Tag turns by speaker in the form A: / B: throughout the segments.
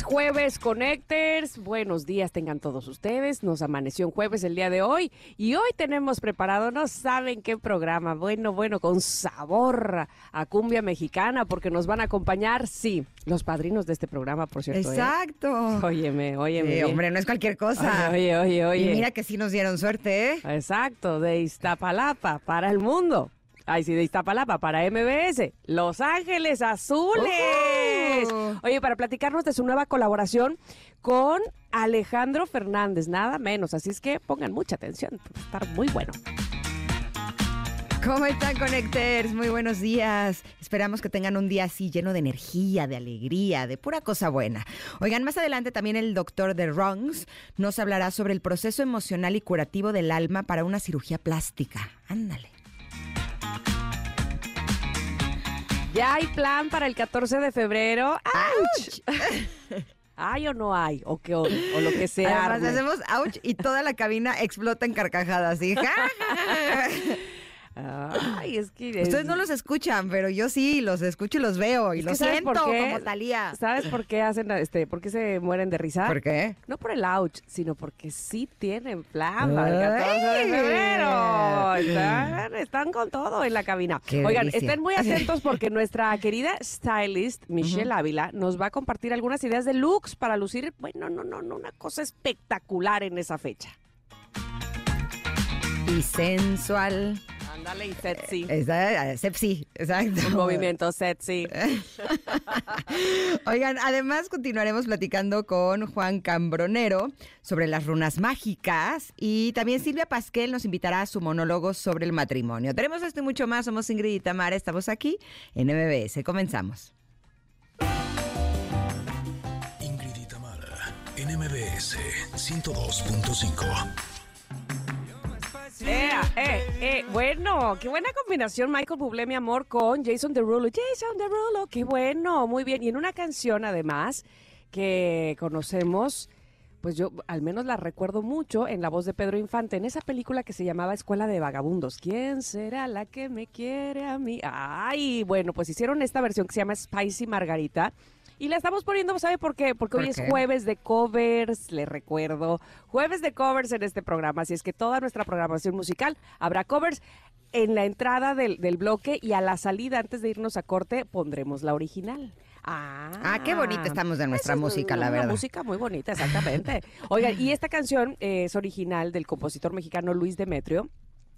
A: Jueves, Connectors. Buenos días tengan todos ustedes. Nos amaneció un jueves el día de hoy y hoy tenemos preparado, no saben qué programa, bueno, bueno, con sabor a cumbia mexicana porque nos van a acompañar, sí, los padrinos de este programa, por cierto. ¿eh?
B: Exacto.
A: Óyeme, óyeme.
B: Eh, hombre, no es cualquier cosa.
A: Oye, oye, oye.
B: Y mira que sí nos dieron suerte, ¿eh?
A: Exacto, de Iztapalapa para el mundo. Ay, sí, de Iztapalapa para MBS. Los Ángeles Azules.
B: Uh.
A: Oye, para platicarnos de su nueva colaboración con Alejandro Fernández, nada menos. Así es que pongan mucha atención, va a estar muy bueno.
B: ¿Cómo están, Connectors? Muy buenos días. Esperamos que tengan un día así lleno de energía, de alegría, de pura cosa buena. Oigan, más adelante también el doctor de Rungs nos hablará sobre el proceso emocional y curativo del alma para una cirugía plástica. Ándale.
A: Ya hay plan para el 14 de febrero. ¡Auch! ¿Hay o no hay? O, que, o, o lo que sea.
B: Además, hacemos ouch y toda la cabina explota en carcajadas. ¿sí?
A: Ay, es que...
B: Ustedes no los escuchan, pero yo sí los escucho y los veo y
A: Es
B: los
A: ¿sabes
B: siento
A: por qué?
B: como Talía.
A: ¿Sabes por qué hacen este? ¿Por qué se mueren de risa?
B: ¿Por qué?
A: No por el ouch, sino porque sí tienen plan para el 14 de
B: Ay.
A: febrero. Están, están con todo en la cabina.
B: Qué
A: Oigan,
B: delicia.
A: estén muy atentos porque nuestra querida stylist, Michelle Ávila, nos va a compartir algunas ideas de looks para lucir, bueno, no, no, no, una cosa espectacular en esa fecha.
B: Y sensual.
A: Ándale y sexy.
B: Esa, sepsi, exacto.
A: Un movimiento sexy.
B: Oigan, además continuaremos platicando con Juan Cambronero sobre las runas mágicas y también Silvia Pasquel nos invitará a su monólogo sobre el matrimonio. Tenemos esto y mucho más. Somos Ingrid y Tamara. Estamos aquí en MBS. Comenzamos.
C: Ingrid y Tamara en MBS 102.5.
A: Eh, eh, eh, bueno, qué buena combinación Michael Bublé, mi amor, con Jason Derulo. Jason Derulo, qué bueno, muy bien. Y en una canción, además, que conocemos, pues yo al menos la recuerdo mucho en la voz de Pedro Infante, en esa película que se llamaba Escuela de Vagabundos. ¿Quién será la que me quiere a mí? Ay, bueno, pues hicieron esta versión que se llama Spicy Margarita. Y la estamos poniendo, ¿sabe por qué? Porque
B: ¿Por
A: hoy
B: qué?
A: es jueves de covers, le recuerdo. Jueves de covers en este programa, así es que toda nuestra programación musical habrá covers. En la entrada del, del bloque y a la salida, antes de irnos a corte, pondremos la original. Ah,
B: Ah, qué bonita estamos de nuestra
A: es
B: música, la
A: una
B: verdad.
A: música muy bonita, exactamente. Oigan, y esta canción es original del compositor mexicano Luis Demetrio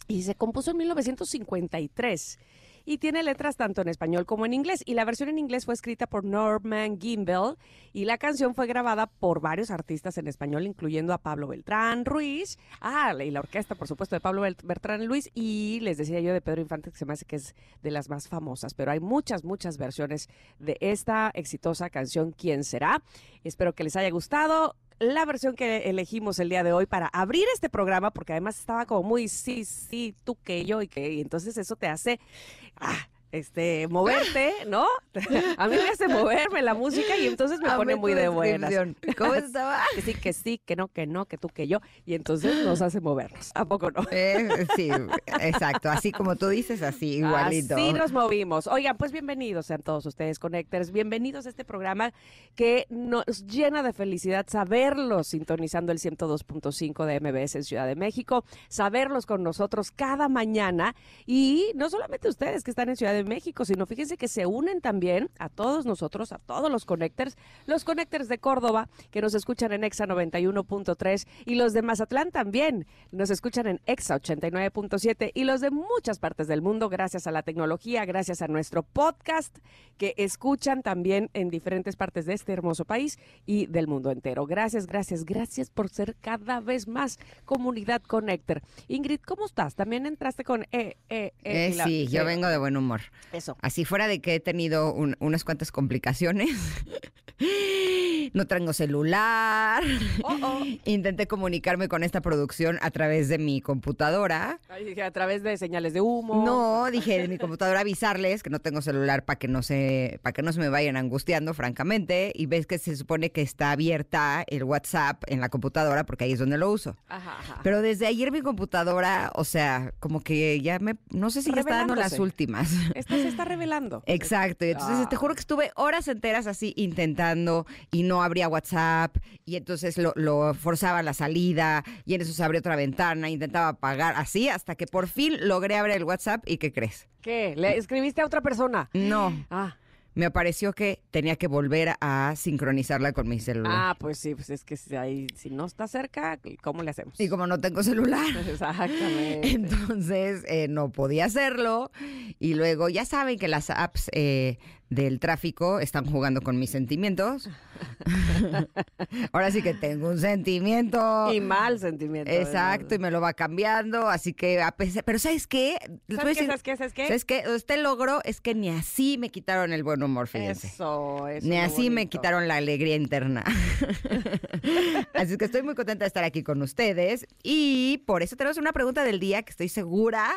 A: y se compuso en 1953 y tiene letras tanto en español como en inglés. Y la versión en inglés fue escrita por Norman Gimbel y la canción fue grabada por varios artistas en español, incluyendo a Pablo Beltrán Ruiz, ah, y la orquesta, por supuesto, de Pablo Belt- Beltrán Luis, y les decía yo de Pedro Infante, que se me hace que es de las más famosas, pero hay muchas, muchas versiones de esta exitosa canción, ¿Quién será? Espero que les haya gustado la versión que elegimos el día de hoy para abrir este programa, porque además estaba como muy sí, sí, tú que yo y que, y entonces eso te hace, ah, este, moverte, ¿no? A mí me hace moverme la música y entonces me pone muy de buenas.
B: ¿Cómo estaba?
A: Que sí, que sí, que no, que no, que tú, que yo, y entonces nos hace movernos. ¿A poco no?
B: Eh, sí, exacto. Así como tú dices, así igualito.
A: Así nos movimos. Oigan, pues bienvenidos sean todos ustedes, Connectors. Bienvenidos a este programa que nos llena de felicidad saberlos sintonizando el 102.5 de MBS en Ciudad de México, saberlos con nosotros cada mañana y no solamente ustedes que están en Ciudad de México, sino fíjense que se unen también a todos nosotros, a todos los Connectors, los Connectors de Córdoba que nos escuchan en Exa 91.3 y los de Mazatlán también nos escuchan en Exa 89.7 y los de muchas partes del mundo gracias a la tecnología, gracias a nuestro podcast que escuchan también en diferentes partes de este hermoso país y del mundo entero. Gracias, gracias, gracias por ser cada vez más comunidad Connector. Ingrid, ¿cómo estás? También entraste con eh, eh, eh,
B: Eh,
A: y la-
B: sí, yo
A: eh,
B: vengo de buen humor.
A: Eso.
B: Así fuera de que he tenido un- unas cuantas complicaciones. no tengo celular.
A: Oh, oh.
B: Intenté comunicarme con esta producción a través de mi computadora.
A: Ay, dije, a través de señales de humo.
B: No, dije de mi computadora avisarles que no tengo celular para que no se para que no se me vayan angustiando, francamente, y ves que se supone que está abierta el WhatsApp en la computadora porque ahí es donde lo uso.
A: Ajá, ajá.
B: Pero desde ayer mi computadora, o sea, como que ya me no sé si ya está dando las últimas.
A: Esta se está revelando.
B: Exacto, y entonces
A: Ah.
B: te juro que estuve horas enteras así intentando y no abría WhatsApp y entonces lo, lo forzaba a la salida y en eso se abrió otra ventana, intentaba apagar así hasta que por fin logré abrir el WhatsApp y ¿qué crees?
A: ¿Qué? ¿Le escribiste a otra persona?
B: No,
A: Ah,
B: me apareció que tenía que volver a sincronizarla con mi celular.
A: ah, pues sí, pues es que si, ahí, si no está cerca, ¿cómo le hacemos?
B: Y como no tengo celular.
A: Exactamente.
B: Entonces eh, no podía hacerlo. Y luego ya saben que las apps eh, del tráfico están jugando con mis sentimientos. Ahora sí que tengo un sentimiento.
A: Y mal sentimiento.
B: Exacto, y me lo va cambiando. Así que, a pesar, pero ¿sabes qué?
A: ¿Sabes qué? ¿Sabes qué? ¿Sabes qué?
B: ¿Sabes qué? Este logro es que ni así me quitaron el buen humor, fíjense.
A: Eso, eso.
B: Ni así me quitaron la alegría interna. así que estoy muy contenta de estar aquí con ustedes. Y por eso tenemos una pregunta del día que estoy segura,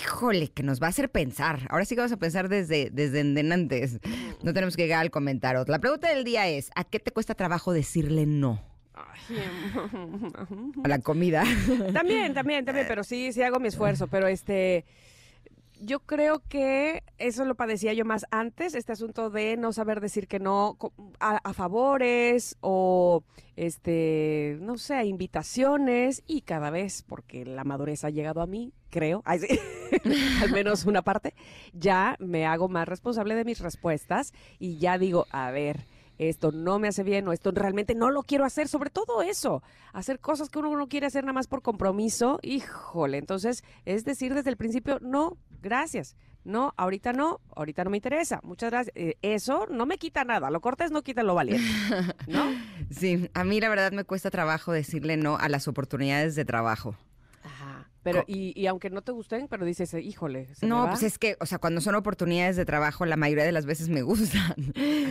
B: híjole, que nos va a hacer pensar. Ahora sí que vamos a pensar desde, desde No tenemos que llegar al comentario. La pregunta del día es, ¿a qué te cuesta trabajo decirle no? A la comida.
A: También, también, también, pero sí, sí hago mi esfuerzo, pero este, yo creo que eso lo padecía yo más antes, este asunto de no saber decir que no a, favores o, este, no sé, a invitaciones y cada vez, porque la madurez ha llegado a mí, creo, al menos una parte, ya me hago más responsable de mis respuestas y ya digo, a ver, esto no me hace bien o esto realmente no lo quiero hacer, sobre todo eso, hacer cosas que uno no quiere hacer nada más por compromiso, híjole, entonces es decir desde el principio, no, gracias, no, ahorita no, ahorita no me interesa, muchas gracias, Eh, eso no me quita nada, lo cortés no quita lo valiente, ¿no?
B: Sí, a mí la verdad me cuesta trabajo decirle no a las oportunidades de trabajo.
A: Ajá. Pero, y, y aunque no te gusten, pero dices, híjole, ¿se me
B: No, pues es que, o sea, cuando son oportunidades de trabajo, la mayoría de las veces me gustan.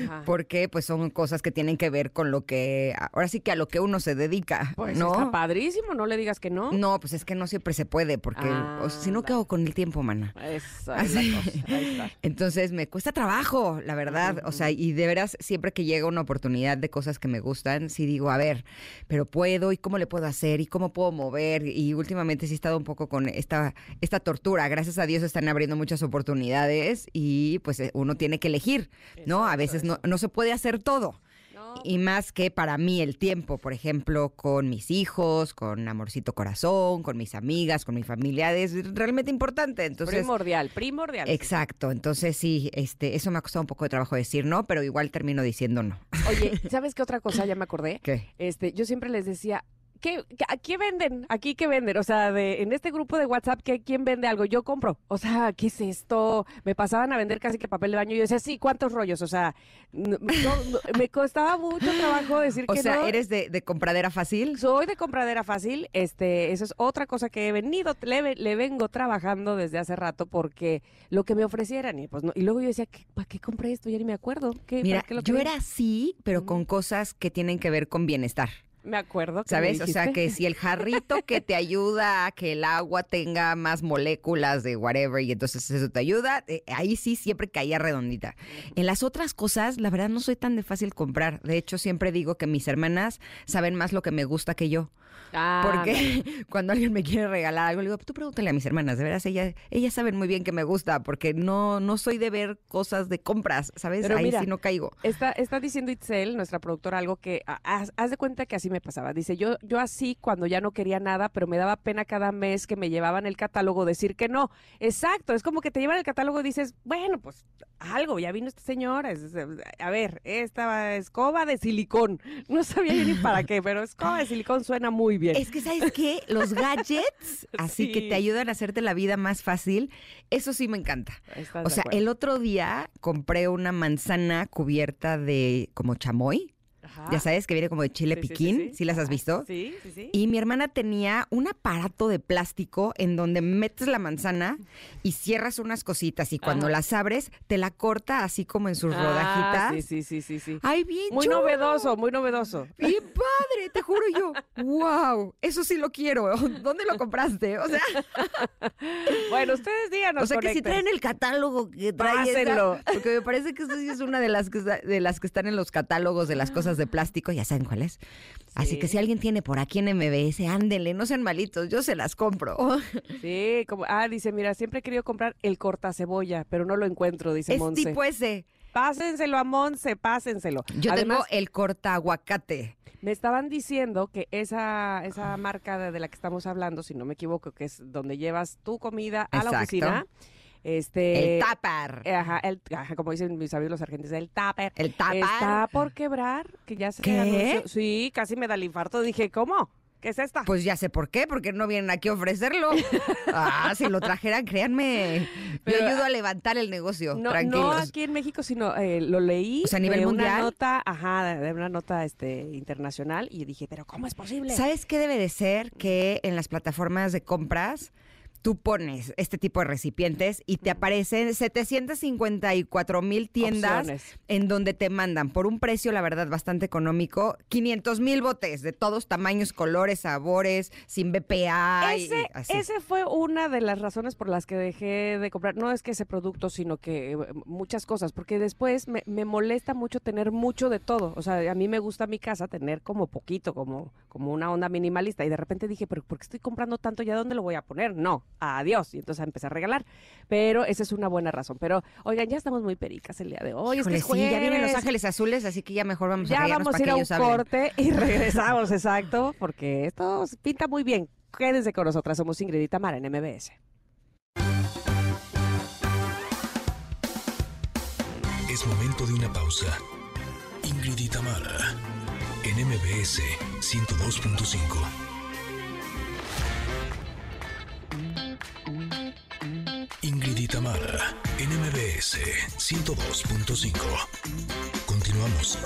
A: Ajá.
B: Porque pues son cosas que tienen que ver con lo que, ahora sí que a lo que uno se dedica,
A: Pues
B: ¿no?
A: está padrísimo, no le digas que no.
B: No, pues es que no siempre se puede, porque o si no, ¿qué hago con el tiempo, mana?
A: Esa es la
B: Así.
A: cosa, ahí está.
B: Entonces me cuesta trabajo, la verdad. O sea, y de veras, siempre que llega una oportunidad de cosas que me gustan, sí digo, a ver, pero puedo, y cómo le puedo hacer, y cómo puedo mover. Y últimamente sí he estado un poco con esta, esta tortura. Gracias a Dios están abriendo muchas oportunidades y pues eh, uno tiene que elegir, ¿no? A veces no, no se puede hacer todo.
A: No,
B: Y más que para mí el tiempo, por ejemplo, con mis hijos, con Amorcito Corazón, con mis amigas, con mi familia, es realmente importante. Entonces,
A: primordial, primordial.
B: Exacto, entonces sí, este, eso me ha costado un poco de trabajo decir no, pero igual termino diciendo no.
A: Oye, ¿sabes qué otra cosa ya me acordé?
B: ¿Qué?
A: Este, yo siempre les decía, ¿qué, a qué venden? ¿Aquí qué venden? O sea, de, en este grupo de WhatsApp, ¿qué, ¿quién vende algo? Yo compro. O sea, ¿qué es esto? Me pasaban a vender casi que papel de baño y yo decía, sí, ¿cuántos rollos? O sea, no- no- no, me costaba mucho trabajo decir
B: O
A: que
B: sea,
A: no.
B: ¿eres de, de compradera fácil?
A: Soy de compradera fácil, este, eso es otra cosa que he venido, le, ve- le vengo trabajando desde hace rato porque lo que me ofrecieran y pues no, y luego yo decía, ¿qué- ¿para qué compré esto? Ya ni me acuerdo. ¿Qué, para
B: Mira,
A: qué lo
B: yo era así, pero con cosas que tienen que ver con bienestar.
A: Me acuerdo. que me
B: ¿Sabes? O sea, que si el jarrito que te ayuda a que el agua tenga más moléculas de whatever y entonces eso te ayuda, eh, ahí sí siempre caía redondita. En las otras cosas, la verdad no soy tan de fácil comprar. De hecho, siempre digo que mis hermanas saben más lo que me gusta que yo.
A: Ah,
B: Porque cuando alguien me quiere regalar algo, le digo, tú pregúntale a mis hermanas, de veras, ellas, ellas saben muy bien que me gusta, porque no, no soy de ver cosas de compras, ¿sabes?
A: Pero
B: Ahí
A: mira,
B: sí no caigo.
A: Está, está diciendo Itzel, nuestra productora, algo que haz, haz de cuenta que así me pasaba. Dice, yo, yo así cuando ya no quería nada, pero me daba pena cada mes que me llevaban el catálogo decir que no. Exacto, es como que te llevan el catálogo y dices, bueno, pues algo, ya vino esta señora. es- a ver, esta escoba de silicón. No sabía yo ni para qué, pero escoba de silicón suena muy bien.
B: Es que, ¿sabes qué? Los gadgets, así que te ayudan a hacerte la vida más fácil, eso sí me encanta.
A: ¿Estás
B: O sea, el otro día compré una manzana cubierta de como chamoy.
A: Ajá.
B: ya sabes, que viene como de chile
A: Sí,
B: piquín,
A: sí.
B: ¿sí las has visto?
A: Sí, sí, sí.
B: Y mi hermana tenía un aparato de plástico en donde metes la manzana y cierras unas cositas y cuando
A: Ajá.
B: las abres te la corta así como en sus
A: Ah,
B: rodajitas.
A: Sí, sí, sí, sí, sí.
B: Ay, bien
A: Muy
B: chulo.
A: novedoso, muy novedoso.
B: Bien padre, te juro yo. Wow, eso sí lo quiero. ¿Dónde lo compraste? O sea,
A: Bueno, ustedes díganos.
B: o sea que si traen el catálogo que trae esa-
A: Pásenlo.
B: porque me parece que esta sí es una de las que de las que están en los catálogos de las cosas de plástico, ya saben cuál es. Así que si alguien tiene por aquí en MBS, ándele, no sean malitos, yo se las compro.
A: Sí, como, ah, dice, mira, siempre he querido comprar el cortacebolla, pero no lo encuentro, dice
B: Es
A: Monse.
B: tipo ese.
A: Pásenselo a Monse, pásenselo.
B: Yo
A: Además,
B: tengo el corta aguacate.
A: me estaban diciendo que esa, esa marca de, de la que estamos hablando, si no me equivoco, que es donde llevas tu comida a la oficina, este...
B: el tapar.
A: eh, Ajá, el, ajá, como dicen mis amigos los argentinos, el tupper.
B: El tapar.
A: Está por quebrar, que ya se
B: ¿Qué?
A: anunció. Sí, casi me da el infarto. Dije, ¿cómo? ¿Qué es esta?
B: Pues ya sé por qué, porque no vienen aquí a ofrecerlo. Ah, si lo trajeran, créanme.
A: Pero,
B: yo ayudo a levantar el negocio.
A: no,
B: tranquilos.
A: no aquí en México, sino eh, lo leí
B: O sea, a nivel
A: de
B: mundial.
A: una nota, ajá, de de una nota este internacional y dije, pero ¿cómo es posible?
B: ¿Sabes qué debe de ser? Que en las plataformas de compras tú pones este tipo de recipientes y te aparecen 754 mil tiendas
A: Opciones.
B: en donde te mandan por un precio, la verdad, bastante económico, 500 mil botes de todos tamaños, colores, sabores, sin BPA.
A: Ese,
B: y
A: ese fue una de las razones por las que dejé de comprar. No es que ese producto, sino que eh, muchas cosas. Porque después me, me molesta mucho tener mucho de todo. O sea, a mí me gusta mi casa tener como poquito, como, como una onda minimalista. Y de repente dije, pero ¿por qué estoy comprando tanto? ¿Ya dónde lo voy a poner? No, adiós. Y entonces empecé a regalar. Pero esa es una buena razón. Pero, oigan, ya estamos muy pericas el día de hoy. Es que
B: sí, ya vienen Los. Ángeles Azules, así que ya mejor vamos a
A: Ya vamos a ir a un
B: hablen.
A: corte y regresamos, exacto, porque esto pinta muy bien. Quédense con nosotras, somos Ingrid y Tamara en MBS.
C: Es momento de una pausa. Ingrid y Tamara, en MBS 102.5. Tamara, en MBS 102.5. Continuamos.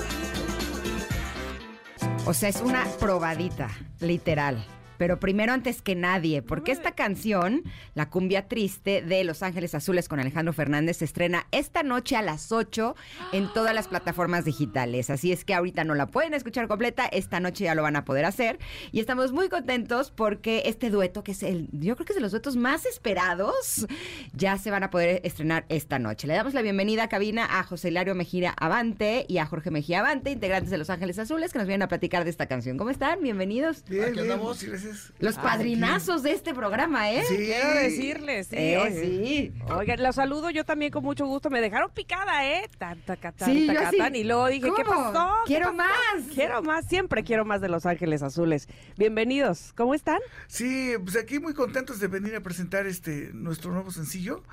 B: O sea, es una probadita, literal. Pero primero, antes que nadie, porque esta canción, La cumbia triste de Los Ángeles Azules con Alejandro Fernández, se estrena esta noche a las 8 en todas las plataformas digitales. Así es que ahorita no la pueden escuchar completa, esta noche ya lo van a poder hacer. Y estamos muy contentos porque este dueto, que es el, yo creo que es de los duetos más esperados, ya se van a poder estrenar esta noche. Le damos la bienvenida a cabina a José Hilario Mejía Avante y a Jorge Mejía Avante, integrantes de Los Ángeles Azules, que nos vienen a platicar de esta canción. ¿Cómo están? Bienvenidos.
D: Bien,
E: Aquí
D: bien,
E: andamos.
D: muchas gracias.
B: Los padrinazos de este programa, ¿eh?
D: Sí.
A: Quiero decirles, sí.
B: Eh,
A: oye.
B: sí.
A: Oigan, los saludo yo también con mucho gusto. Me dejaron picada, ¿eh? Tan, taca, tan,
B: Sí.
A: Y luego dije, ¿qué pasó? ¿Qué
B: Quiero
A: pasó?
B: más.
A: Quiero más, siempre quiero más de Los Ángeles Azules. Bienvenidos, ¿cómo están?
D: Sí, pues aquí muy contentos de venir a presentar este nuestro nuevo sencillo.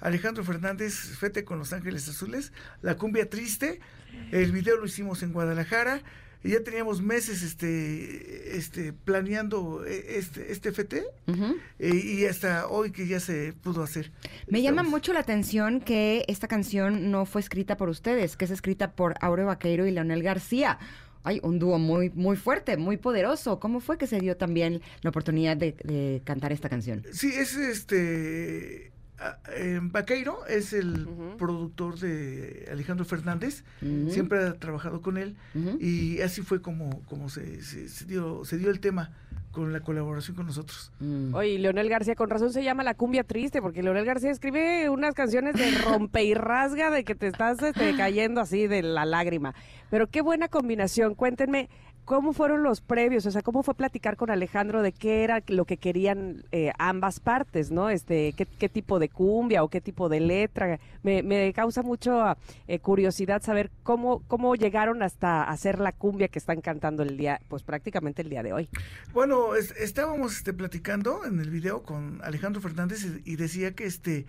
D: Alejandro Fernández, Fete con Los Ángeles Azules, La Cumbia Triste. El video lo hicimos en Guadalajara. Y ya teníamos meses este, este, planeando eh, este, este FT eh, y hasta hoy que ya se pudo hacer.
B: Me llama mucho la atención que esta canción no fue escrita por ustedes, que es escrita por Aureo Vaqueiro y Leonel García. Hay un dúo muy, muy fuerte, muy poderoso. ¿Cómo fue que se dio también la oportunidad de, de cantar esta canción?
D: Sí, es este. Vaqueiro es el productor de Alejandro Fernández. Siempre ha trabajado con él. Y así fue como, como se, se- se dio, se dio el tema con la colaboración con nosotros.
B: Mm.
A: Oye, Leonel García, con razón se llama La Cumbia Triste, porque Leonel García escribe unas canciones de rompe y rasga, de que te estás este, cayendo así de la lágrima. Pero qué buena combinación. Cuéntenme, ¿cómo fueron los previos? O sea, ¿cómo fue platicar con Alejandro de qué era lo que querían eh, ambas partes, ¿no? Este, qué, qué tipo de cumbia o qué tipo de letra. Me, me causa mucho eh, curiosidad saber cómo, cómo llegaron hasta hacer la cumbia que están cantando el día, pues prácticamente el día de hoy.
D: Bueno, es- estábamos este, platicando en el video con Alejandro Fernández y, y decía que este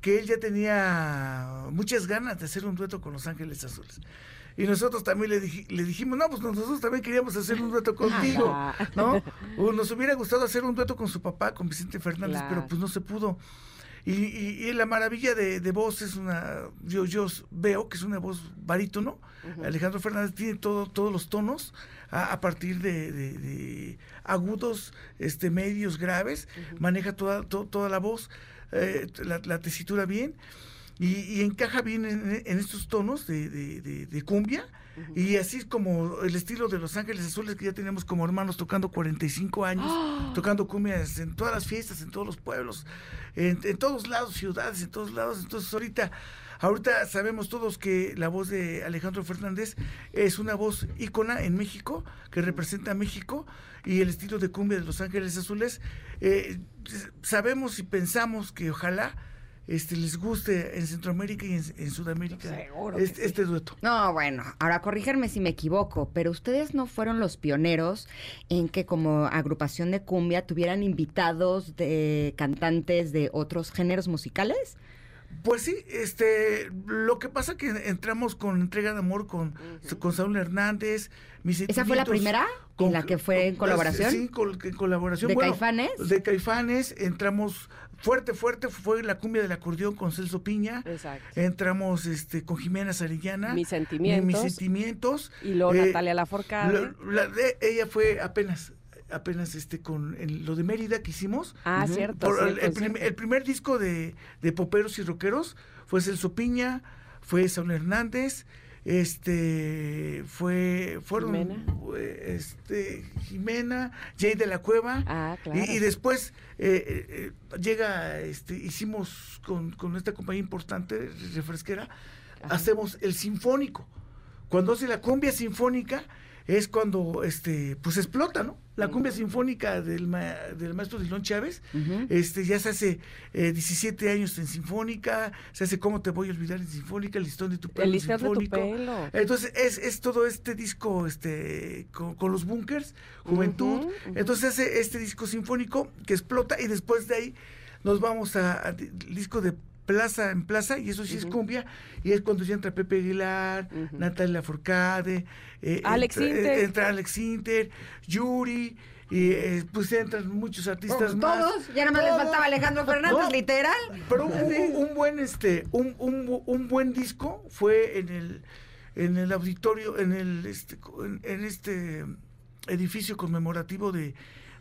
D: que él ya tenía muchas ganas de hacer un dueto con Los Ángeles Azules. Y nosotros también le, dij- le dijimos, no, pues nosotros también queríamos hacer un dueto contigo. ¿no? O nos hubiera gustado hacer un dueto con su papá, con Vicente Fernández,
A: Claro.
D: pero pues no se pudo. Y, y- y la maravilla de, de voz es una, yo, yo veo que es una voz barítono. Alejandro Fernández tiene todo, todos los tonos a, a partir de, de- de agudos, este, medios, graves. Maneja toda, to- toda la voz, eh, la, la tesitura bien. Y, y encaja bien en, en estos tonos de, de- de- de cumbia. Y así como el estilo de Los Ángeles Azules, que ya tenemos como hermanos tocando 45 años, tocando cumbias en todas las fiestas, en todos los pueblos, en, en todos lados, ciudades, en todos lados. Entonces ahorita, ahorita sabemos todos que la voz de Alejandro Fernández es una voz ícona en México, que representa a México, y el estilo de cumbia de Los Ángeles Azules. eh, sabemos y pensamos que ojalá este, les guste en Centroamérica y en, en Sudamérica
A: Seguro
D: este,
A: sí.
D: este dueto.
B: No, bueno, ahora corríjanme si me equivoco, pero ustedes no fueron los pioneros en que como agrupación de cumbia tuvieran invitados de cantantes de otros géneros musicales.
D: Pues sí, este, lo que pasa que entramos con entrega de amor con, con Saúl Hernández, mis
B: ¿Esa fue la primera en la que fue en colaboración?
D: Sí, con, en colaboración.
B: ¿De
D: Bueno,
B: Caifanes?
D: De Caifanes, entramos fuerte, fuerte, fue la cumbia del acordeón con Celso Piña.
A: Exacto.
D: Entramos este, con Jimena Sarillana.
A: Mis sentimientos.
D: Mis sentimientos.
A: Y luego
D: Eh,
A: Natalia Lafourcade.
D: la- la de- ella fue apenas, apenas este, con lo de Mérida que hicimos.
A: Ah, cierto.
D: Por el primer disco de, de poperos y rockeros fue Celso Piña, fue Saúl Hernández, este fue fueron
A: Jimena.
D: Eh, este Jimena, Jay de la Cueva
A: Ah, claro.
D: y, y después eh, eh, eh, llega este hicimos con, con esta compañía importante refresquera
A: Ajá.
D: hacemos el sinfónico. Cuando hace la cumbia sinfónica es cuando este pues explota, ¿no? La cumbia sinfónica del, ma- del maestro Dilón Chávez, este ya se hace eh, 17 años en sinfónica, se hace ¿Cómo te voy a olvidar en sinfónica? El listón de tu pelo
A: El listón de tu
D: sinfónico.
A: pelo.
D: Entonces es, es todo este disco este con, con los bunkers, juventud. Entonces hace este disco sinfónico que explota y después de ahí nos vamos a, a di- disco de plaza en plaza y eso sí es cumbia y es cuando ya entra Pepe Aguilar. Natalia Forcade,
A: Alex
D: entra, eh, entra Alex Sinter, Yuri y eh, pues entran muchos artistas más.
B: Todos, ya nada más les faltaba Alejandro Fernández,
D: No,
B: literal.
D: pero un, un- un buen este un, un, bu- un buen disco fue en el en el auditorio en el este co- en, en este edificio conmemorativo de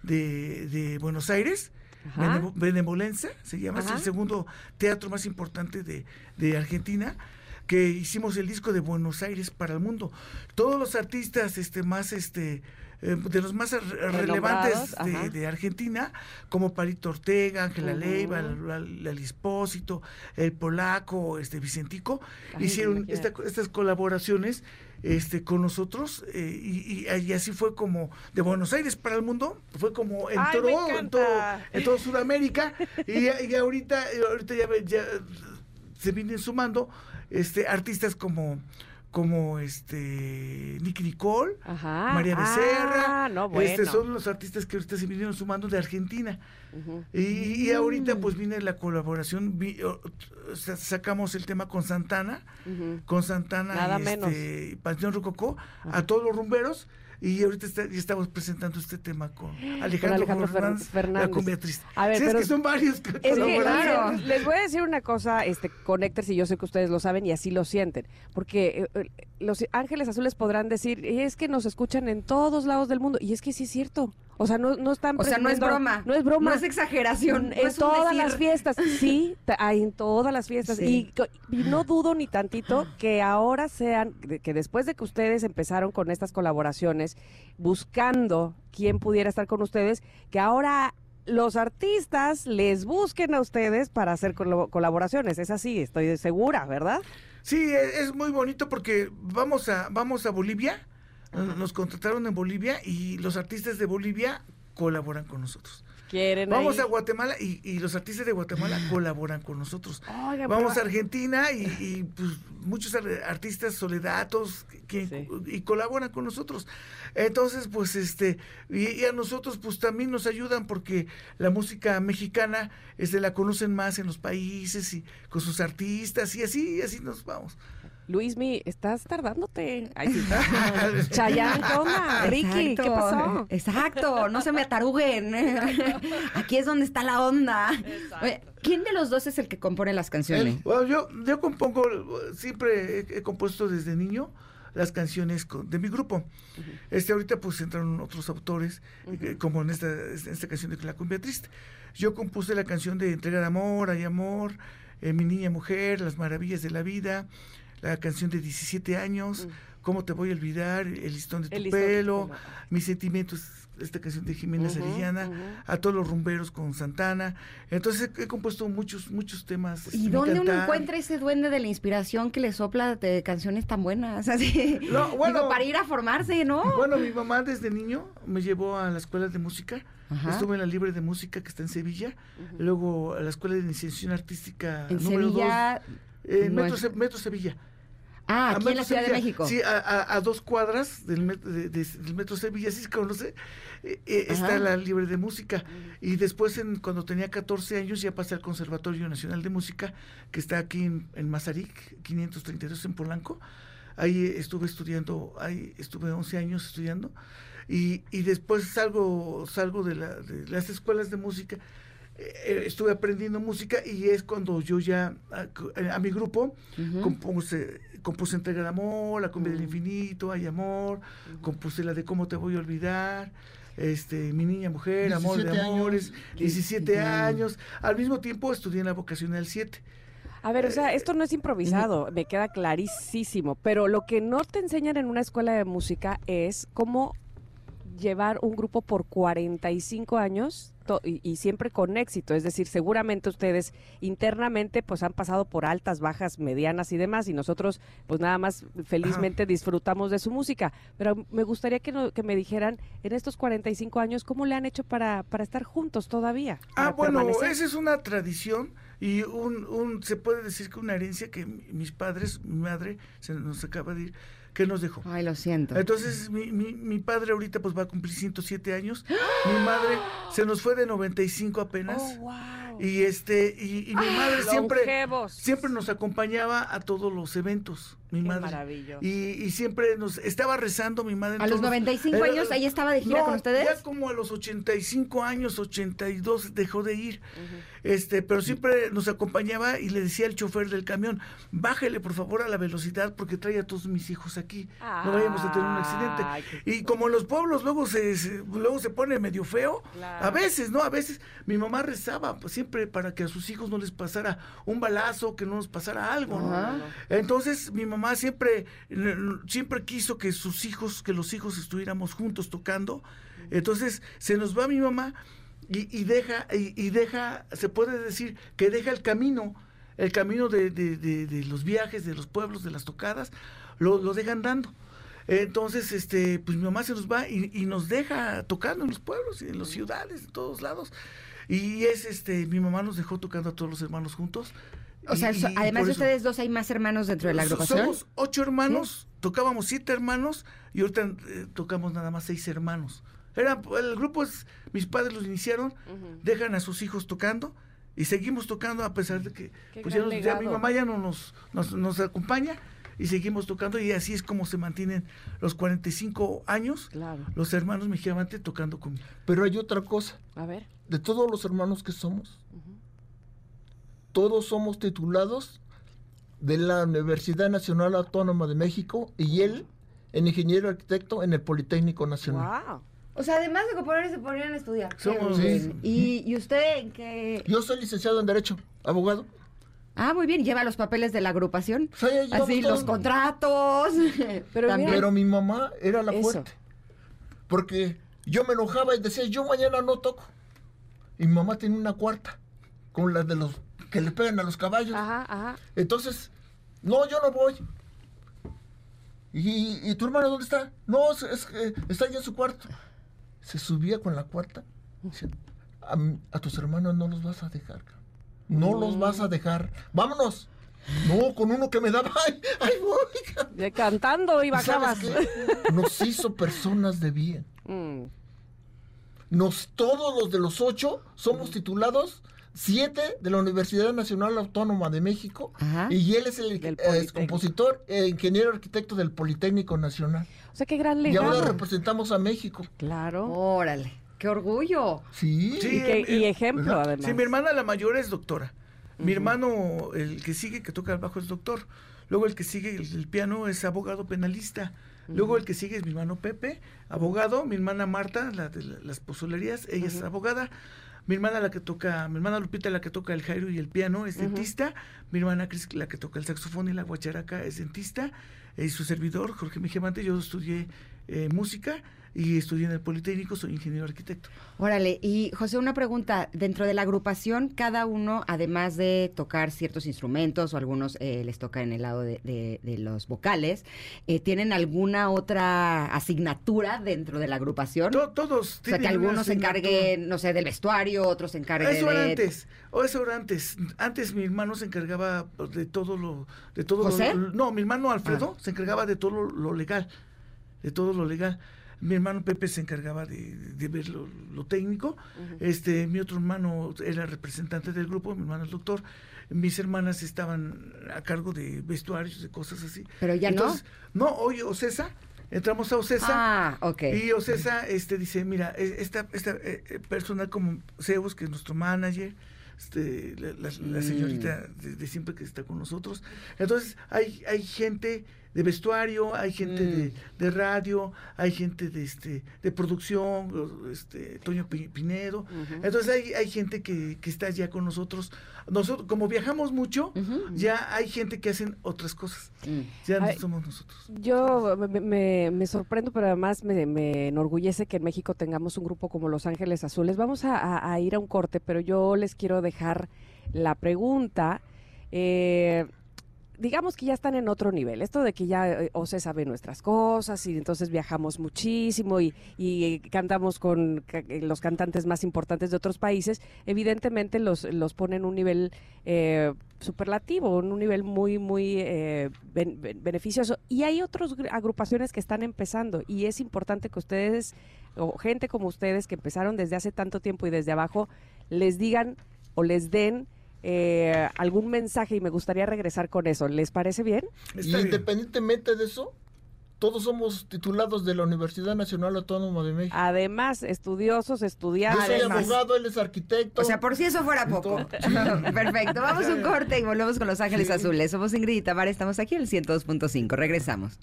D: de, de Buenos Aires
A: Ajá.
D: Benevolencia se llama es el segundo teatro más importante de, de Argentina que hicimos el disco de Buenos Aires para el mundo todos los artistas este más este eh, de los más re- relevantes de, de Argentina, como Palito Ortega, Ángela. Leiva, el Lispósito, el Polaco, este Vicentico,
A: Ay,
D: hicieron esta- estas colaboraciones este, con nosotros eh, y, y- y así fue como de Buenos Aires para el mundo, fue como entró en todo, en todo Sudamérica y, ahorita, ahorita ya, ya se vienen sumando este, artistas como como este Nicky Nicole,
A: Ajá.
D: María
A: Ah,
D: Becerra.
A: no, bueno.
D: Este son los artistas que ahorita se vinieron sumando de Argentina. Y, y ahorita pues viene la colaboración, vi- sacamos el tema con Santana, con Santana
A: Nada menos.
D: este, Panteón Rococó, a todos los rumberos. Y ahorita está- estamos presentando este tema con Alejandro,
A: Alejandro Fer-
D: Fernández,
A: Fernández.
D: la cumbia triste.
A: A ver,
D: Sí,
A: pero-
D: es que son varios que
A: Es que,
B: claro.
A: les- les voy a decir una cosa, este, Connectors, y yo sé que ustedes lo saben y así lo sienten, porque eh, eh, los Ángeles Azules podrán decir, es que nos escuchan en todos lados del mundo, y es que sí es cierto, o sea, no, no están
B: O sea, no es broma.
A: No es broma.
B: No es exageración. no
A: en
B: es
A: todas
B: decir.
A: las fiestas, sí, hay en todas las fiestas.
B: Sí.
A: Y, y no dudo ni tantito que ahora sean, que después de que ustedes empezaron con estas colaboraciones, buscando quién pudiera estar con ustedes, que ahora los artistas les busquen a ustedes para hacer colaboraciones. Es así, estoy segura, ¿verdad?
D: Sí, es, es muy bonito porque vamos a, vamos a Bolivia, nos contrataron en Bolivia y los artistas de Bolivia colaboran con nosotros.
A: Quieren
D: Vamos
A: ahí-
D: a Guatemala y, y los artistas de Guatemala colaboran con nosotros. Vamos a Argentina y, y, pues, muchos ar- artistas soledatos que,
A: Sí.
D: y colaboran con nosotros. Entonces, pues este, y, y a nosotros pues también nos ayudan porque la música mexicana este, la conocen más en los países y con sus artistas y así, y así nos vamos.
A: Luismi, estás tardándote. Ay, sí. Chayanne, ¿qué? Ricky, ¿qué pasó?
B: Exacto, no se me ataruguen. Aquí es donde está la onda. Oye, ¿Quién de los dos es el que compone las canciones?
D: Bueno, yo, yo compongo, siempre he, he compuesto desde niño las canciones con- de mi grupo. Este ahorita pues entraron otros autores, eh, como en esta, en esta canción de La cumbia triste. Yo compuse la canción de Entrega de amor, hay amor, eh, Mi niña mujer, Las maravillas de la vida, la canción de 17 años, ¿Cómo te voy a olvidar? El listón de tu
A: listón
D: pelo. Mis sentimientos, esta canción de Jimena
A: Ujú,
D: Sarillana, a todos los rumberos con Santana. Entonces he, he compuesto muchos, muchos temas.
B: ¿Y dónde uno encuentra ese duende de la inspiración que le sopla de canciones tan buenas? Así,
D: No, bueno.
B: digo, para ir a formarse, ¿no?
D: Bueno, mi mamá desde niño me llevó a la escuela de música.
B: Ajá.
D: Estuve en la Libre de Música que está en Sevilla. Luego a la Escuela de Iniciación Artística
B: en
D: número
B: Sevilla.
D: 2. En
B: no
D: Metro,
B: es-
D: Metro Sevilla.
B: Ah, aquí en la Ciudad de. México.
D: Sí, a, a- a dos cuadras del, met- de- de- del Metro Sevilla, sí se conoce. eh, eh, está la Libre de Música. Y después, en, cuando tenía 14 años, ya pasé al Conservatorio Nacional de Música, que está aquí en, en Mazarik, 532 en Polanco. Ahí estuve estudiando, ahí estuve 11 años estudiando. Y, y después salgo, salgo de, la- de las escuelas de música. eh, estuve aprendiendo música y es cuando yo ya a, a mi grupo
B: Ujú.
D: compuse, compuse Entrega de Amor, La Cumbia del Infinito, Hay Amor, compuse la de Cómo te voy a olvidar, este, Mi Niña Mujer, Amor de
E: 17 años.
D: Amores, 17
B: años.
D: años. Al mismo tiempo estudié en la vocacional 7.
A: A ver, o sea, esto no es improvisado, me queda clarísimo, pero lo que no te enseñan en una escuela de música es cómo llevar un grupo por 45 años y, y siempre con éxito, es decir, seguramente ustedes internamente pues han pasado por altas, bajas, medianas y demás y nosotros pues nada más felizmente disfrutamos de su música, pero me gustaría que, no- que me dijeran en estos 45 años cómo le han hecho para, para estar juntos todavía.
D: Ah, bueno,
A: permanecer?
D: esa es una tradición y un, un, se puede decir que una herencia que mi- mis padres, mi madre, se nos acaba de ir, que nos dejó.
B: Ay, lo siento.
D: Entonces, mi, mi, mi padre ahorita pues va a cumplir 107 años. Mi madre se nos fue de 95 apenas.
A: Oh, wow.
D: Y este, y, y mi madre siempre,
A: Longevos.
D: siempre nos acompañaba a todos los eventos. Mi
A: Qué
D: madre.
A: maravilloso.
D: Y, y siempre nos estaba rezando mi madre. en
B: ¿A los
D: todos
B: 95
D: eh,
B: años ahí estaba de gira
D: no,
B: con ustedes?
D: Ya como a los 85 años, 82 dejó de ir. Este, pero siempre nos acompañaba y le decía al chofer del camión, bájele por favor a la velocidad porque trae a todos mis hijos aquí. No vayamos a tener un accidente. Y como en los pueblos luego se, se- luego se pone medio feo,
A: Claro.
D: a veces, ¿no? A veces mi mamá rezaba pues, siempre para que a sus hijos no les pasara un balazo, que no nos pasara algo, ¿no?
B: Ajá.
D: Entonces mi mamá siempre, siempre quiso que sus hijos, que los hijos estuviéramos juntos tocando. Entonces se nos va mi mamá y, y deja, y, y deja, se puede decir que deja el camino, el camino de, de- de- de los viajes, de los pueblos, de las tocadas, lo, lo dejan dando. Entonces, este, pues mi mamá se nos va y, y nos deja tocando en los pueblos y en las ciudades, en todos lados. Y es este, mi mamá nos dejó tocando a todos los hermanos juntos.
B: O sea,
D: Y-
B: so-
D: y
B: además de ustedes dos, ¿hay más hermanos dentro de la agrupación?
D: Somos ocho hermanos, tocábamos siete hermanos y ahorita eh, tocamos nada más seis hermanos. Era, el grupo es, mis padres los iniciaron, dejan a sus hijos tocando y seguimos tocando a pesar de que
A: Qué
D: pues ya, nos- ya mi mamá ya no nos, nos, nos acompaña y seguimos tocando y así es como se mantienen los 45 años
A: Claro.
D: los hermanos Mejía tocando conmigo.
E: Pero hay otra cosa.
A: A ver.
E: De todos los hermanos que somos, todos somos titulados de la Universidad Nacional Autónoma de México y él en ingeniero arquitecto en el Politécnico Nacional.
A: Wow.
B: O sea, además de componer, se ponían a estudiar.
D: Somos-
B: bien. ¿Y, ¿Y usted en qué?
E: Yo soy licenciado en Derecho, abogado.
B: Ah, muy bien. ¿Lleva los papeles de la agrupación?
E: Sí,
B: Así,
E: todo.
B: los contratos.
A: Pero
B: También.
E: Pero mi mamá era la
A: Eso.
E: fuerte. Porque yo me enojaba y decía, yo mañana no toco. Y mi mamá tenía una cuarta, con las de los que le pegan a los caballos.
A: Ajá, ajá.
E: Entonces, no, yo no voy. ¿Y, y tu hermano dónde está? No, es, es está allá en su cuarto. Se subía con la cuarta. Decía, a, tus hermanos no los vas a dejar. No los vas a dejar. Vámonos. No, con uno que me daba. ¡Ay, ay voy! cabrón".
A: De cantando y
E: ¿Y sabes
A: bajabas.
E: qué? Nos hizo personas de bien.
A: Mm.
E: Nos, todos los de los ocho somos titulados siete de la Universidad Nacional Autónoma de México
B: Ajá.
E: y él es el eh, compositor e ingeniero arquitecto del Politécnico Nacional.
A: O sea, qué gran
E: Y ahora
A: legado.
E: representamos a México.
A: Claro.
B: Órale, qué orgullo.
E: Sí.
D: Sí,
A: y, que-
D: eh,
A: y
D: eh,
A: ejemplo,
E: ajá.
A: además.
D: Sí, mi hermana la mayor es doctora. Mi hermano, el que sigue, que toca el bajo, es doctor. Luego el que sigue el, el piano es abogado penalista. Luego el que sigue es mi hermano Pepe, abogado. Mi hermana Marta, la de la- las pozolerías, ella es abogada. Mi hermana la que toca, mi hermana Lupita la que toca el jairo y el piano es dentista. Mi hermana Cris la que toca el saxofón y la guacharaca es dentista. Y su servidor, Jorge Mijamante, yo estudié eh, música y estudié en el Politécnico, soy ingeniero arquitecto.
B: Órale, y José, una pregunta. Dentro de la agrupación, cada uno, además de tocar ciertos instrumentos, o algunos eh, les toca en el lado de, de- de los vocales, eh, ¿tienen alguna otra asignatura dentro de la agrupación?
D: To- todos
B: o sea, que
D: tienen
B: algunos se encarguen, no sé, del vestuario, otros se encarguen
D: Eso era
B: de...
D: antes, o eso era antes. Antes mi hermano se encargaba de todo lo, de todo
B: ¿José?
D: lo, no, mi hermano Alfredo
B: Ah.
D: se encargaba de todo lo, lo legal, de todo lo legal. Mi hermano Pepe se encargaba de, de ver lo, lo técnico. Este, mi otro hermano era representante del grupo, mi hermano es doctor. Mis hermanas estaban a cargo de vestuarios, de cosas así.
B: Pero ya no.
D: Entonces, no. hoy Ocesa, entramos a Ocesa.
B: Ah, ok.
D: Y Ocesa este, dice, mira, e- esta, esta eh, eh, persona como Zeus, que es nuestro manager, este, la, la- la
B: Mm.
D: señorita de, de siempre que está con nosotros. Entonces, hay, hay gente de vestuario, hay gente
B: Mm.
D: de, de radio, hay gente de este de producción, este Toño Pi- Pinedo. Entonces hay, hay gente que, que está ya con nosotros. Nosotros, como viajamos mucho, ya hay gente que hacen otras cosas.
B: Mm.
D: Ya no
A: Ay.
D: somos nosotros.
A: Yo me, me- me sorprendo, pero además me, me enorgullece que en México tengamos un grupo como Los Ángeles Azules. Vamos a, a- a ir a un corte, pero yo les quiero dejar la pregunta. Eh, digamos que ya están en otro nivel. Esto de que ya eh, o se sabe nuestras cosas y entonces viajamos muchísimo y, cantamos con eh, los cantantes más importantes de otros países, evidentemente los, los pone en un nivel eh, superlativo, un nivel muy, muy eh, ben- ben- beneficioso. Y hay otras agrupaciones que están empezando y es importante que ustedes, o gente como ustedes que empezaron desde hace tanto tiempo y desde abajo, les digan o les den eh, algún mensaje y me gustaría regresar con eso. ¿Les parece bien?
E: Y
D: Está bien.
E: independientemente de eso, todos somos titulados de la Universidad Nacional Autónoma de México.
A: Además, estudiosos,
E: Yo
A: estudiantes.
E: soy
B: además.
E: abogado, él es arquitecto.
B: O sea, por si eso fuera poco. Perfecto. Vamos a un corte y volvemos con Los Ángeles Azules. Somos Ingrid y Tamara, estamos aquí en el 102.5. Regresamos.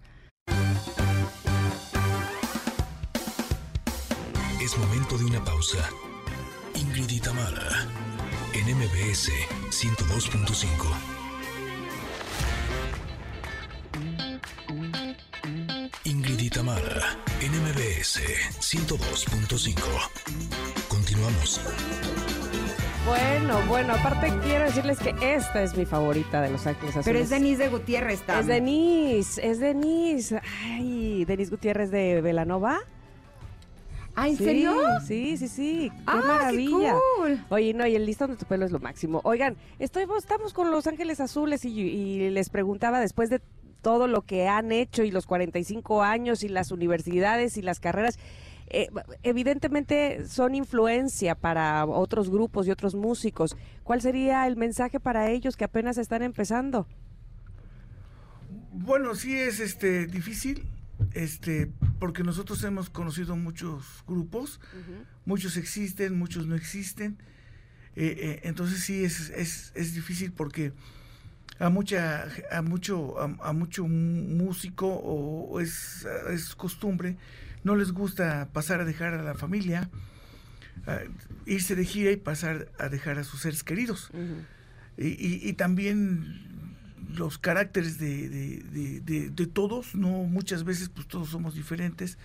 C: Es momento de una pausa. Ingrid y Tamara, en MBS 102.5. Ingrid y Tamara, en MBS 102.5. Continuamos.
A: Bueno, bueno, aparte quiero decirles que esta es mi favorita de Los Ángeles Azules.
B: Pero es Denise de Gutiérrez, Tam.
A: Es Denise, es Denise. Ay, Denise Gutiérrez de Velanova.
B: Ah, ¿en
A: Sí,
B: serio?
A: Sí, sí, sí. Qué
B: Ah, qué
A: maravilla.
B: cool.
A: Oye, no, y el listón de tu pelo es lo máximo. Oigan, estoy, estamos con Los Ángeles Azules y, y les preguntaba después de todo lo que han hecho y los 45 años y las universidades y las carreras, eh, evidentemente son influencia para otros grupos y otros músicos. ¿Cuál sería el mensaje para ellos que apenas están empezando?
D: Bueno, sí es este difícil, este, porque nosotros hemos conocido muchos grupos, muchos existen, muchos no existen. eh, eh, entonces sí es, es, es difícil porque a mucha a mucho a, a mucho músico o, o es, es costumbre no les gusta pasar a dejar a la familia a irse de gira y pasar a dejar a sus seres queridos. Y, y- y también los caracteres de, de- de- todos, no muchas veces pues todos somos diferentes,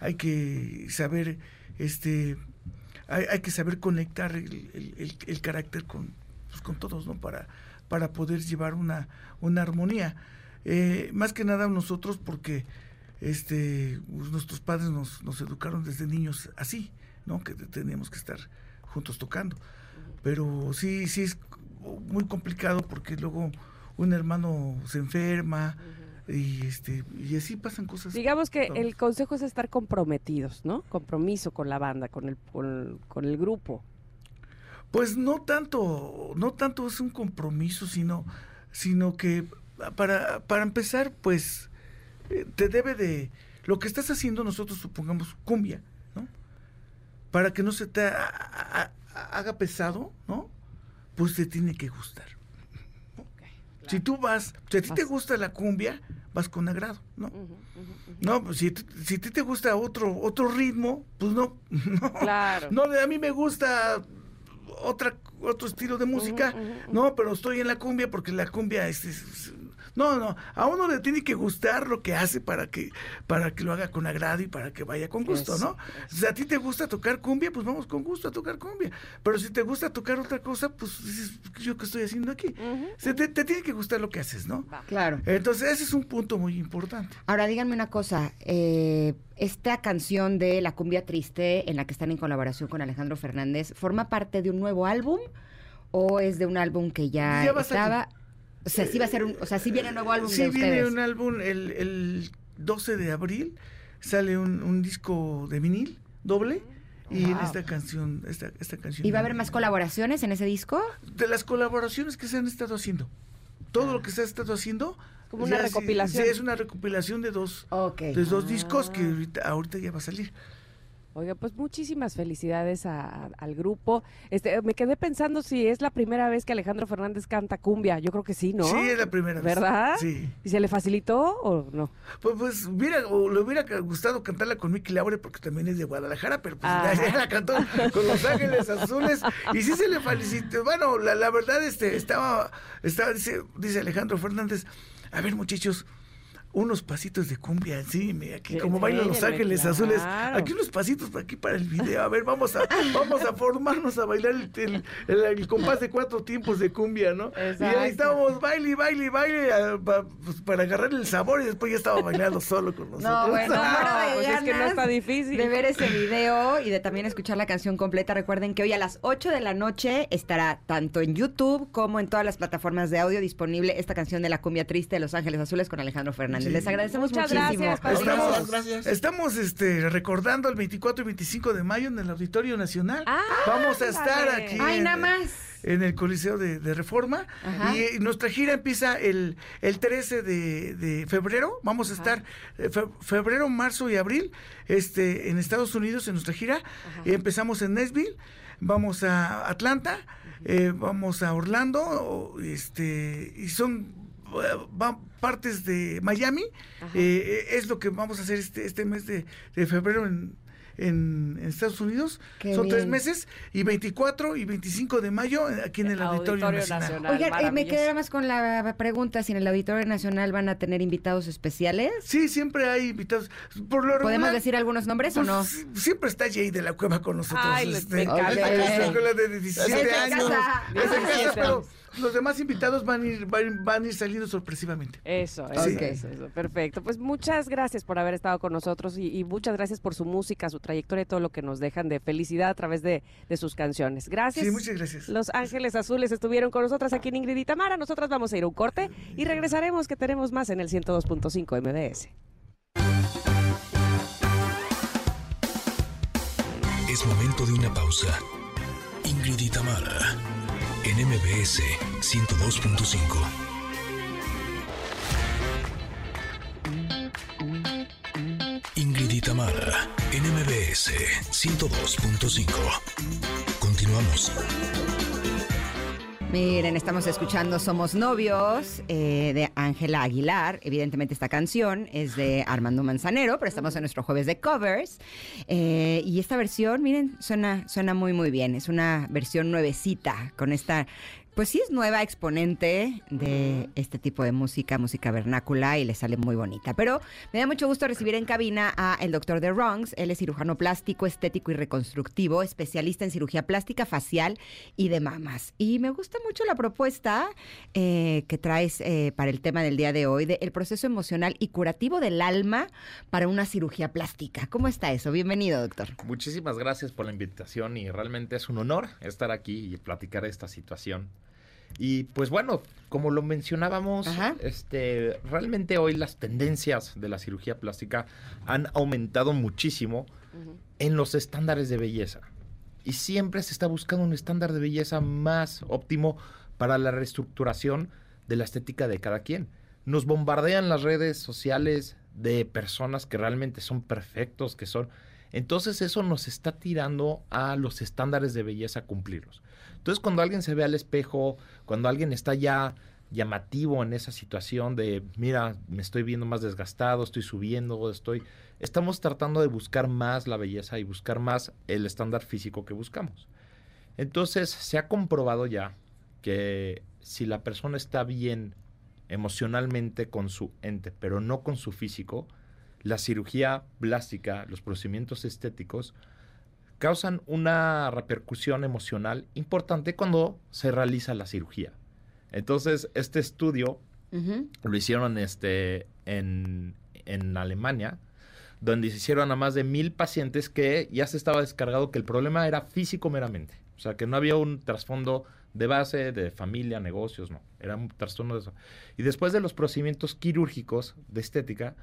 D: hay que saber este hay, que saber conectar el- el carácter con, pues, con todos, ¿no? Para, para poder llevar una, una armonía. Eh, más que nada nosotros porque este pues, nuestros padres nos, nos educaron desde niños así, ¿no? Que teníamos que estar juntos tocando. Pero sí, sí es muy complicado porque luego un hermano se enferma y este y así pasan cosas.
A: Digamos que el consejo es estar comprometidos, ¿no? Compromiso con la banda, con el, con, con el grupo.
D: Pues no tanto, no tanto es un compromiso, sino, sino que para, para empezar, pues eh, te debe de lo que estás haciendo nosotros supongamos cumbia, ¿no? Para que no se te ha- ha- ha- haga pesado, ¿no? Pues te tiene que gustar. Si tú vas, si a ti te gusta la cumbia, vas con agrado, ¿no? No, pues si, a ti te gusta otro otro ritmo, pues no. no.
A: Claro.
D: No, a mí me gusta otra otro estilo de música. No, pero estoy en la cumbia porque la cumbia es- no, no, a uno le tiene que gustar lo que hace para que para que lo haga con agrado y para que vaya con gusto,
A: Eso,
D: ¿no? Si a ti te gusta tocar cumbia, pues vamos con gusto a tocar cumbia. Pero si te gusta tocar otra cosa, pues dices, ¿yo qué estoy haciendo aquí? Se te, te tiene que gustar lo que haces, ¿no?
A: Va.
B: Claro.
D: Entonces, ese es un punto muy importante.
B: Ahora díganme una cosa, eh, esta canción de La cumbia triste en la que están en colaboración con Alejandro Fernández, ¿forma parte de un nuevo álbum o es de un álbum que ya,
D: Ya
B: estaba? O sea, sí va a ser un, o sea, sí viene un nuevo álbum
D: Sí,
B: de
D: viene
B: ustedes.
D: un álbum el, el 12 de abril, sale un, un disco de vinil doble y en esta canción, esta, esta canción.
B: ¿Y va a haber más colaboraciones en ese disco?
D: De las colaboraciones que se han estado haciendo. Todo lo que se ha estado haciendo.
A: Como una recopilación.
D: Sí, es una recopilación de dos,
B: Ok.
D: de dos discos que
A: Ah.
D: ahorita, ahorita ya va a salir.
A: Oiga, pues muchísimas felicidades a- a- al grupo. Este, me quedé pensando si es la primera vez que Alejandro Fernández canta cumbia. Yo creo que sí, ¿no?
D: Sí, es la primera vez.
A: ¿Verdad?
D: Sí.
A: ¿Y se le facilitó o no?
D: Pues, pues o le hubiera gustado cantarla con Mickey Laure porque también es de Guadalajara, pero pues
A: Ah.
D: ya, ya la cantó con Los Ángeles Azules y sí se le felicitó. Bueno, la, la verdad este estaba, estaba dice, dice Alejandro Fernández, a ver muchachos, unos pasitos de cumbia, sí, aquí
A: Sí,
D: como bailan Los Ángeles
A: claro.
D: Azules, aquí unos pasitos aquí para el video, a ver, vamos a, vamos a formarnos a bailar el, el- el- el compás de cuatro tiempos de cumbia, ¿no? Y ahí estábamos, baile, baile, baile, a- pa- pues, para agarrar el sabor y después ya estaba bailando solo con nosotros.
B: No, bueno,
A: No,
B: muero de
A: pues es que no está difícil.
B: De ver ese video y de también escuchar la canción completa. Recuerden que hoy a las 8 de la noche estará tanto en YouTube como en todas las plataformas de audio disponible esta canción de la cumbia triste de Los Ángeles Azules con Alejandro Fernández.
D: Sí.
B: Les agradecemos
A: Muchas
B: muchísimo.
A: gracias.
D: Estamos,
E: Gracias, gracias.
D: estamos este, recordando el 24 y 25 de mayo en el Auditorio Nacional.
A: Ah,
D: Vamos a estar aquí
B: Ay,
D: en,
B: nada más.
D: en el Coliseo de, de Reforma. Y, eh, nuestra gira empieza el, el 13 de, de febrero. Vamos a estar eh, fe- febrero, marzo y abril este, en Estados Unidos en nuestra gira. Y empezamos en Nashville, vamos a Atlanta, eh, vamos a Orlando, este, y son partes de Miami.
A: Ajá.
D: Eh, es lo que vamos a hacer este, este mes de, de febrero en, en- en Estados Unidos.
B: Qué
D: Son tres meses y 24 y 25 de mayo eh, aquí en el Auditorio,
A: Auditorio
D: Nacional.
A: Nacional.
B: Oigan, eh, me quedé más con la pregunta si en el Auditorio Nacional van a tener invitados especiales.
D: Sí, siempre hay invitados. Por lo
B: ¿Podemos
D: regular,
B: decir algunos nombres o
D: pues,
B: no?
D: Siempre está Jay de la Cueva con nosotros.
A: Ay, les- me
D: de 17
B: Es de
D: años.
B: casa.
D: Es de casa,
A: 17
D: pero
A: años.
D: Los demás invitados van a ir, van, van a ir saliendo sorpresivamente.
A: Eso, eso,
B: Sí.
A: eso, eso, perfecto. Pues muchas gracias por haber estado con nosotros y, y muchas gracias por su música, su trayectoria y todo lo que nos dejan de felicidad a través de, de sus canciones. Gracias.
D: Sí, muchas gracias.
A: Los Ángeles Azules estuvieron con nosotras aquí en Ingrid y Tamara. Nosotras vamos a ir a un corte y regresaremos que tenemos más en el 102.5 MBS.
C: Es momento de una pausa. Ingrid y Tamara, en MBS 102.5. Ingrid y Tamara, en MBS 102.5. Continuamos.
B: Miren, estamos escuchando Somos Novios eh, de Ángela Aguilar. Evidentemente esta canción es de Armando Manzanero, pero estamos en nuestro jueves de covers. Eh, y esta versión, miren, suena, suena muy, muy bien. Es una versión nuevecita con esta... Pues sí es nueva exponente de este tipo de música, música vernácula y le sale muy bonita. Pero me da mucho gusto recibir en cabina a el doctor de Wrongs. Él es cirujano plástico, estético y reconstructivo, especialista en cirugía plástica facial y de mamas. Y me gusta mucho la propuesta eh, que traes eh, para el tema del día de hoy, del proceso emocional y curativo del alma para una cirugía plástica. ¿Cómo está eso? Bienvenido, doctor.
F: Muchísimas gracias por la invitación y realmente es un honor estar aquí y platicar esta situación. Y pues bueno, como lo mencionábamos,
B: Ajá.
F: este, realmente hoy las tendencias de la cirugía plástica han aumentado muchísimo en los estándares de belleza. y siempre se está buscando un estándar de belleza más óptimo para la reestructuración de la estética de cada quien. Nos bombardean las redes sociales de personas que realmente son perfectos, que son... Entonces eso nos está tirando a los estándares de belleza cumplirlos. Entonces cuando alguien se ve al espejo, cuando alguien está ya llamativo en esa situación de, mira, me estoy viendo más desgastado, estoy subiendo, estoy... Estamos tratando de buscar más la belleza y buscar más el estándar físico que buscamos. Entonces se ha comprobado ya que si la persona está bien emocionalmente con su ente, pero no con su físico, la cirugía plástica, los procedimientos estéticos, causan una repercusión emocional importante cuando se realiza la cirugía. Entonces, este estudio lo hicieron este, en, en Alemania, donde se hicieron a más de mil pacientes que ya se estaba descargado que el problema era físico meramente. O sea, que no había un trasfondo de base, de familia, negocios, no. Era un trastorno de eso. Y después de los procedimientos quirúrgicos de estética,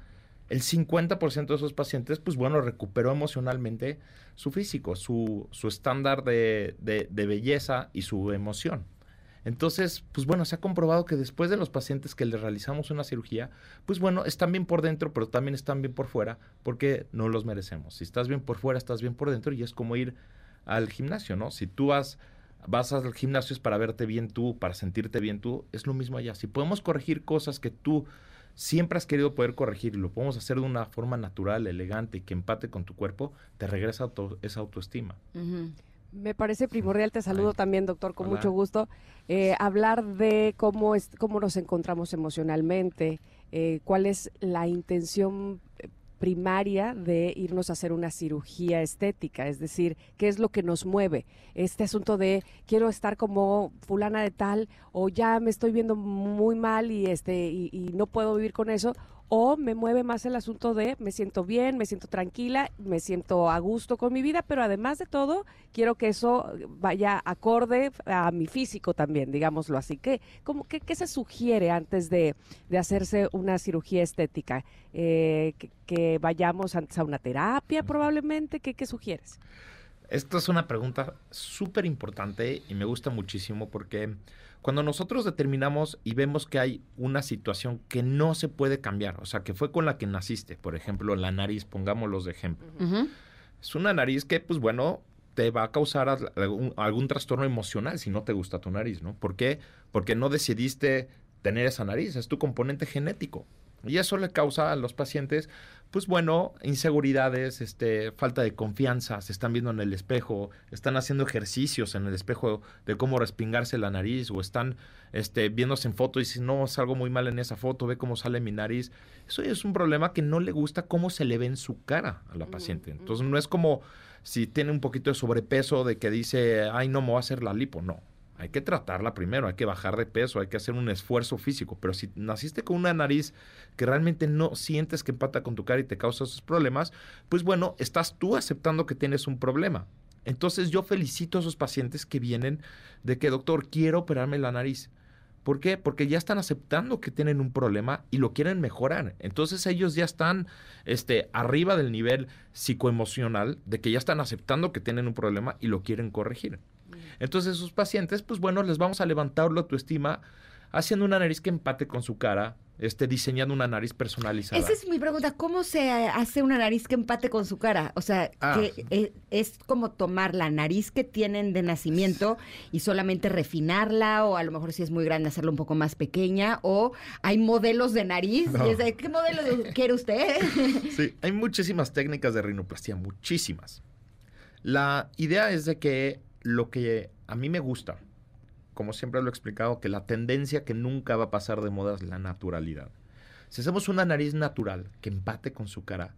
F: el 50% de esos pacientes, pues bueno, recuperó emocionalmente su físico, su, su estándar de, de, belleza y su emoción. Entonces, pues bueno, se ha comprobado que después de los pacientes que les realizamos una cirugía, pues bueno, están bien por dentro, pero también están bien por fuera, porque no los merecemos. Si estás bien por fuera, estás bien por dentro y es como ir al gimnasio, ¿no? Si tú vas, vas al gimnasio es para verte bien tú, para sentirte bien tú, es lo mismo allá. Si podemos corregir cosas que tú siempre has querido poder corregir y lo podemos hacer de una forma natural, elegante y que empate con tu cuerpo, te regresa auto, esa autoestima.
A: Me parece primordial, te saludo
F: Ay.
A: también, doctor, con
F: Hola.
A: mucho gusto. Eh, hablar de cómo, es, cómo nos encontramos emocionalmente, eh, cuál es la intención eh, primaria de irnos a hacer una cirugía estética, es decir, qué es lo que nos mueve. Este asunto de quiero estar como fulana de tal o ya me estoy viendo muy mal y este y, no puedo vivir con eso o me mueve más el asunto de me siento bien, me siento tranquila, me siento a gusto con mi vida, pero además de todo, quiero que eso vaya acorde a mi físico también, digámoslo así. ¿Qué, cómo, qué, qué se sugiere antes de, de hacerse una cirugía estética? Eh, que, que vayamos antes a una terapia probablemente, ¿qué, qué sugieres?
F: Esta es una pregunta súper importante y me gusta muchísimo porque cuando nosotros determinamos y vemos que hay una situación que no se puede cambiar, o sea, que fue con la que naciste, por ejemplo, la nariz, pongámoslos de ejemplo. Es una nariz que, pues bueno, te va a causar al- algún, algún trastorno emocional si no te gusta tu nariz, ¿no? ¿Por qué? Porque no decidiste tener esa nariz, es tu componente genético. Y eso le causa a los pacientes, pues bueno, inseguridades, este, falta de confianza, se están viendo en el espejo, están haciendo ejercicios en el espejo de cómo respingarse la nariz, o están este, viéndose en foto y dicen, no, salgo muy mal en esa foto, ve cómo sale mi nariz. Eso es un problema que no le gusta cómo se le ve en su cara a la paciente. Entonces no es como si tiene un poquito de sobrepeso de que dice, ay, no me voy a hacer la lipo. No, hay que tratarla primero, hay que bajar de peso, hay que hacer un esfuerzo físico. Pero si naciste con una nariz que realmente no sientes que empata con tu cara y te causa esos problemas, pues bueno, estás tú aceptando que tienes un problema. Entonces yo felicito a esos pacientes que vienen de que, doctor, quiero operarme la nariz. ¿Por qué? Porque ya están aceptando que tienen un problema y lo quieren mejorar. Entonces ellos ya están este, arriba del nivel psicoemocional de que ya están aceptando que tienen un problema y lo quieren corregir. Entonces sus pacientes, pues bueno, les vamos a levantar la autoestima haciendo una nariz que empate con su cara, este, diseñando una nariz personalizada.
B: Esa es mi pregunta. ¿Cómo se hace una nariz que empate con su cara? O sea,
F: Ah.
B: que eh, es como tomar la nariz que tienen de nacimiento y solamente refinarla, o a lo mejor si es muy grande hacerla un poco más pequeña, o hay modelos de nariz.
F: No.
B: y es de, ¿Qué modelo de- quiere usted?
F: Sí, hay muchísimas técnicas de rinoplastia, muchísimas. La idea es de que lo que a mí me gusta, como siempre lo he explicado, que la tendencia que nunca va a pasar de moda es la naturalidad. Si hacemos una nariz natural que empate con su cara,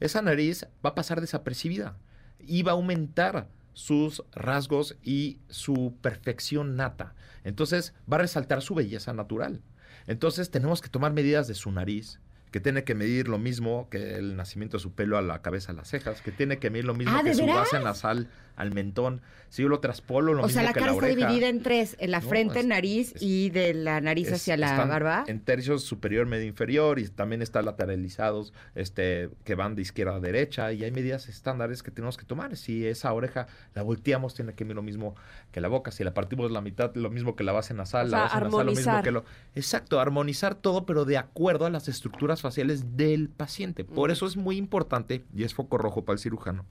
F: esa nariz va a pasar desapercibida y va a aumentar sus rasgos y su perfección nata. Entonces va a resaltar su belleza natural. Entonces tenemos que tomar medidas de su nariz, que tiene que medir lo mismo que el nacimiento de su pelo a la cabeza, a las cejas, que tiene que medir lo mismo
B: Ah, ¿de
F: que su base nasal al mentón. Si yo lo traspolo, lo
B: o
F: mismo
B: sea, la
F: que
B: cara
F: la
B: está
F: oreja.
B: dividida en tres, en la
F: No,
B: frente,
F: es-
B: nariz
F: es-
B: y de la nariz
F: Es-
B: hacia la barba.
F: En tercios superior, medio inferior, y también están lateralizados, este, que van de izquierda a derecha, y hay medidas estándares que tenemos que tomar. Si esa oreja la volteamos, tiene que medir lo mismo que la boca. Si la partimos la mitad, lo mismo que la base nasal,
A: O
F: la base nasal, lo mismo que lo. Exacto, armonizar todo, pero de acuerdo a las estructuras faciales del paciente. Por eso es muy importante, y es foco rojo para el cirujano.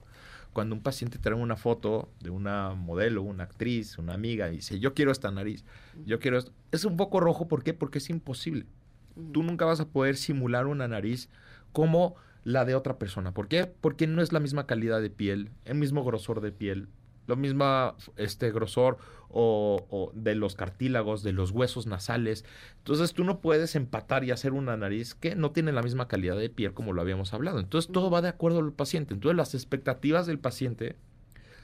F: Cuando un paciente trae una foto de una modelo, una actriz, una amiga, y dice, yo quiero esta nariz, yo quiero esto. Es un foco rojo, ¿por qué? Porque es imposible. Tú nunca vas a poder simular una nariz como la de otra persona. ¿Por qué? Porque no es la misma calidad de piel, el mismo grosor de piel, lo mismo este grosor o, o de los cartílagos, de los huesos nasales. Entonces tú no puedes empatar y hacer una nariz que no tiene la misma calidad de piel como lo habíamos hablado. Entonces todo va de acuerdo al paciente. Entonces las expectativas del paciente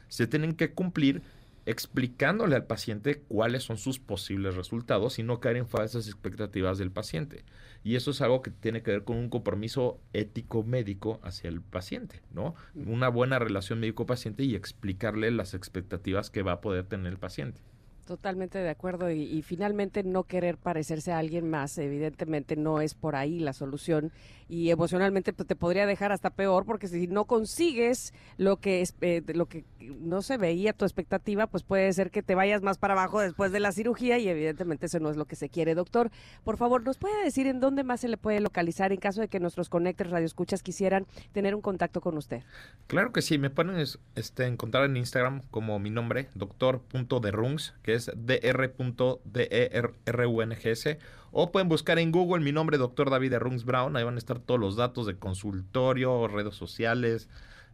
F: se tienen que cumplir explicándole al paciente cuáles son sus posibles resultados y no caer en falsas expectativas del paciente. Y eso es algo que tiene que ver con un compromiso ético-médico hacia el paciente, ¿no? Una buena relación médico-paciente y explicarle las expectativas que va a poder tener el paciente.
A: Totalmente de acuerdo y, finalmente no querer parecerse a alguien más, evidentemente no es por ahí la solución y emocionalmente pues, te podría dejar hasta peor porque si no consigues lo que eh, lo que no se veía tu expectativa, pues puede ser que te vayas más para abajo después de la cirugía y evidentemente eso no es lo que se quiere, doctor. Por favor, ¿nos puede decir en dónde más se le puede localizar en caso de que nuestros conectores radioescuchas quisieran tener un contacto con usted?
F: Claro que sí, me pueden es- este, encontrar en Instagram como mi nombre, doctor.derungs, que es dr.derungs, o pueden buscar en Google mi nombre, doctor David Derungs Brown, ahí van a estar todos los datos de consultorio, redes sociales,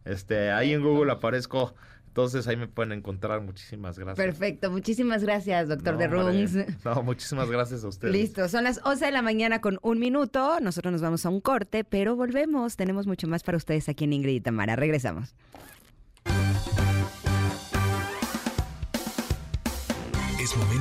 F: este, ahí en Google aparezco, entonces ahí me pueden encontrar, muchísimas gracias.
B: Perfecto, muchísimas gracias, doctor
F: No,
B: de Rungs.
F: No, muchísimas gracias a ustedes.
B: Listo, son las 11 de la mañana con un minuto. Nosotros nos vamos a un corte, pero volvemos. Tenemos mucho más para ustedes aquí en Ingrid y Tamara. Regresamos.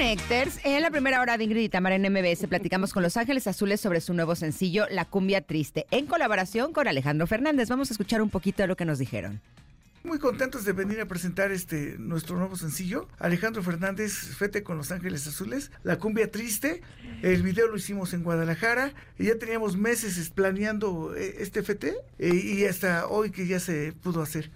B: En la primera hora de Ingrid y Tamara en MBS platicamos con Los Ángeles Azules sobre su nuevo sencillo La Cumbia Triste, en colaboración con Alejandro Fernández. Vamos a escuchar un poquito de lo que nos dijeron.
D: Muy contentos de venir a presentar este nuestro nuevo sencillo. Alejandro Fernández, Fete con Los Ángeles Azules, La Cumbia Triste. El video lo hicimos en Guadalajara y ya teníamos meses es- planeando eh, este fete eh, y hasta hoy que ya se pudo hacer.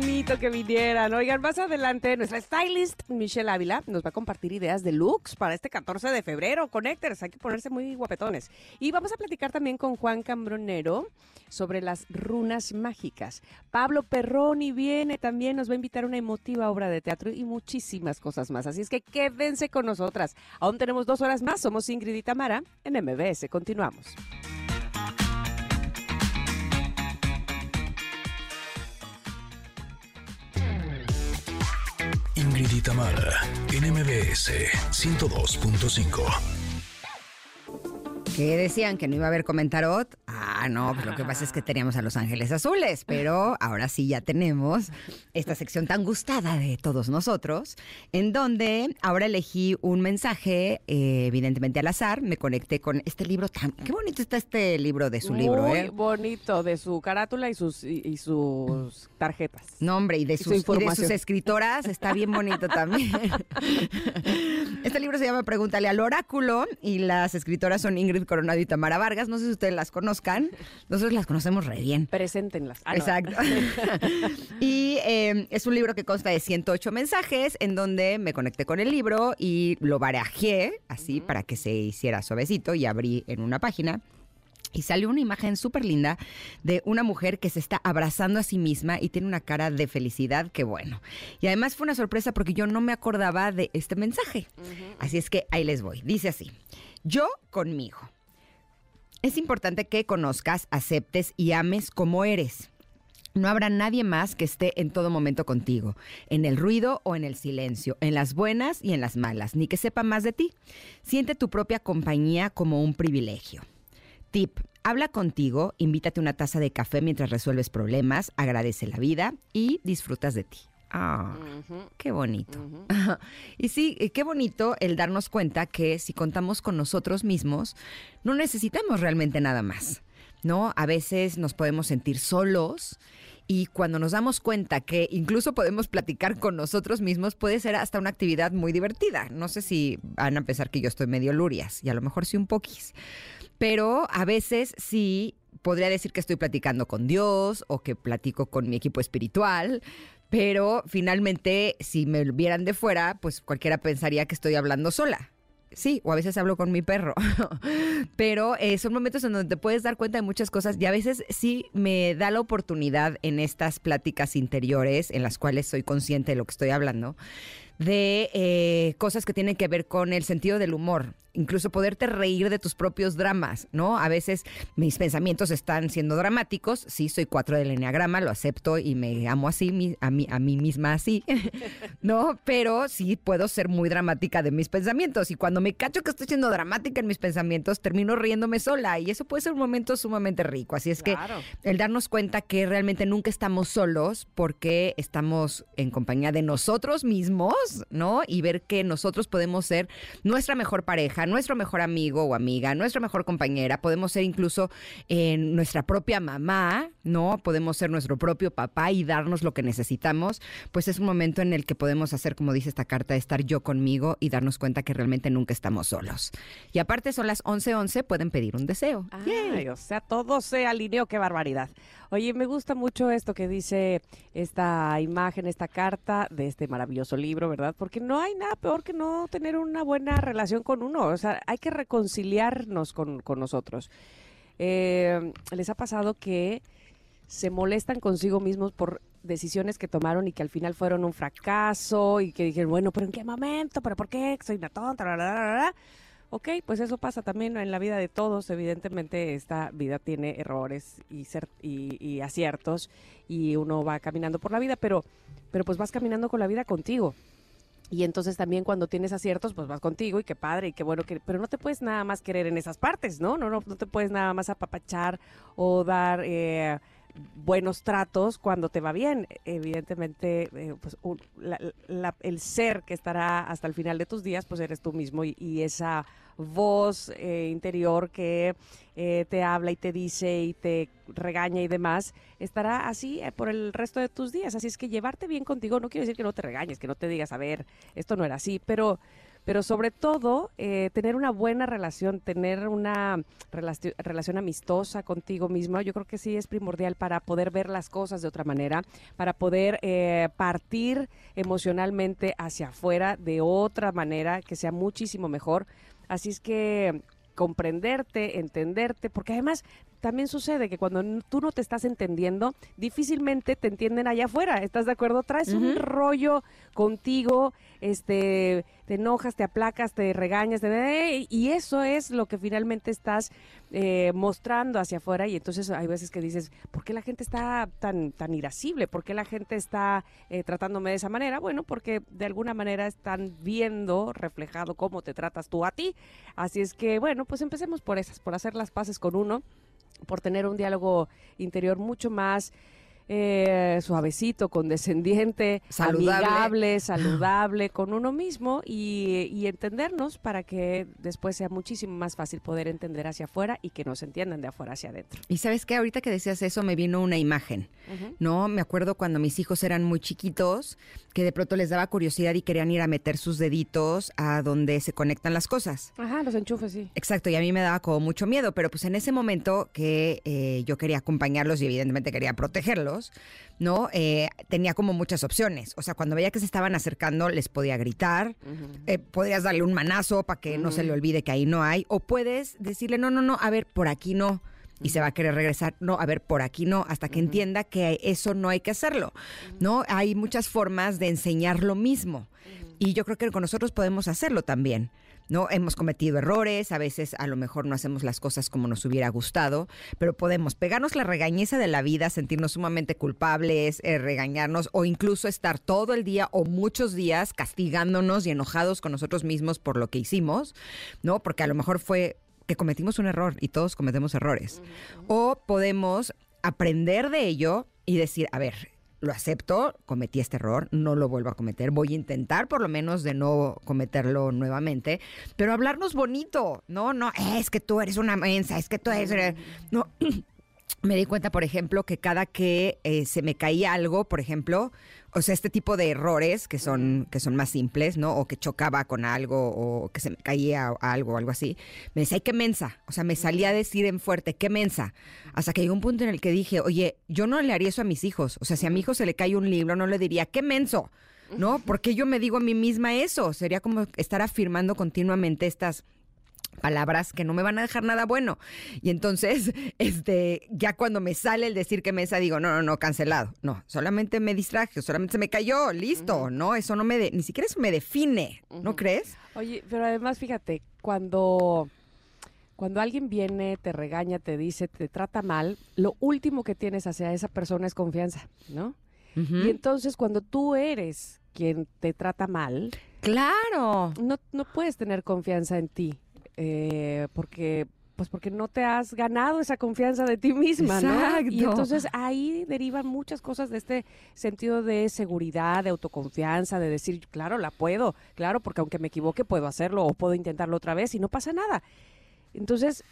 A: Bonito que vinieran. Oigan, más adelante nuestra stylist Michelle Ávila nos va a compartir ideas de looks para este 14 de febrero. Connectors, hay que ponerse muy guapetones. Y vamos a platicar también con Juan Cambronero sobre las runas mágicas. Pablo Perroni viene también, nos va a invitar a una emotiva obra de teatro y muchísimas cosas más. Así es que quédense con nosotras. Aún tenemos dos horas más. Somos Ingrid y Tamara en MBS. Continuamos.
C: Ingrid y Tamara, en MBS 102.5.
B: ¿Qué decían? ¿Que no iba a haber comentarot? Ah, no, pues lo que pasa es que teníamos a Los Ángeles Azules, pero ahora sí ya tenemos esta sección tan gustada de todos nosotros, en donde ahora elegí un mensaje, eh, evidentemente al azar, me conecté con este libro tan... Qué bonito está este libro de su libro,
A: Muy
B: ¿eh?
A: bonito, de su carátula y sus, y, y sus tarjetas.
B: No, hombre, y de,
A: su
B: sus, y de sus escritoras está bien bonito también. Este libro se llama Pregúntale al oráculo y las escritoras son Ingrid Coronado y Tamara Vargas. No sé si ustedes las conozcan. Nosotros las conocemos re bien.
A: Preséntenlas. Ah, no.
B: Exacto. y eh, es un libro que consta de 108 mensajes en donde me conecté con el libro y lo barajé así para que se hiciera suavecito y abrí en una página. Y salió una imagen súper linda de una mujer que se está abrazando a sí misma y tiene una cara de felicidad que bueno. Y además fue una sorpresa porque yo no me acordaba de este mensaje. Así es que ahí les voy. Dice así, yo conmigo. Es importante que conozcas, aceptes y ames como eres. No habrá nadie más que esté en todo momento contigo, en el ruido o en el silencio, en las buenas y en las malas, ni que sepa más de ti. Siente tu propia compañía como un privilegio. Tip, habla contigo, invítate una taza de café mientras resuelves problemas, agradece la vida y disfrutas de ti. Ah, qué bonito. y sí, eh, qué bonito el darnos cuenta que si contamos con nosotros mismos, no necesitamos realmente nada más. ¿No? A veces nos podemos sentir solos y cuando nos damos cuenta que incluso podemos platicar con nosotros mismos, puede ser hasta una actividad muy divertida. No sé si van a pensar que yo estoy medio lurias y a lo mejor sí un poquis. Pero a veces sí podría decir que estoy platicando con Dios o que platico con mi equipo espiritual, pero finalmente, si me vieran de fuera, pues cualquiera pensaría que estoy hablando sola. Sí, o a veces hablo con mi perro. Pero eh, son momentos en donde te puedes dar cuenta de muchas cosas y a veces sí me da la oportunidad en estas pláticas interiores en las cuales soy consciente de lo que estoy hablando, de eh, cosas que tienen que ver con el sentido del humor incluso poderte reír de tus propios dramas, ¿no? A veces mis pensamientos están siendo dramáticos, sí, soy cuatro del enneagrama, lo acepto y me amo así, a mí, a mí misma así, ¿no? Pero sí puedo ser muy dramática de mis pensamientos y cuando me cacho que estoy siendo dramática en mis pensamientos, termino riéndome sola y eso puede ser un momento sumamente rico. Así es que el darnos cuenta que realmente nunca estamos solos porque estamos en compañía de nosotros mismos, ¿no? Y ver que nosotros podemos ser nuestra mejor pareja nuestro mejor amigo o amiga, nuestra mejor compañera, podemos ser incluso eh, nuestra propia mamá, ¿no? Podemos ser nuestro propio papá y darnos lo que necesitamos, pues es un momento en el que podemos hacer, como dice esta carta, estar yo conmigo y darnos cuenta que realmente nunca estamos solos. Y aparte son las 11:11, pueden pedir un deseo.
A: Ay, o sea, todo se alineó, qué barbaridad. Oye, me gusta mucho esto que dice esta imagen, esta carta de este maravilloso libro, ¿verdad? Porque no hay nada peor que no tener una buena relación con uno. O sea, hay que reconciliarnos con, nosotros. Eh, ¿Les ha pasado que se molestan consigo mismos por decisiones que tomaron y que al final fueron un fracaso y que dijeron, bueno, pero ¿en qué momento? ¿Pero por qué? Soy una tonta, Ok, pues eso pasa también en la vida de todos. Evidentemente, esta vida tiene errores y, y, aciertos y uno va caminando por la vida, pero, pero pues vas caminando con la vida contigo. Y entonces también cuando tienes aciertos, pues vas contigo y qué padre y qué bueno que... Pero no te puedes nada más querer en esas partes, ¿no? No, no, no te puedes nada más apapachar o dar... Eh, buenos tratos cuando te va bien. Evidentemente, eh, pues el ser que estará hasta el final de tus días, pues eres tú mismo y, esa voz eh, interior que eh, te habla y te dice y te regaña y demás, estará así por el resto de tus días. Así es que llevarte bien contigo no quiere decir que no te regañes, que no te digas, a ver, esto no era así, pero pero sobre todo eh, tener una buena relación, tener una relación amistosa contigo mismo, yo creo que sí es primordial para poder ver las cosas de otra manera, para poder eh, partir emocionalmente hacia afuera de otra manera que sea muchísimo mejor. Así es que comprenderte, entenderte, porque además también sucede que cuando tú no te estás entendiendo, difícilmente te entienden allá afuera. ¿Estás de acuerdo? Traes un rollo contigo, este, te enojas, te aplacas, te regañas, y eso es lo que finalmente estás eh, mostrando hacia afuera. Y entonces hay veces que dices, ¿por qué la gente está tan, tan irascible? ¿Por qué la gente está eh, tratándome de esa manera? Bueno, porque de alguna manera están viendo reflejado cómo te tratas tú a ti. Así es que, bueno, pues empecemos por esas, por hacer las paces con uno por tener un diálogo interior mucho más eh, suavecito, condescendiente, saludable. amigable, saludable con uno mismo y, entendernos para que después sea muchísimo más fácil poder entender hacia afuera y que nos entiendan de afuera hacia adentro.
B: Y sabes que ahorita que decías eso me vino una imagen, ¿no? Me acuerdo cuando mis hijos eran muy chiquitos que de pronto les daba curiosidad y querían ir a meter sus deditos a donde se conectan las cosas.
A: Ajá, los enchufes, sí.
B: Exacto, y a mí me daba como mucho miedo, pero pues en ese momento que eh, yo quería acompañarlos y evidentemente quería protegerlos, ¿no? Eh, tenía como muchas opciones. O sea, cuando veía que se estaban acercando, les podía gritar, eh, podrías darle un manazo para que no se le olvide que ahí no hay, o puedes decirle, no, no, no, a ver, por aquí no. Y se va a querer regresar, no, a ver, por aquí no, hasta que entienda que eso no hay que hacerlo, ¿no? Hay muchas formas de enseñar lo mismo. Y yo creo que con nosotros podemos hacerlo también. ¿No? Hemos cometido errores, a veces a lo mejor no hacemos las cosas como nos hubiera gustado, pero podemos pegarnos la regañeza de la vida, sentirnos sumamente culpables, eh, regañarnos o incluso estar todo el día o muchos días castigándonos y enojados con nosotros mismos por lo que hicimos, ¿no? Porque a lo mejor fue que cometimos un error y todos cometemos errores. O podemos aprender de ello y decir, a ver, lo acepto, cometí este error, no lo vuelvo a cometer, voy a intentar por lo menos de no cometerlo nuevamente, pero hablarnos bonito, no, no, es que tú eres una mensa, es que tú eres... No, me di cuenta, por ejemplo, que cada que eh, se me caía algo, por ejemplo, o sea, este tipo de errores que son, que son más simples, ¿no? O que chocaba con algo, o que se me caía algo, o algo así, me decía, ay, qué mensa. O sea, me salía a decir en fuerte, qué mensa. Hasta que llegó un punto en el que dije, oye, yo no le haría eso a mis hijos. O sea, si a mi hijo se le cae un libro, no le diría, qué menso. ¿No? Porque yo me digo a mí misma eso. Sería como estar afirmando continuamente estas palabras que no me van a dejar nada bueno. Y entonces, este, ya cuando me sale el decir que mesa, digo, no, no, no, cancelado. No, solamente me distraje, solamente se me cayó, listo, ¿no? Eso no me, de, ni siquiera eso me define, ¿no crees?
A: Oye, pero además, fíjate, cuando, cuando alguien viene, te regaña, te dice, te trata mal, lo último que tienes hacia esa persona es confianza, ¿no? Y entonces, cuando tú eres quien te trata mal,
B: claro,
A: no, no puedes tener confianza en ti eh, porque pues porque no te has ganado esa confianza de ti misma, ¿no? Y entonces ahí derivan muchas cosas de este sentido de seguridad, de autoconfianza, de decir, claro, la puedo, claro, porque aunque me equivoque puedo hacerlo o puedo intentarlo otra vez y no pasa nada. Entonces,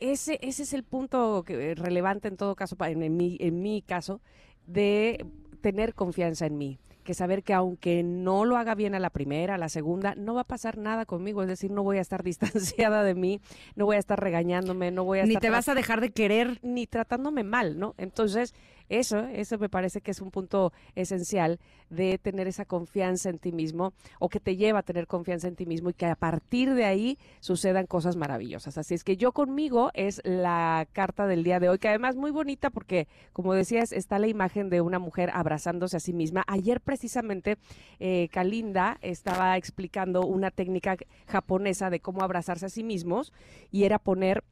A: ese, ese es el punto que, relevante en todo caso, en, mi, en mi caso, de tener confianza en mí que saber que aunque no lo haga bien a la primera, a la segunda, no va a pasar nada conmigo, es decir, no voy a estar distanciada de mí, no voy a estar regañándome, no voy a
B: ni
A: estar...
B: te vas a dejar de querer.
A: Ni tratándome mal, ¿no? Entonces, eso, eso me parece que es un punto esencial de tener esa confianza en ti mismo o que te lleva a tener confianza en ti mismo y que a partir de ahí sucedan cosas maravillosas. Así es que yo conmigo es la carta del día de hoy, que además muy bonita porque, como decías, está la imagen de una mujer abrazándose a sí misma. Ayer precisamente eh, Kalinda estaba explicando una técnica japonesa de cómo abrazarse a sí mismos y era poner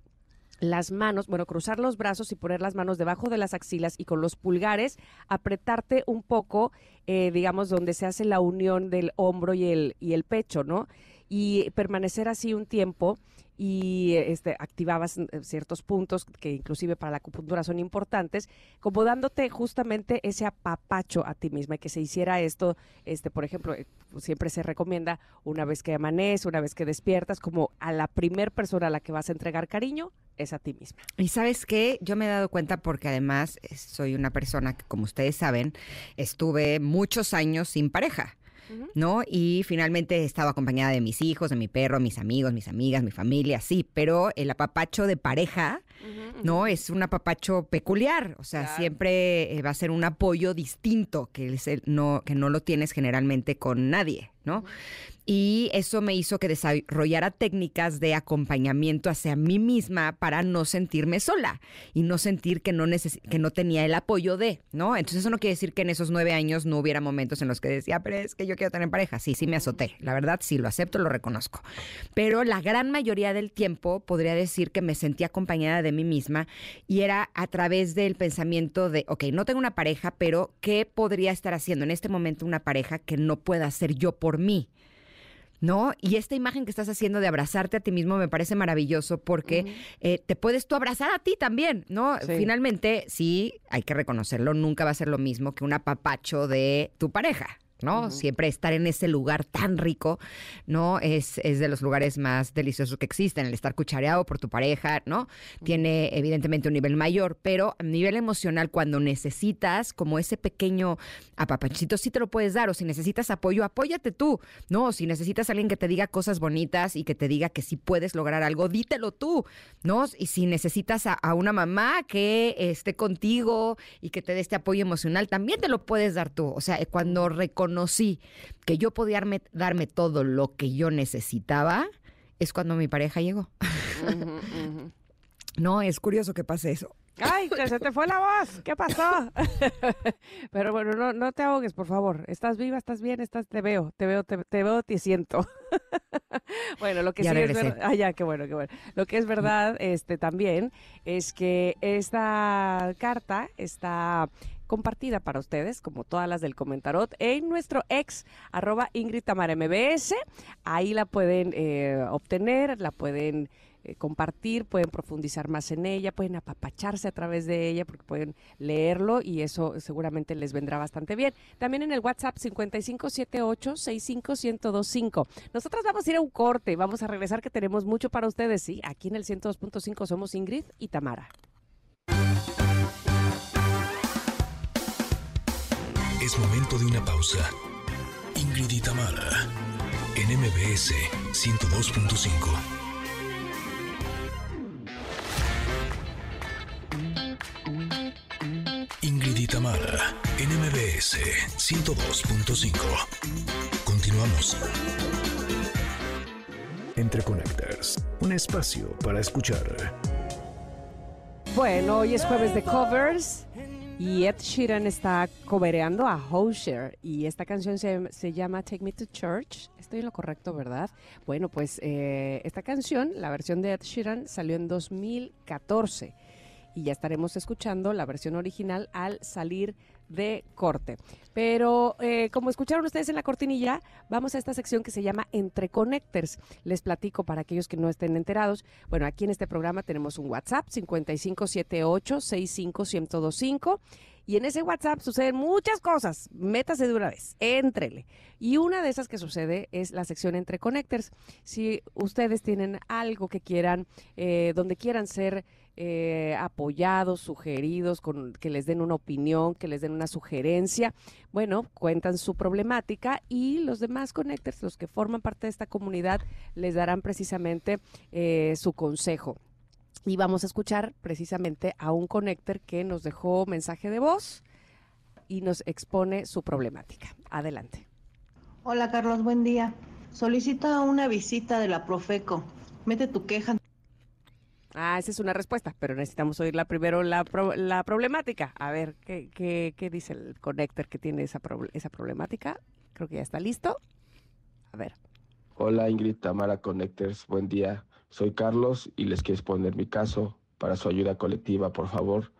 A: las manos, bueno, cruzar los brazos y poner las manos debajo de las axilas y con los pulgares apretarte un poco, eh, digamos, donde se hace la unión del hombro y el, y el pecho, ¿no? Y permanecer así un tiempo y este, activabas eh, ciertos puntos que inclusive para la acupuntura son importantes, como dándote justamente ese apapacho a ti misma y que se hiciera esto, este, por ejemplo, eh, siempre se recomienda una vez que amanece, una vez que despiertas, como a la primer persona a la que vas a entregar cariño es a ti misma.
B: Y sabes qué, yo me he dado cuenta porque además eh, soy una persona que, como ustedes saben, estuve muchos años sin pareja. ¿No? Y finalmente estaba acompañada de mis hijos, de mi perro, mis amigos, mis amigas, mi familia, sí, pero el apapacho de pareja, ¿no? Es un apapacho peculiar, o sea, siempre eh, va a ser un apoyo distinto que, no, que no lo tienes generalmente con nadie, ¿no? Y eso me hizo que desarrollara técnicas de acompañamiento hacia mí misma para no sentirme sola y no sentir que no, que no tenía el apoyo de, ¿no? Entonces eso no quiere decir que en esos nueve años no hubiera momentos en los que decía, pero es que yo quiero tener pareja. Sí, sí me azoté. La verdad, sí, lo acepto, lo reconozco. Pero la gran mayoría del tiempo podría decir que me sentía acompañada de mí misma y era a través del pensamiento de, ok, no tengo una pareja, pero ¿qué podría estar haciendo en este momento una pareja que no pueda hacer yo por mí? ¿No? Y esta imagen que estás haciendo de abrazarte a ti mismo me parece maravilloso porque eh, te puedes tú abrazar a ti también, ¿no? Finalmente, sí, hay que reconocerlo, nunca va a ser lo mismo que un apapacho de tu pareja, ¿no? Siempre estar en ese lugar tan rico, ¿no? Es, es, de los lugares más deliciosos que existen, el estar cuchareado por tu pareja, ¿no? Tiene evidentemente un nivel mayor, pero a nivel emocional, cuando necesitas como ese pequeño apapachito, sí te lo puedes dar, o si necesitas apoyo, apóyate tú, ¿no? O si necesitas alguien que te diga cosas bonitas y que te diga que sí puedes lograr algo, dítelo tú, ¿no? Y si necesitas a, a una mamá que esté contigo y que te dé este apoyo emocional, también te lo puedes dar tú, o sea, cuando reconoces conocí que yo podía darme, todo lo que yo necesitaba, es cuando mi pareja llegó. No, es curioso que pase eso.
A: Ay, que se te fue la voz. ¿Qué pasó? Pero bueno, no, no te ahogues, por favor. Estás viva, estás bien, estás, te veo, te veo, te, te veo, te siento. bueno, lo que
B: Ya
A: sí es verdad. Ah, ya, qué bueno, qué bueno. Lo que es verdad, este, también, es que esta carta está compartida para ustedes, como todas las del comentarot, en nuestro ex, arroba Ingrid Tamara MBS. Ahí la pueden eh, obtener, la pueden eh, compartir, pueden profundizar más en ella, pueden apapacharse a través de ella porque pueden leerlo y eso seguramente les vendrá bastante bien. También en el WhatsApp 5578-65125. Nosotros vamos a ir a un corte, vamos a regresar que tenemos mucho para ustedes, sí, aquí en el 102.5 somos Ingrid y Tamara.
C: Es momento de una pausa. Ingrid y Tamara, en MBS 102.5. Ingrid y Tamara, en MBS 102.5. Continuamos. Entre Connectors, un espacio para escuchar.
A: Bueno, hoy es jueves de covers y Ed Sheeran está covereando a Hosher y esta canción se, se llama Take Me to Church. Estoy en lo correcto, ¿verdad? Bueno, pues eh, esta canción, la versión de Ed Sheeran, salió en 2014 y ya estaremos escuchando la versión original al salir de corte. Pero eh, como escucharon ustedes en la cortinilla, vamos a esta sección que se llama Entre Connectors. Les platico para aquellos que no estén enterados. Bueno, aquí en este programa tenemos un WhatsApp 5578-65125 y en ese WhatsApp suceden muchas cosas. Métase de una vez, éntrele. Y una de esas que sucede es la sección Entre Connectors. Si ustedes tienen algo que quieran, eh, donde quieran ser eh, apoyados, sugeridos, que les den una opinión, que les den una sugerencia. Bueno, cuentan su problemática y los demás connectors, los que forman parte de esta comunidad, les darán precisamente eh, su consejo. Y vamos a escuchar precisamente a un connector que nos dejó mensaje de voz y nos expone su problemática. Adelante.
G: Hola Carlos, buen día. Solicita una visita de la Profeco. Mete tu queja.
A: Ah, esa es una respuesta, pero necesitamos oírla primero la, pro- la problemática. A ver, ¿qué, qué, qué dice el connector que tiene esa, proble- esa problemática? Creo que ya está listo. A ver.
H: Hola Ingrid Tamara Connectors, buen día. Soy Carlos y les quiero exponer mi caso para su ayuda colectiva, por favor.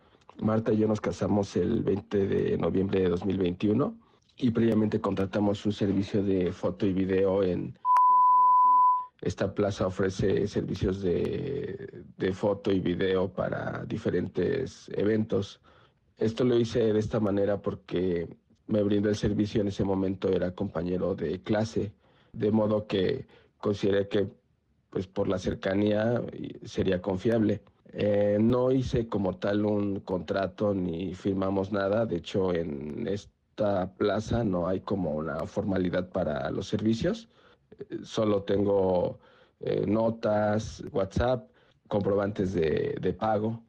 H: Marta y yo nos casamos el 20 de noviembre de 2021 y previamente contratamos un servicio de foto y video en. Esta plaza ofrece servicios de, de foto y video para diferentes eventos. Esto lo hice de esta manera porque me brindó el servicio en ese momento, era compañero de clase de modo que consideré que pues por la cercanía sería confiable. Eh, no hice como tal un contrato ni firmamos nada, de hecho en esta plaza no hay como una formalidad para los servicios, solo tengo eh, notas, WhatsApp, comprobantes de, de pago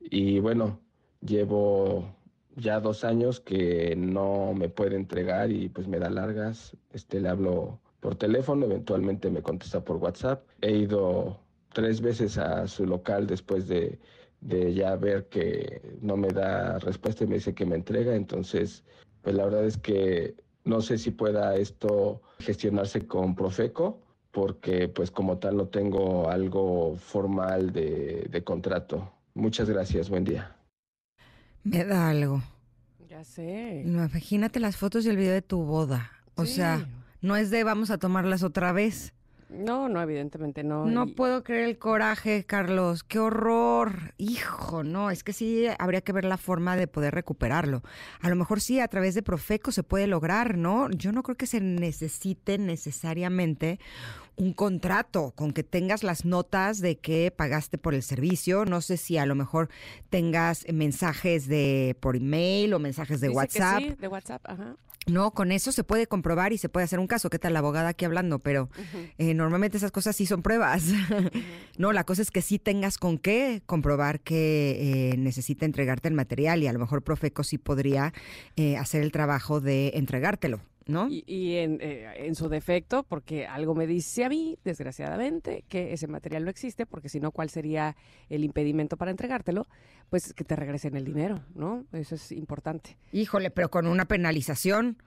H: y bueno, llevo ya dos años que no me puede entregar y pues me da largas. Este le hablo por teléfono, eventualmente me contesta por WhatsApp. He ido tres veces a su local después de, de ya ver que no me da respuesta y me dice que me entrega. Entonces, pues la verdad es que no sé si pueda esto gestionarse con Profeco, porque pues como tal no tengo algo formal de, de contrato. Muchas gracias, buen día.
B: Me da algo.
A: Ya sé.
B: No, Imagínate las fotos y el video de tu boda. O
A: Sí.
B: sea, no es de vamos a tomarlas otra vez.
A: No, no, evidentemente no.
B: No
A: y-
B: puedo creer el coraje, Carlos. Qué horror. Hijo, no, es que sí habría que ver la forma de poder recuperarlo. A lo mejor sí, a través de Profeco se puede lograr, ¿no? Yo no creo que se necesite necesariamente un contrato con que tengas las notas de que pagaste por el servicio. No sé si a lo mejor tengas mensajes de por email o mensajes de
A: Dice que
B: WhatsApp.
A: sí, de WhatsApp, ajá.
B: No, con eso se puede comprobar y se puede hacer un caso. ¿Qué tal la abogada aquí hablando? Pero eh, normalmente esas cosas sí son pruebas. no, la cosa es que sí tengas con qué comprobar que eh, necesita entregarte el material y a lo mejor Profeco sí podría eh, hacer el trabajo de entregártelo. ¿No?
A: Y, y en, eh, en su defecto, porque algo me dice a mí, desgraciadamente, que ese material no existe, porque si no, ¿cuál sería el impedimento para entregártelo? Pues que te regresen el dinero, ¿no? Eso es importante.
B: Híjole, pero con una penalización.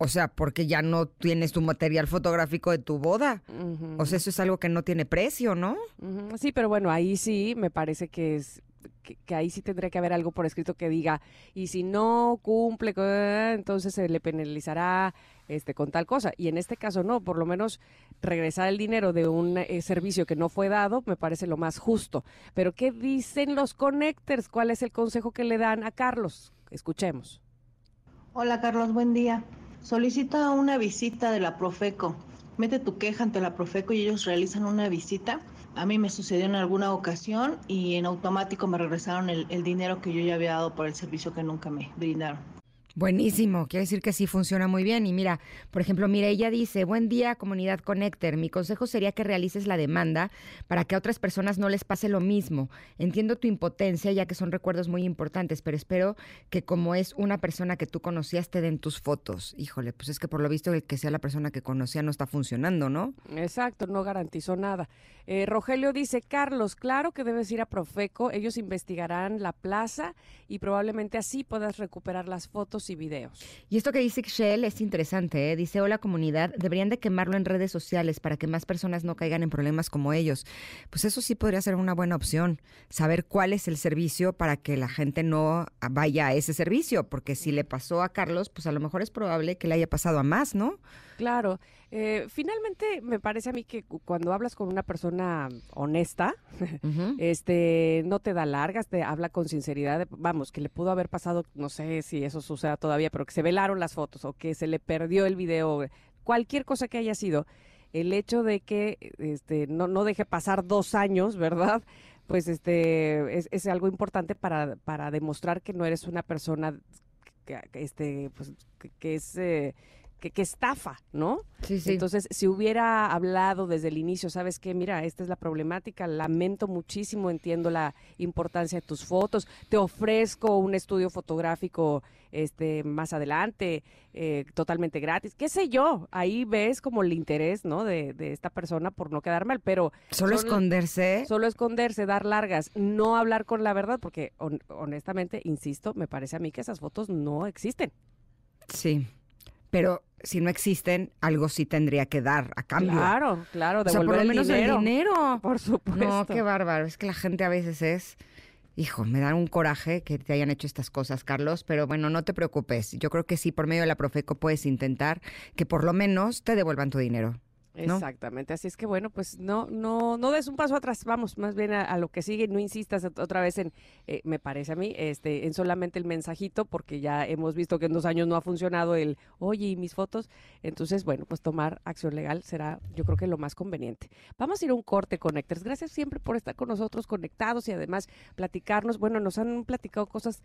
B: O sea, porque ya no tienes tu material fotográfico de tu boda. O sea, eso es algo que no tiene precio, ¿no?
A: Sí, pero bueno, ahí sí me parece que es que, ahí sí tendría que haber algo por escrito que diga y si no cumple, entonces se le penalizará este con tal cosa. Y en este caso no, por lo menos regresar el dinero de un eh, servicio que no fue dado me parece lo más justo. Pero ¿qué dicen los connectors? ¿Cuál es el consejo que le dan a Carlos? Escuchemos.
G: Hola Carlos, buen día. Solicita una visita de la Profeco. Mete tu queja ante la Profeco y ellos realizan una visita. A mí me sucedió en alguna ocasión y en automático me regresaron el, el dinero que yo ya había dado por el servicio que nunca me brindaron.
B: Buenísimo, quiere decir que sí funciona muy bien. Y mira, por ejemplo, mira, ella dice, buen día comunidad Connector, mi consejo sería que realices la demanda para que a otras personas no les pase lo mismo. Entiendo tu impotencia ya que son recuerdos muy importantes, pero espero que como es una persona que tú conocías te den tus fotos. Híjole, pues es que por lo visto el que sea la persona que conocía no está funcionando, ¿no?
A: Exacto, no garantizó nada. Eh, Rogelio dice, Carlos, claro que debes ir a Profeco, ellos investigarán la plaza y probablemente así puedas recuperar las fotos y videos.
B: Y esto que dice Shell es interesante, ¿eh? dice, hola comunidad, deberían de quemarlo en redes sociales para que más personas no caigan en problemas como ellos. Pues eso sí podría ser una buena opción, saber cuál es el servicio para que la gente no vaya a ese servicio, porque si le pasó a Carlos, pues a lo mejor es probable que le haya pasado a más, ¿no?
A: Claro, eh, finalmente me parece a mí que cu- cuando hablas con una persona honesta, este, no te da largas, te habla con sinceridad, de- vamos, que le pudo haber pasado, no sé si eso suceda todavía, pero que se velaron las fotos o que se le perdió el video, cualquier cosa que haya sido, el hecho de que este, no, no deje pasar dos años, ¿verdad? Pues este es, es algo importante para, para demostrar que no eres una persona que, que, este, pues, que, que es eh, que, que estafa, ¿no?
B: Sí, sí.
A: Entonces, si hubiera hablado desde el inicio, sabes qué, mira, esta es la problemática, lamento muchísimo, entiendo la importancia de tus fotos, te ofrezco un estudio fotográfico este más adelante, eh, totalmente gratis, qué sé yo, ahí ves como el interés, ¿no? De, de esta persona por no quedar mal, pero
B: Solo esconderse.
A: Solo esconderse, dar largas, no hablar con la verdad, porque hon- honestamente, insisto, me parece a mí que esas fotos no existen.
B: Sí. Pero si no existen, algo sí tendría que dar a cambio.
A: Claro, claro,
B: O sea, por
A: devolver
B: lo menos
A: el dinero.
B: el dinero.
A: Por supuesto.
B: No, qué bárbaro. Es que la gente a veces es. Hijo, me da un coraje que te hayan hecho estas cosas, Carlos, pero bueno, no te preocupes. Yo creo que sí, por medio de la Profeco puedes intentar que por lo menos te devuelvan tu dinero.
A: Exactamente, así es que bueno, pues no, no, no des un paso atrás, vamos, más bien a, lo que sigue, no insistas ot- otra vez en, eh, me parece a mí, este, en solamente el mensajito, porque ya hemos visto que en dos años no ha funcionado el, oye, ¿y mis fotos? Entonces, bueno, pues tomar acción legal será, yo creo que lo más conveniente. Vamos a ir a un corte, Connectors. Gracias siempre por estar con nosotros conectados y además platicarnos. Bueno, nos han platicado cosas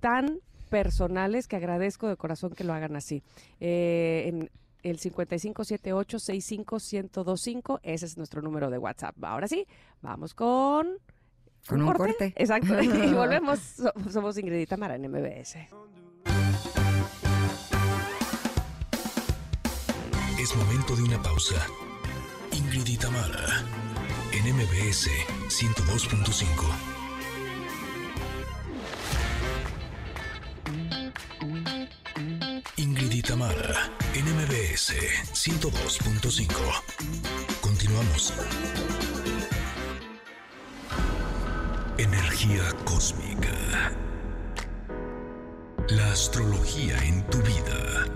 A: tan personales que agradezco de corazón que lo hagan así. Eh, el 5578-65125, ese es nuestro número de WhatsApp. Ahora sí, vamos con...
B: Con un corte.
A: Exacto. y volvemos. So- Somos Ingrid y Tamara en MBS.
C: Es momento de una pausa. Ingrid y Tamara, en MBS 102.5. Ingrid y Tamara, en MBS 102.5. Continuamos. Energía cósmica. La astrología en tu vida.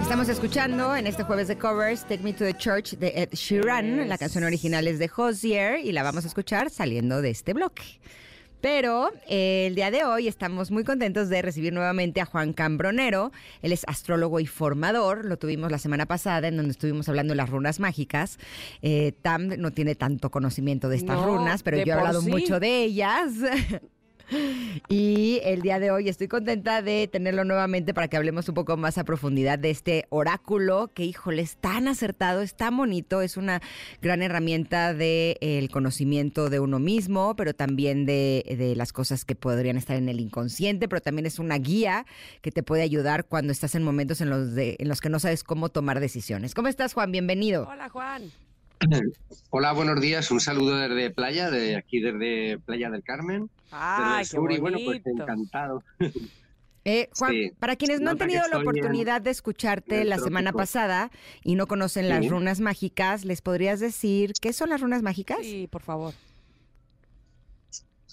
B: Estamos escuchando en este jueves de covers Take Me to the Church de Ed Sheeran. La canción original es de Hosier y la vamos a escuchar saliendo de este bloque. Pero eh, el día de hoy estamos muy contentos de recibir nuevamente a Juan Cambronero. Él es astrólogo y formador. Lo tuvimos la semana pasada en donde estuvimos hablando de las runas mágicas. Eh, Tam no tiene tanto conocimiento de estas
A: No,
B: runas, pero yo he hablado
A: sí.
B: mucho de ellas. Y el día de hoy estoy contenta de tenerlo nuevamente para que hablemos un poco más a profundidad de este oráculo que, híjole, es tan acertado, es tan bonito, es una gran herramienta del conocimiento de uno mismo, pero también de, de las cosas que podrían estar en el inconsciente, pero también es una guía que te puede ayudar cuando estás en momentos en los, de, en los que no sabes cómo tomar decisiones. ¿Cómo estás, Juan? Bienvenido.
A: Hola, Juan.
I: Hola, buenos días. Un saludo desde Playa, de aquí desde Playa del Carmen.
A: Ay,
I: desde
A: qué
I: el sur, y bueno, pues encantado.
B: Eh, Juan,
I: Sí.
B: para quienes no han
I: Nota
B: tenido la
I: en-
B: oportunidad de escucharte la semana pasada y no conocen las
I: Sí.
B: runas mágicas, ¿les podrías decir qué son las runas mágicas?
A: Sí, por favor.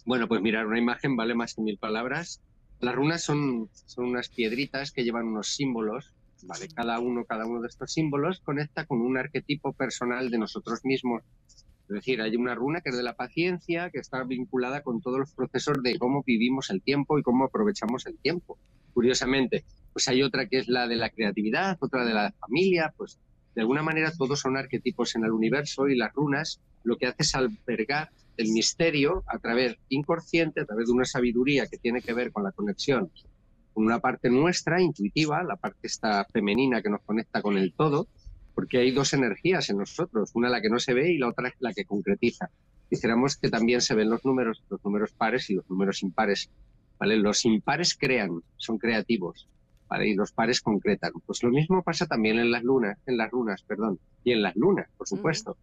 I: Bueno, pues mirar, una imagen vale más que mil palabras. Las runas son, son unas piedritas que llevan unos símbolos, ¿vale? Cada uno, cada uno de estos símbolos conecta con un arquetipo personal de nosotros mismos. Es decir, hay una runa que es de la paciencia, que está vinculada con todos los procesos de cómo vivimos el tiempo y cómo aprovechamos el tiempo. Curiosamente, pues hay otra que es la de la creatividad, otra de la familia, pues de alguna manera todos son arquetipos en el universo y las runas lo que hace es albergar el misterio a través inconsciente, a través de una sabiduría que tiene que ver con la conexión con una parte nuestra, intuitiva, la parte esta femenina que nos conecta con el todo, porque hay dos energías en nosotros, una la que no se ve y la otra la que concretiza. Dijéramos que también se ven los números, los números pares y los números impares. ¿vale? Los impares crean, son creativos, ¿vale? y los pares concretan. Pues lo mismo pasa también en las lunas, en las runas, perdón, y en las lunas, por supuesto.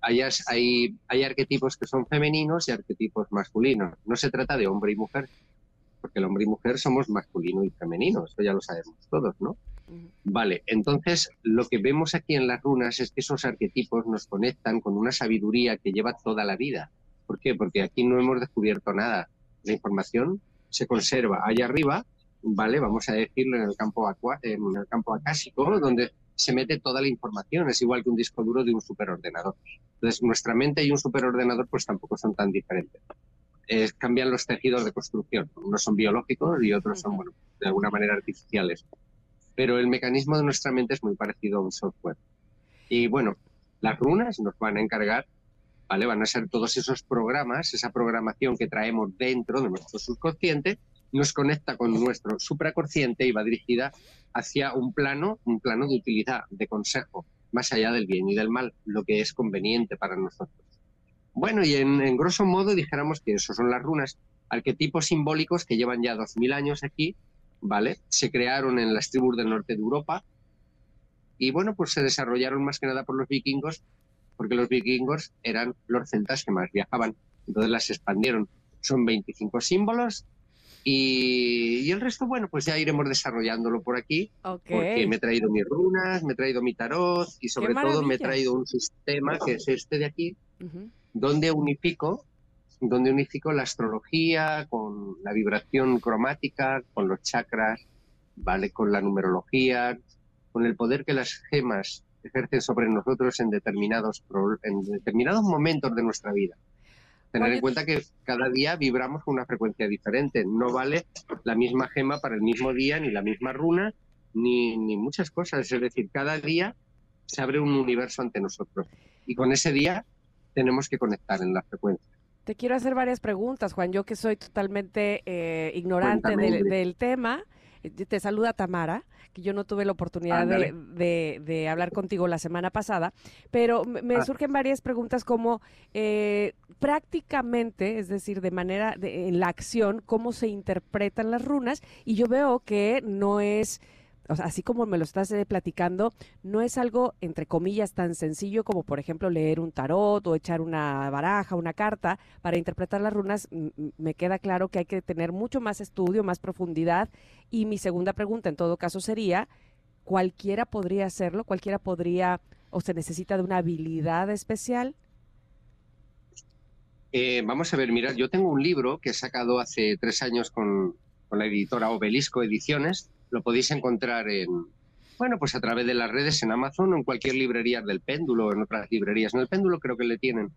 I: Hay, hay, hay arquetipos que son femeninos y arquetipos masculinos. No se trata de hombre y mujer, porque el hombre y mujer somos masculino y femenino, eso ya lo sabemos todos, ¿no? Vale, entonces lo que vemos aquí en las runas es que esos arquetipos nos conectan con una sabiduría que lleva toda la vida. ¿Por qué? Porque aquí no hemos descubierto nada. La información se conserva allá arriba, ¿vale? Vamos a decirlo en el campo, acua- en el campo acásico, donde se mete toda la información. Es igual que un disco duro de un superordenador. Entonces, nuestra mente y un superordenador pues tampoco son tan diferentes. Cambian los tejidos de construcción. Unos son biológicos y otros son, bueno, de alguna manera artificiales. Pero el mecanismo de nuestra mente es muy parecido a un software. Y bueno, las runas nos van a encargar, ¿vale? Van a ser todos esos programas, esa programación que traemos dentro de nuestro subconsciente, nos conecta con nuestro supraconsciente y va dirigida hacia un plano, un plano de utilidad, de consejo, más allá del bien y del mal, lo que es conveniente para nosotros. Bueno, y en, en grosso modo dijéramos que eso son las runas, arquetipos simbólicos que llevan ya 2000 años aquí, ¿vale? Se crearon en las tribus del norte de Europa y bueno, pues se desarrollaron más que nada por los vikingos, porque los vikingos eran los celtas que más viajaban, entonces las expandieron. Son 25 símbolos y, y el resto, bueno, pues ya iremos desarrollándolo por aquí,
A: Ok.
I: porque me he traído mis runas, me he traído mi tarot y sobre todo me he traído un sistema que es este de aquí,
A: Ujú.
I: Donde unifico, donde unifico la astrología con la vibración cromática, con los chakras, ¿vale? Con la numerología, con el poder que las gemas ejercen sobre nosotros en determinados, en determinados momentos de nuestra vida. Tener en cuenta que cada día vibramos con una frecuencia diferente. No vale la misma gema para el mismo día, ni la misma runa, ni, ni muchas cosas. Es decir, cada día se abre un universo ante nosotros. Y con ese día tenemos que conectar en la frecuencia.
A: Te quiero hacer varias preguntas, Juan. Yo que soy totalmente eh, ignorante del, tema. Eh, Te saluda Tamara, que yo no tuve la oportunidad de, de- de hablar contigo la semana pasada, pero me me
I: Ah.
A: surgen varias preguntas como eh, prácticamente, es decir, de manera, de- en la acción, cómo se interpretan las runas, y yo veo que no es... Así como me lo estás eh, platicando, no es algo, entre comillas, tan sencillo como, por ejemplo, leer un tarot o echar una baraja, una carta para interpretar las runas. Me queda claro que hay que tener mucho más estudio, más profundidad. Y mi segunda pregunta, en todo caso, sería, ¿cualquiera podría hacerlo? ¿Cualquiera podría o se necesita de una habilidad especial?
I: Eh, vamos a ver, mirad, yo tengo un libro que he sacado hace tres años con la editora Obelisco Ediciones. Lo podéis encontrar en, bueno, pues a través de las redes en Amazon o en cualquier librería del péndulo en otras librerías. En el péndulo creo que le tienen.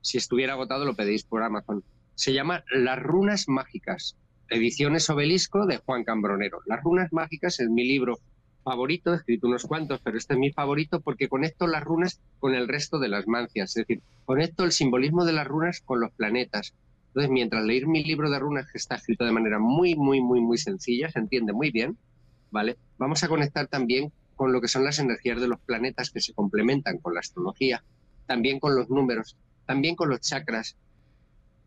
I: Si estuviera agotado lo pedéis por Amazon. Se llama Las Runas Mágicas, Ediciones Obelisco de Juan Cambronero. Las Runas Mágicas es mi libro favorito, he escrito unos cuantos, pero este es mi favorito porque conecto las runas con el resto de las mancias. Es decir, conecto el simbolismo de las runas con los planetas, Entonces, mientras leer mi libro de runas, que está escrito de manera muy, muy, muy, muy sencilla, se entiende muy bien, ¿vale? Vamos a conectar también con lo que son las energías de los planetas que se complementan con la astrología, también con los números, también con los chakras.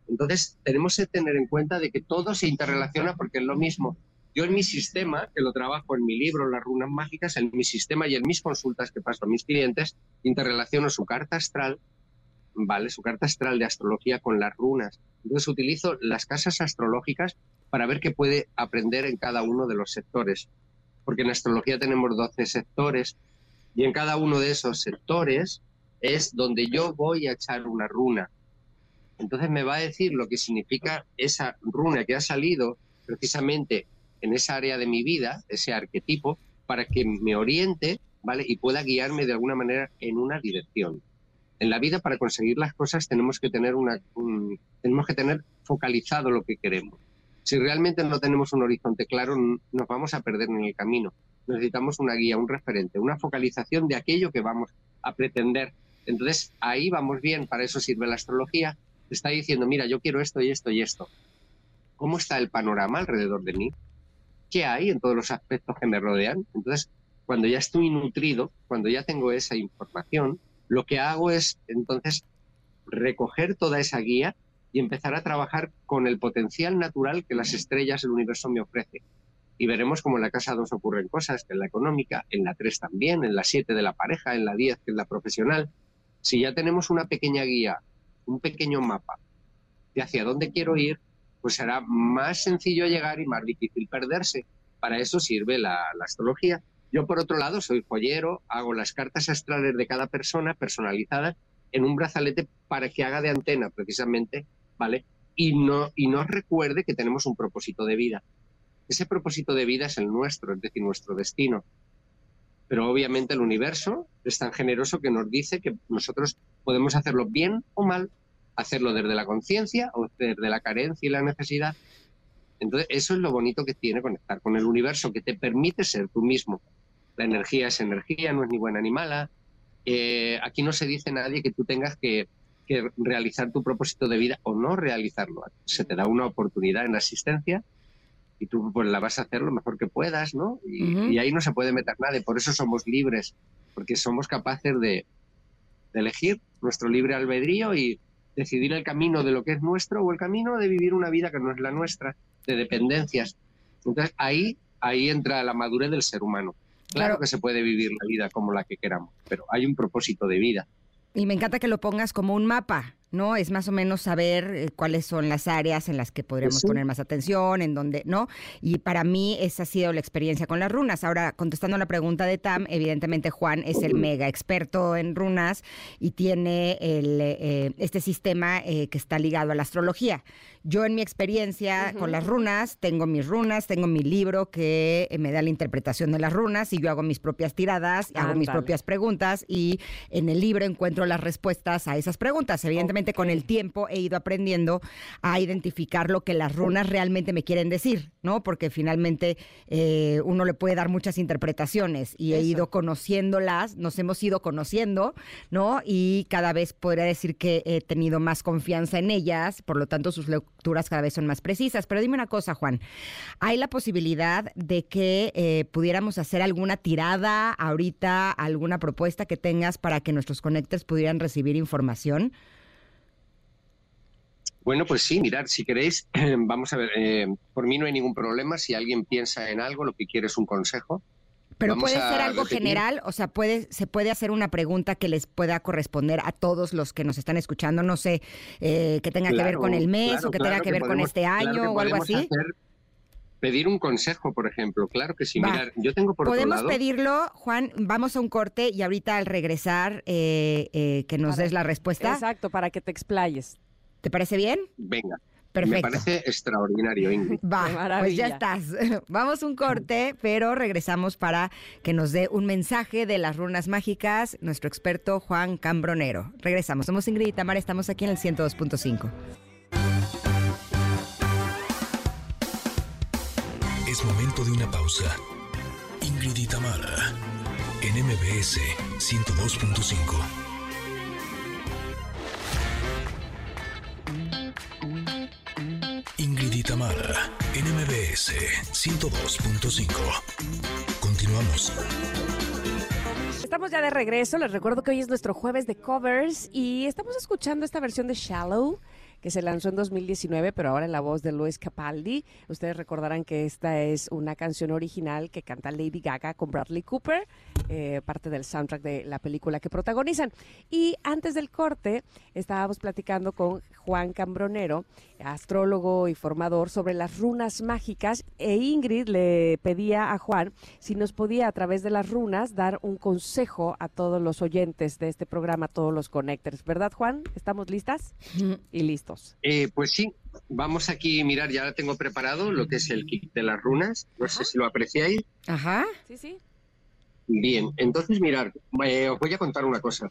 I: Entonces, tenemos que tener en cuenta de que todo se interrelaciona porque es lo mismo. Yo en mi sistema, que lo trabajo en mi libro, Las runas mágicas, en mi sistema y en mis consultas que paso a mis clientes, interrelaciono su carta astral, ¿vale? Su carta astral de astrología con las runas. Entonces utilizo las casas astrológicas para ver qué puede aprender en cada uno de los sectores. Porque en astrología tenemos 12 sectores y en cada uno de esos sectores es donde yo voy a echar una runa. Entonces me va a decir lo que significa esa runa que ha salido precisamente en esa área de mi vida, ese arquetipo, para que me oriente, ¿vale? Y pueda guiarme de alguna manera en una dirección. En la vida, para conseguir las cosas, tenemos que tener tenemos que tener focalizado lo que queremos. Si realmente no tenemos un horizonte claro, nos vamos a perder en el camino. Necesitamos una guía, un referente, una focalización de aquello que vamos a pretender. Entonces, ahí vamos bien, para eso sirve la astrología. Está diciendo, mira, yo quiero esto y esto y esto. ¿Cómo está el panorama alrededor de mí? qué hay en todos los aspectos que me rodean. Entonces, cuando ya estoy nutrido, cuando ya tengo esa información, lo que hago es entonces recoger toda esa guía y empezar a trabajar con el potencial natural que las estrellas del universo me ofrecen. Y veremos cómo en la casa 2 ocurren cosas, que en la económica, en la 3 también, en la 7 de la pareja, en la 10 que es la profesional. Si ya tenemos una pequeña guía, un pequeño mapa de hacia dónde quiero ir, pues será más sencillo llegar y más difícil perderse. Para eso sirve la, astrología. Yo, por otro lado, soy joyero, hago las cartas astrales de cada persona personalizadas en un brazalete para que haga de antena, precisamente, ¿vale? Y, no, y nos recuerde que tenemos un propósito de vida. Ese propósito de vida es el nuestro, es decir, nuestro destino. Pero obviamente el universo es tan generoso que nos dice que nosotros podemos hacerlo bien o mal hacerlo desde la conciencia o desde la carencia y la necesidad. Entonces, eso es lo bonito que tiene conectar con el universo, que te permite ser tú mismo. La energía es energía, no es ni buena ni mala. Eh, aquí no se dice nadie que tú tengas que, realizar tu propósito de vida o no realizarlo. Se te da una oportunidad en la existencia y tú pues la vas a hacer lo mejor que puedas, ¿no? Y, ahí no se puede meter nadie. Por eso somos libres, porque somos capaces de, de elegir nuestro libre albedrío y, decidir el camino de lo que es nuestro o el camino de vivir una vida que no es la nuestra, de dependencias. Entonces ahí, ahí entra la madurez del ser humano. Claro, que se puede vivir la vida como la que queramos, pero hay un propósito de vida.
B: Y me encanta que lo pongas como un mapa. ¿No? Es más o menos saber eh, cuáles son las áreas en las que podríamos poner más atención, en donde, ¿no? Y para mí esa ha sido la experiencia con las runas. Ahora, contestando la pregunta de Tam, evidentemente Juan es el mega experto en runas y tiene el, eh, este sistema eh, que está ligado a la astrología. Yo en mi experiencia con las runas, tengo mis runas, tengo mi libro que me da la interpretación de las runas y yo hago mis propias tiradas, hago mis propias preguntas y en el libro encuentro las respuestas a esas preguntas. Evidentemente, con el tiempo he ido aprendiendo a identificar lo que las runas realmente me quieren decir, ¿no? Porque finalmente eh, uno le puede dar muchas interpretaciones y he ido conociéndolas, nos hemos ido conociendo, ¿no? Y cada vez podría decir que he tenido más confianza en ellas, por lo tanto sus lecturas cada vez son más precisas. Pero dime una cosa, Juan, ¿hay la posibilidad de que eh, pudiéramos hacer alguna tirada ahorita, alguna propuesta que tengas para que nuestros conectores pudieran recibir información?
I: Bueno, pues sí, mirar, si queréis, vamos a ver, eh, por mí no hay ningún problema, si alguien piensa en algo, lo que quiere es un consejo.
B: Pero puede ser algo general, o sea, puede, se puede hacer una pregunta que les pueda corresponder a todos los que nos están escuchando, no sé, eh, que tenga que ver con el mes o que tenga que ver con este año o algo así.
I: pedir un consejo, por ejemplo, claro que sí. Mirar, yo tengo por
B: Podemos
I: otro
B: lado, pedirlo, Juan, vamos a un corte y ahorita al regresar eh, que nos des la respuesta.
A: Exacto, para que te explayes.
B: ¿Te parece bien?
I: Venga. Perfecto. Me parece extraordinario, Ingrid.
B: Va, pues ya estás. Vamos un corte, pero regresamos para que nos dé un mensaje de las runas mágicas nuestro experto Juan Cambronero. Regresamos. Somos Ingrid y Tamara, estamos aquí en el 102.5.
C: Es momento de una pausa. Ingrid y Tamara, en MBS 102.5. MBS 102.5. Continuamos.
A: Estamos ya de regreso. Les recuerdo que hoy es nuestro jueves de covers y estamos escuchando esta versión de Shallow que se lanzó en 2019, pero ahora en la voz de Luis Capaldi. Ustedes recordarán que esta es una canción original que canta Lady Gaga con Bradley Cooper, eh, parte del soundtrack de la película que protagonizan. Y antes del corte, estábamos platicando con Juan Cambronero, astrólogo y formador, sobre las runas mágicas, e Ingrid le pedía a Juan si nos podía a través de las runas dar un consejo a todos los oyentes de este programa, a todos los connectors. ¿Verdad, Juan? ¿Estamos listas? Y listos.
I: Eh, pues sí, vamos aquí a mirar, ya tengo preparado lo que es el kit de las runas, no sé si lo apreciáis.
B: Ajá.
A: Sí, sí.
I: Bien, entonces mirar, eh, os voy a contar una cosa.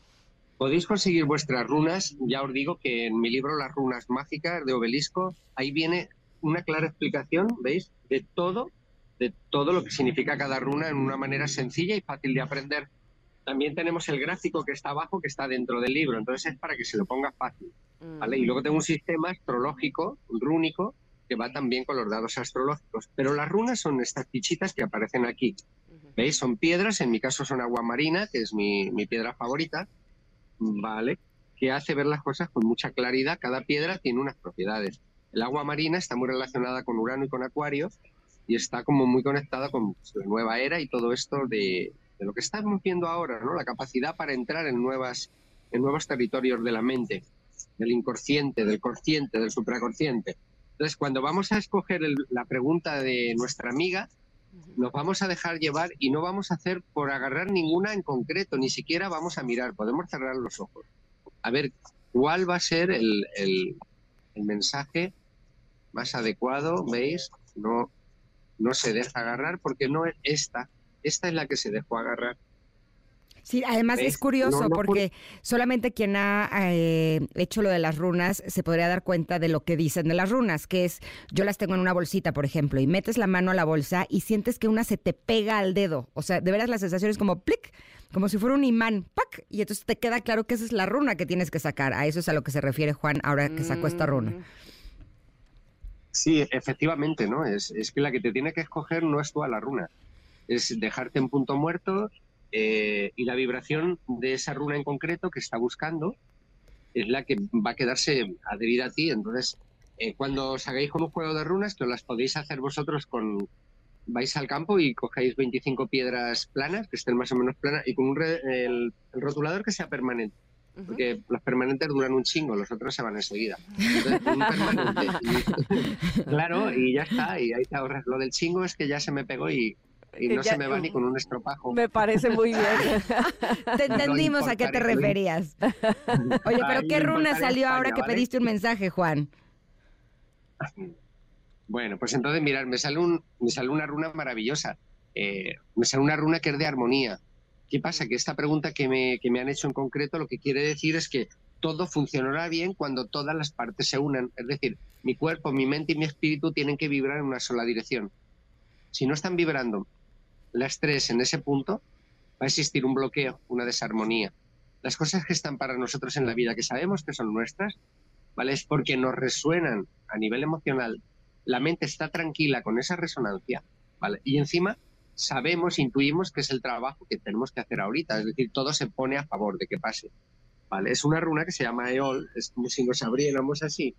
I: Podéis conseguir vuestras runas, ya os digo que en mi libro Las runas mágicas de Obelisco, ahí viene una clara explicación, ¿veis? De todo, de todo lo que significa cada runa en una manera sencilla y fácil de aprender. También tenemos el gráfico que está abajo, que está dentro del libro, entonces es para que se lo ponga fácil. ¿vale? Y luego tengo un sistema astrológico, rúnico, que va también con los dados astrológicos. Pero las runas son estas fichitas que aparecen aquí. ¿Veis? Son piedras, en mi caso son agua marina, que es mi, mi piedra favorita, ¿vale? Que hace ver las cosas con mucha claridad. Cada piedra tiene unas propiedades. El agua marina está muy relacionada con Urano y con Acuario y está como muy conectada con la nueva era y todo esto de, de lo que estamos viendo ahora, ¿no? La capacidad para entrar en, nuevas, en nuevos territorios de la mente, del inconsciente, del consciente, del supraconsciente. Entonces, cuando vamos a escoger la pregunta de nuestra amiga, nos vamos a dejar llevar y no vamos a hacer por agarrar ninguna en concreto, ni siquiera vamos a mirar, podemos cerrar los ojos. A ver cuál va a ser el, el- mensaje más adecuado, ¿veis? No, no se deja agarrar porque no es esta, esta es la que se dejó agarrar.
B: Sí, además
I: ¿Ves?
B: es curioso
I: No, no,
B: porque solamente quien ha eh, hecho lo de las runas se podría dar cuenta de lo que dicen de las runas, que es, yo las tengo en una bolsita, por ejemplo, y metes la mano a la bolsa y sientes que una se te pega al dedo. O sea, de veras la sensación es como plic, como si fuera un imán, ¡pac! Y entonces te queda claro que esa es la runa que tienes que sacar. A eso es a lo que se refiere Juan ahora que sacó esta runa.
I: Sí, efectivamente, ¿no? Es, es que la que te tiene que escoger no es tú a la runa, es dejarte en punto muerto eh, y la vibración de esa runa en concreto que está buscando es la que va a quedarse adherida a ti. Entonces, eh, cuando os hagáis con un juego de runas, que las podéis hacer vosotros con... Vais al campo y cogéis 25 piedras planas, que estén más o menos planas, y con un re- el, el rotulador que sea permanente. Porque los permanentes duran un chingo, los otros se van enseguida. Entonces, un permanente. y- claro, y ya está, y ahí te ahorras. Lo del chingo es que ya se me pegó y, y no
A: Ya-
I: se me va ni con un estropajo.
A: Me parece muy bien.
B: Te
I: No
B: entendimos a qué te referías. Oye, pero
I: Ahí
B: ¿qué
I: no
B: runa salió ahora que
I: ¿vale?
B: pediste un mensaje, Juan?
I: Bueno, pues entonces, mirad, me sale, un, me sale una runa maravillosa. Eh, me sale una runa que es de armonía. ¿Qué pasa? Que esta pregunta que me, que me han hecho en concreto lo que quiere decir es que todo funcionará bien cuando todas las partes se unan. Es decir, mi cuerpo, mi mente y mi espíritu tienen que vibrar en una sola dirección. Si no están vibrando las tres en ese punto, va a existir un bloqueo, una desarmonía. Las cosas que están para nosotros en la vida, que sabemos que son nuestras, ¿vale? Es porque nos resuenan a nivel emocional. La mente está tranquila con esa resonancia, ¿vale? Y encima sabemos, intuimos que es el trabajo que tenemos que hacer ahorita, es decir, todo se pone a favor de que pase, ¿vale? Es una runa que se llama Eol, es como si nos abriéramos así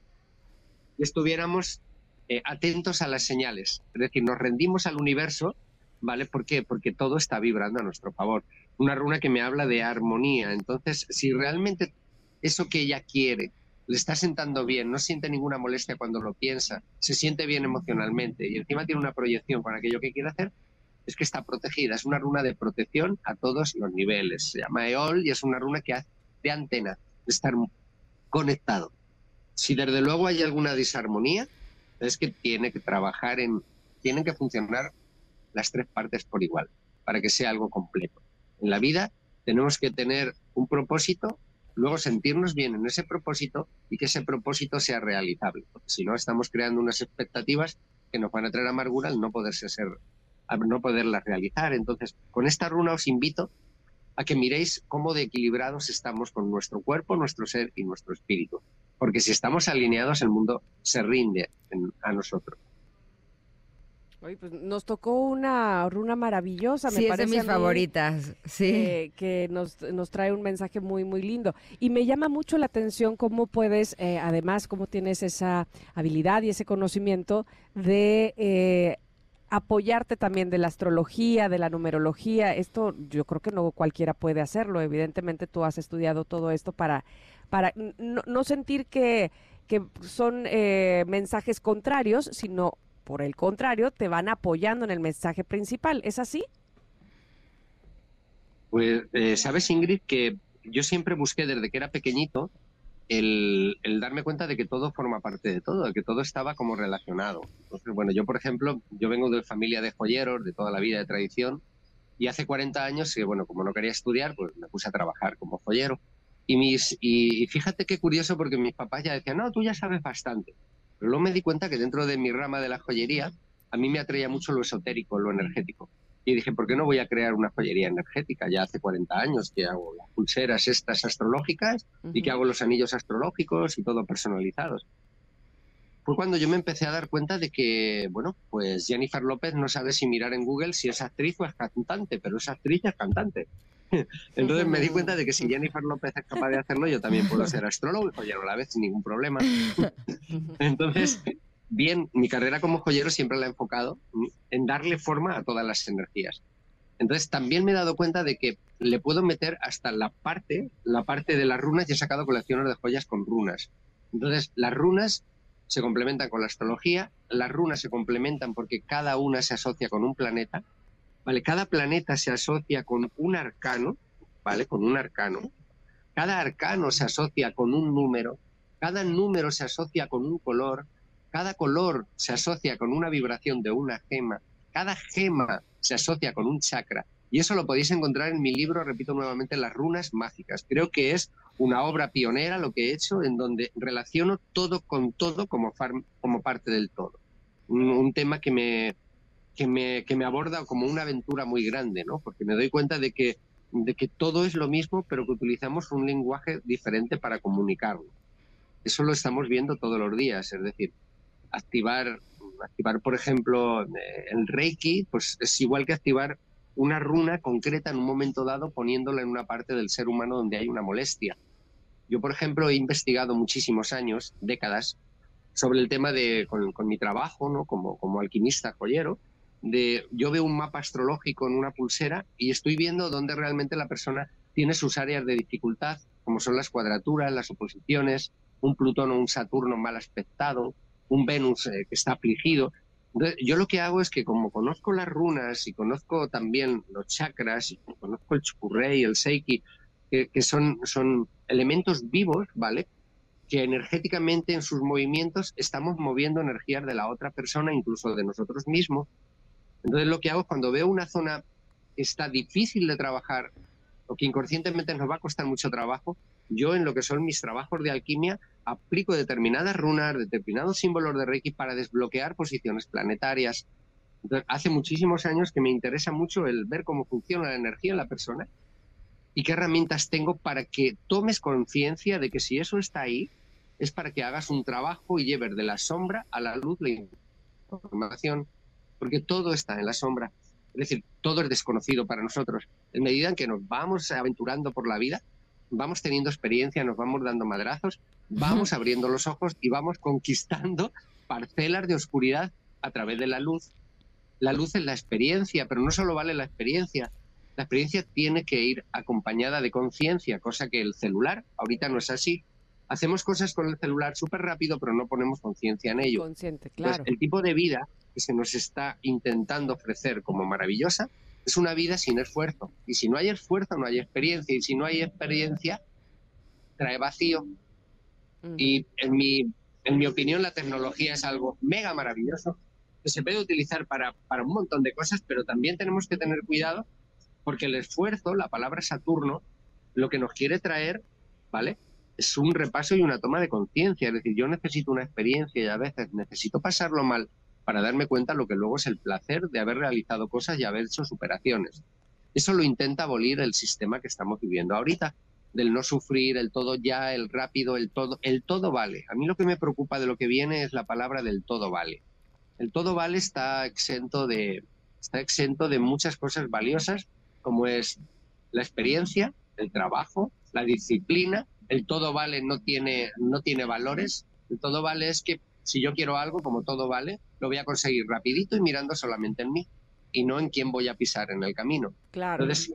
I: y estuviéramos eh, atentos a las señales, es decir, nos rendimos al universo, ¿vale? ¿Por qué? Porque todo está vibrando a nuestro favor. Una runa que me habla de armonía, entonces, si realmente eso que ella quiere le está sentando bien, no siente ninguna molestia cuando lo piensa, se siente bien emocionalmente y encima tiene una proyección con aquello que quiere hacer, es que está protegida. Es una runa de protección a todos los niveles. Se llama Eol y es una runa que hace de antena, de estar conectado. Si desde luego hay alguna disarmonía, es que tiene que trabajar en, tienen que funcionar las tres partes por igual, para que sea algo completo. En la vida tenemos que tener un propósito, luego sentirnos bien en ese propósito y que ese propósito sea realizable. Si no, estamos creando unas expectativas que nos van a traer amargura al no poderse ser, no poderlas realizar. Entonces, con esta runa os invito a que miréis cómo de equilibrados estamos con nuestro cuerpo, nuestro ser y nuestro espíritu. Porque si estamos alineados, el mundo se rinde a nosotros.
A: Oye, pues nos tocó una runa maravillosa, me
B: Sí, es de
A: parece
B: mis
A: a mí,
B: favoritas. Sí.
A: Que, que nos, nos trae un mensaje muy, muy lindo. Y me llama mucho la atención cómo puedes, eh, además, cómo tienes esa habilidad y ese conocimiento de eh, apoyarte también de la astrología, de la numerología. Esto yo creo que no cualquiera puede hacerlo. Evidentemente tú has estudiado todo esto para, para no, no sentir que, que son eh, mensajes contrarios, sino por el contrario, te van apoyando en el mensaje principal. ¿Es así?
I: Pues, eh, sabes, Ingrid, que yo siempre busqué desde que era pequeñito el, darme cuenta de que todo forma parte de todo, de que todo estaba como relacionado. Entonces, bueno, yo, por ejemplo, yo vengo de familia de joyeros, de toda la vida de tradición, y hace 40 años, que, bueno, como no quería estudiar, pues me puse a trabajar como joyero. Y, mis, y, y fíjate qué curioso, porque mis papás ya decían, no, tú ya sabes bastante. Pero luego me di cuenta que dentro de mi rama de la joyería, a mí me atraía mucho lo esotérico, lo energético. Y dije, ¿por qué no voy a crear una joyería energética? Ya hace 40 años que hago las pulseras estas astrológicas y que hago los anillos astrológicos y todo personalizados. Fue cuando yo me empecé a dar cuenta de que, bueno, pues Jennifer López no sabe si mirar en Google si es actriz o es cantante, pero es actriz y es cantante. Entonces me di cuenta de que si Jennifer López es capaz de hacerlo, yo también puedo ser astrólogo y joyero a la vez sin ningún problema. Entonces, bien, mi carrera como joyero siempre la he enfocado en darle forma a todas las energías. Entonces, también me he dado cuenta de que le puedo meter hasta la parte, la parte de las runas y he sacado colecciones de joyas con runas. Entonces, las runas se complementan con la astrología, las runas se complementan porque cada una se asocia con un planeta, ¿vale? Cada planeta se asocia con un arcano, ¿vale? Con un arcano. Cada arcano se asocia con un número, cada número se asocia con un color, cada color se asocia con una vibración de una gema, cada gema se asocia con un chakra. Y eso lo podéis encontrar en mi libro, repito nuevamente, Las runas mágicas. Creo que es una obra pionera lo que he hecho en donde relaciono todo con todo como, como parte del todo. Un tema que me, que, me, que me aborda como una aventura muy grande, ¿no? Porque me doy cuenta de que, de que todo es lo mismo, pero que utilizamos un lenguaje diferente para comunicarlo. Eso lo estamos viendo todos los días, es decir, activar, activar por ejemplo, eh, el Reiki, pues es igual que activar una runa concreta en un momento dado poniéndola en una parte del ser humano donde hay una molestia. Yo, por ejemplo, he investigado muchísimos años, décadas, sobre el tema de, con, con mi trabajo, ¿no? como, como alquimista joyero, de yo veo un mapa astrológico en una pulsera y estoy viendo dónde realmente la persona tiene sus áreas de dificultad, como son las cuadraturas, las oposiciones, un Plutón o un Saturno mal aspectado, un Venus eh, que está afligido. Entonces, yo lo que hago es que como conozco las runas y conozco también los chakras y conozco el chupurrey, el seiki, que, que son, son elementos vivos, ¿vale? Que energéticamente en sus movimientos estamos moviendo energías de la otra persona, incluso de nosotros mismos. Entonces lo que hago es cuando veo una zona que está difícil de trabajar o que inconscientemente nos va a costar mucho trabajo, yo en lo que son mis trabajos de alquimia aplico determinadas runas, determinados símbolos de Reiki para desbloquear posiciones planetarias. Entonces, hace muchísimos años que me interesa mucho el ver cómo funciona la energía en la persona y qué herramientas tengo para que tomes conciencia de que si eso está ahí, es para que hagas un trabajo y lleves de la sombra a la luz la información, porque todo está en la sombra. Es decir, todo es desconocido para nosotros. En medida en que nos vamos aventurando por la vida, vamos teniendo experiencia, nos vamos dando madrazos, vamos abriendo los ojos y vamos conquistando parcelas de oscuridad a través de la luz. La luz es la experiencia, pero no solo vale la experiencia. La experiencia tiene que ir acompañada de conciencia, cosa que el celular ahorita no es así. Hacemos cosas con el celular súper rápido, pero no ponemos conciencia en ello.
A: Consciente,
I: Entonces,
A: claro.
I: el tipo de vida que se nos está intentando ofrecer como maravillosa es una vida sin esfuerzo. Y si no hay esfuerzo, no hay experiencia. Y si no hay experiencia, trae vacío. Y en mi, en mi opinión, la tecnología es algo mega maravilloso que se puede utilizar para, para un montón de cosas, pero también tenemos que tener cuidado porque el esfuerzo, la palabra Saturno, lo que nos quiere traer, ¿vale? Es un repaso y una toma de conciencia. Es decir, yo necesito una experiencia y a veces necesito pasarlo mal para darme cuenta lo que luego es el placer de haber realizado cosas y haber hecho superaciones. Eso lo intenta abolir el sistema que estamos viviendo ahorita, del no sufrir, el todo ya, el rápido, el todo, el todo vale. A mí lo que me preocupa de lo que viene es la palabra del todo vale. El todo vale está exento de, está exento de muchas cosas valiosas, como es la experiencia, el trabajo, la disciplina. El todo vale no tiene, no tiene valores. El todo vale es que si yo quiero algo, como todo vale, lo voy a conseguir rapidito y mirando solamente en mí y no en quién voy a pisar en el camino.
A: Claro.
I: Entonces,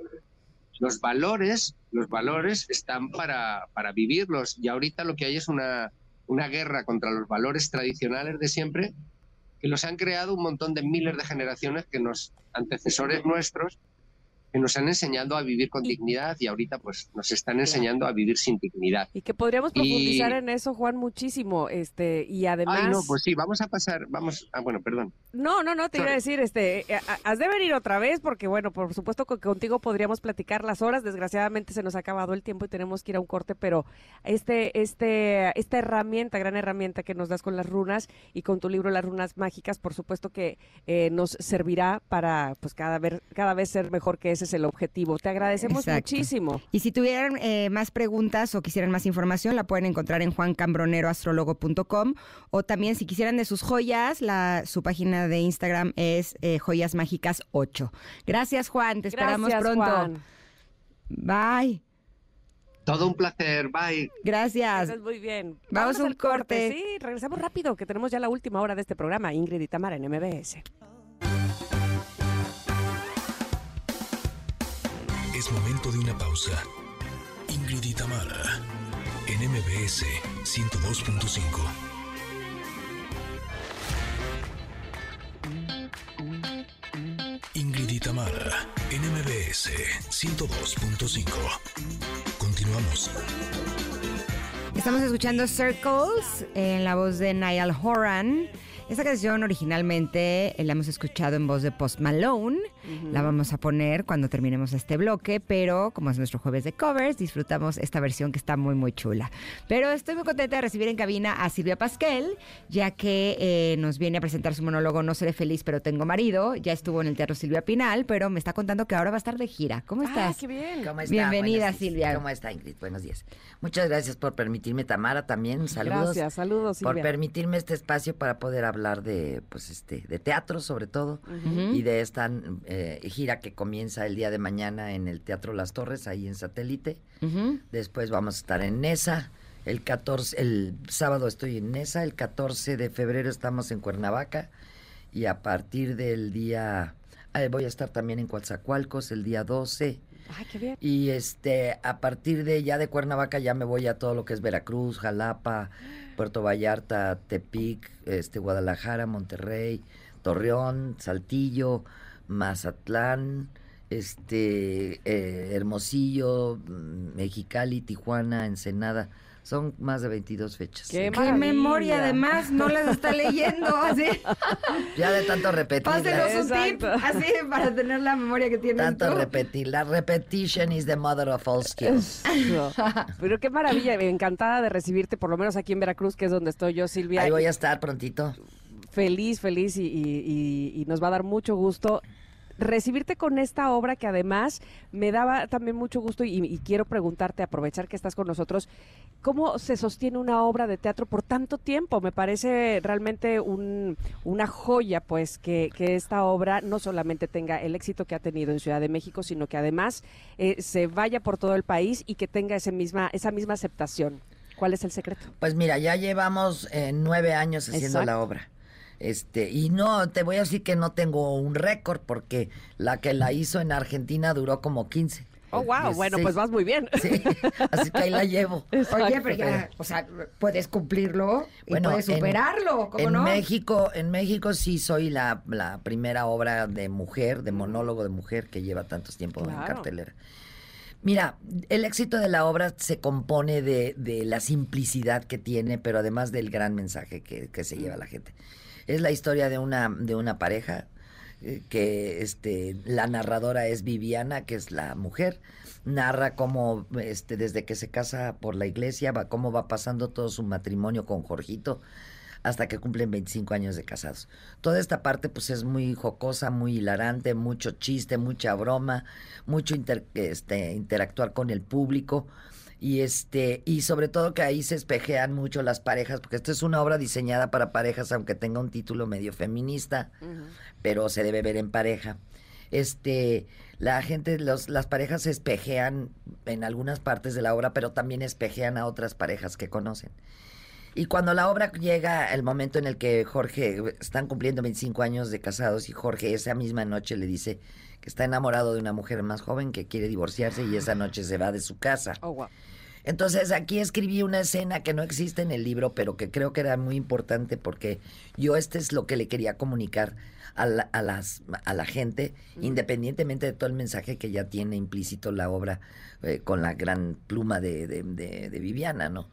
I: los valores, los valores están para, para vivirlos y ahorita lo que hay es una, una guerra contra los valores tradicionales de siempre que los han creado un montón de miles de generaciones que nos antecesores nuestros que nos han enseñado a vivir con dignidad y ahorita pues nos están enseñando a vivir sin dignidad.
A: Y que podríamos
I: Y-
A: profundizar en eso, Juan, muchísimo. Este, y además.
I: Ay, no, pues sí, vamos a pasar, vamos, ah, bueno, perdón.
A: No, no, no, te iba a decir, este, eh, has de venir otra vez porque, bueno, por supuesto que contigo podríamos platicar las horas. Desgraciadamente se nos ha acabado el tiempo y tenemos que ir a un corte, pero este, este, esta herramienta, gran herramienta que nos das con las runas y con tu libro Las runas mágicas, por supuesto que eh, nos servirá para, pues, cada vez, cada vez ser mejor, que ese es el objetivo. Te agradecemos
B: Exacto.
A: muchísimo.
B: Y si tuvieran eh, más preguntas o quisieran más información, la pueden encontrar en juancambroneroastrologo.com o también si quisieran de sus joyas, la, su página de Instagram es eh, Joyas Mágicas 8. Gracias, Juan. Te esperamos
A: Gracias,
B: pronto.
A: Juan.
B: Bye.
I: Todo un placer, bye.
B: Gracias.
A: Estás muy bien.
B: Vamos a un
A: al corte.
B: corte.
A: Sí, regresamos rápido, que tenemos ya la última hora de este programa. Ingrid y Tamara en MBS.
C: Es momento de una pausa. Ingrid y Tamara, en MBS 102.5. MBS 102.5. Continuamos.
B: Estamos escuchando Circles en la voz de Niall Horan. Esta canción originalmente la hemos escuchado en voz de Post Malone. La vamos a poner cuando terminemos este bloque, pero como es nuestro jueves de covers, disfrutamos esta versión que está muy, muy chula. Pero estoy muy contenta de recibir en cabina a Silvia Pasquel, ya que eh, nos viene a presentar su monólogo No seré feliz, pero tengo marido. Ya estuvo en el Teatro Silvia Pinal, pero me está contando que ahora va a estar de gira. ¿Cómo
A: Ah,
B: estás?
A: qué bien.
J: ¿Cómo está?
B: Bienvenida,
J: Buenos días.
B: Silvia.
J: ¿Cómo está, Ingrid? Buenos días. Muchas gracias por permitirme, Tamara, también. Saludos.
A: Gracias, saludos,
J: Por
A: Silvia.
J: permitirme este espacio para poder hablar de, pues, este, de teatro, sobre todo, y de esta eh, gira que comienza el día de mañana en el Teatro Las Torres, ahí en Satélite. Después vamos a estar en Nesa. El 14, el sábado estoy en Nesa, el 14 de febrero estamos en Cuernavaca y a partir del día voy a estar también en Coatzacoalcos el día 12
A: Ay, qué bien.
J: y este a partir de ya de Cuernavaca ya me voy a todo lo que es Veracruz, Jalapa, Puerto Vallarta, Tepic, este Guadalajara, Monterrey, Torreón, Saltillo, Mazatlán, este eh, Hermosillo, mm, Mexicali, Tijuana, Ensenada. Son más de 22 fechas.
A: Qué
B: Qué memoria, además, no las está leyendo así.
J: Ya de tanto repetir.
B: Pásenos un tip, así, para tener la memoria que tienes
J: Tanto
B: tú.
J: repetir. La repetition is the mother of all skills.
A: Eso. Pero qué maravilla, encantada de recibirte, por lo menos aquí en Veracruz, que es donde estoy yo, Silvia.
J: Ahí voy a estar prontito.
A: Feliz, feliz y, y- y- y nos va a dar mucho gusto recibirte con esta obra que además me daba también mucho gusto y, y quiero preguntarte, aprovechar que estás con nosotros, ¿cómo se sostiene una obra de teatro por tanto tiempo? Me parece realmente un- una joya, pues, que, que esta obra no solamente tenga el éxito que ha tenido en Ciudad de México, sino que además eh, se vaya por todo el país y que tenga ese misma, esa misma aceptación. ¿Cuál es el secreto?
J: Pues mira, ya llevamos eh, nueve años haciendo
A: Exacto.
J: la obra. Este, y no, te voy a decir que no tengo un récord porque la que la hizo en Argentina duró como 15.
A: Oh, wow, bueno,
J: 16.
A: pues vas muy bien.
J: Sí, así que ahí la llevo.
B: Oye, pero ya, o sea, puedes cumplirlo y
J: Bueno,
B: puedes
J: en-
B: superarlo, ¿cómo
J: en
B: no?
J: México, en México sí soy la, la primera obra de mujer, de monólogo de mujer que lleva tantos tiempo en
A: Claro.
J: cartelera. Mira, el éxito de la obra se compone de, de la simplicidad que tiene, pero además del gran mensaje que, que se lleva la gente. Es la historia de una, de una pareja eh, que este, la narradora es Viviana, que es la mujer. Narra cómo este, desde que se casa por la iglesia, va, cómo va pasando todo su matrimonio con Jorgito hasta que cumplen 25 años de casados. Toda esta parte pues es muy jocosa, muy hilarante, mucho chiste, mucha broma, mucho inter- este, interactuar con el público Y este, y sobre todo que ahí se espejean mucho las parejas, porque esta es una obra diseñada para parejas, aunque tenga un título medio feminista, pero se debe ver en pareja. Este, la gente, los, las parejas se espejean en algunas partes de la obra, pero también espejean a otras parejas que conocen. Y cuando la obra llega el momento en el que Jorge, están cumpliendo 25 años de casados y Jorge esa misma noche le dice que está enamorado de una mujer más joven que quiere divorciarse y esa noche se va de su casa.
A: Oh, wow.
J: Entonces aquí escribí una escena que no existe en el libro, pero que creo que era muy importante porque yo este es lo que le quería comunicar a la, a las, a la gente, independientemente de todo el mensaje que ya tiene implícito la obra eh, con la gran pluma de, de- de- de Viviana, ¿no?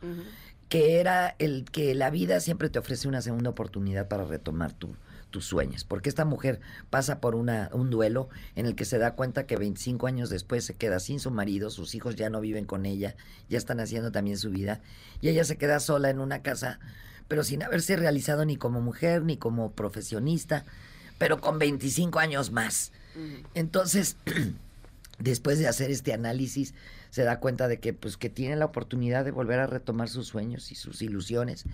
J: Que era el que la vida siempre te ofrece una segunda oportunidad para retomar tu, tus sueños. Porque esta mujer pasa por una, un duelo en el que se da cuenta que 25 años después se queda sin su marido, sus hijos ya no viven con ella, ya están haciendo también su vida, y ella se queda sola en una casa, pero sin haberse realizado ni como mujer ni como profesionista, pero con 25 años más. Entonces, después de hacer este análisis, se da cuenta de que, pues, que tiene la oportunidad de volver a retomar sus sueños y sus ilusiones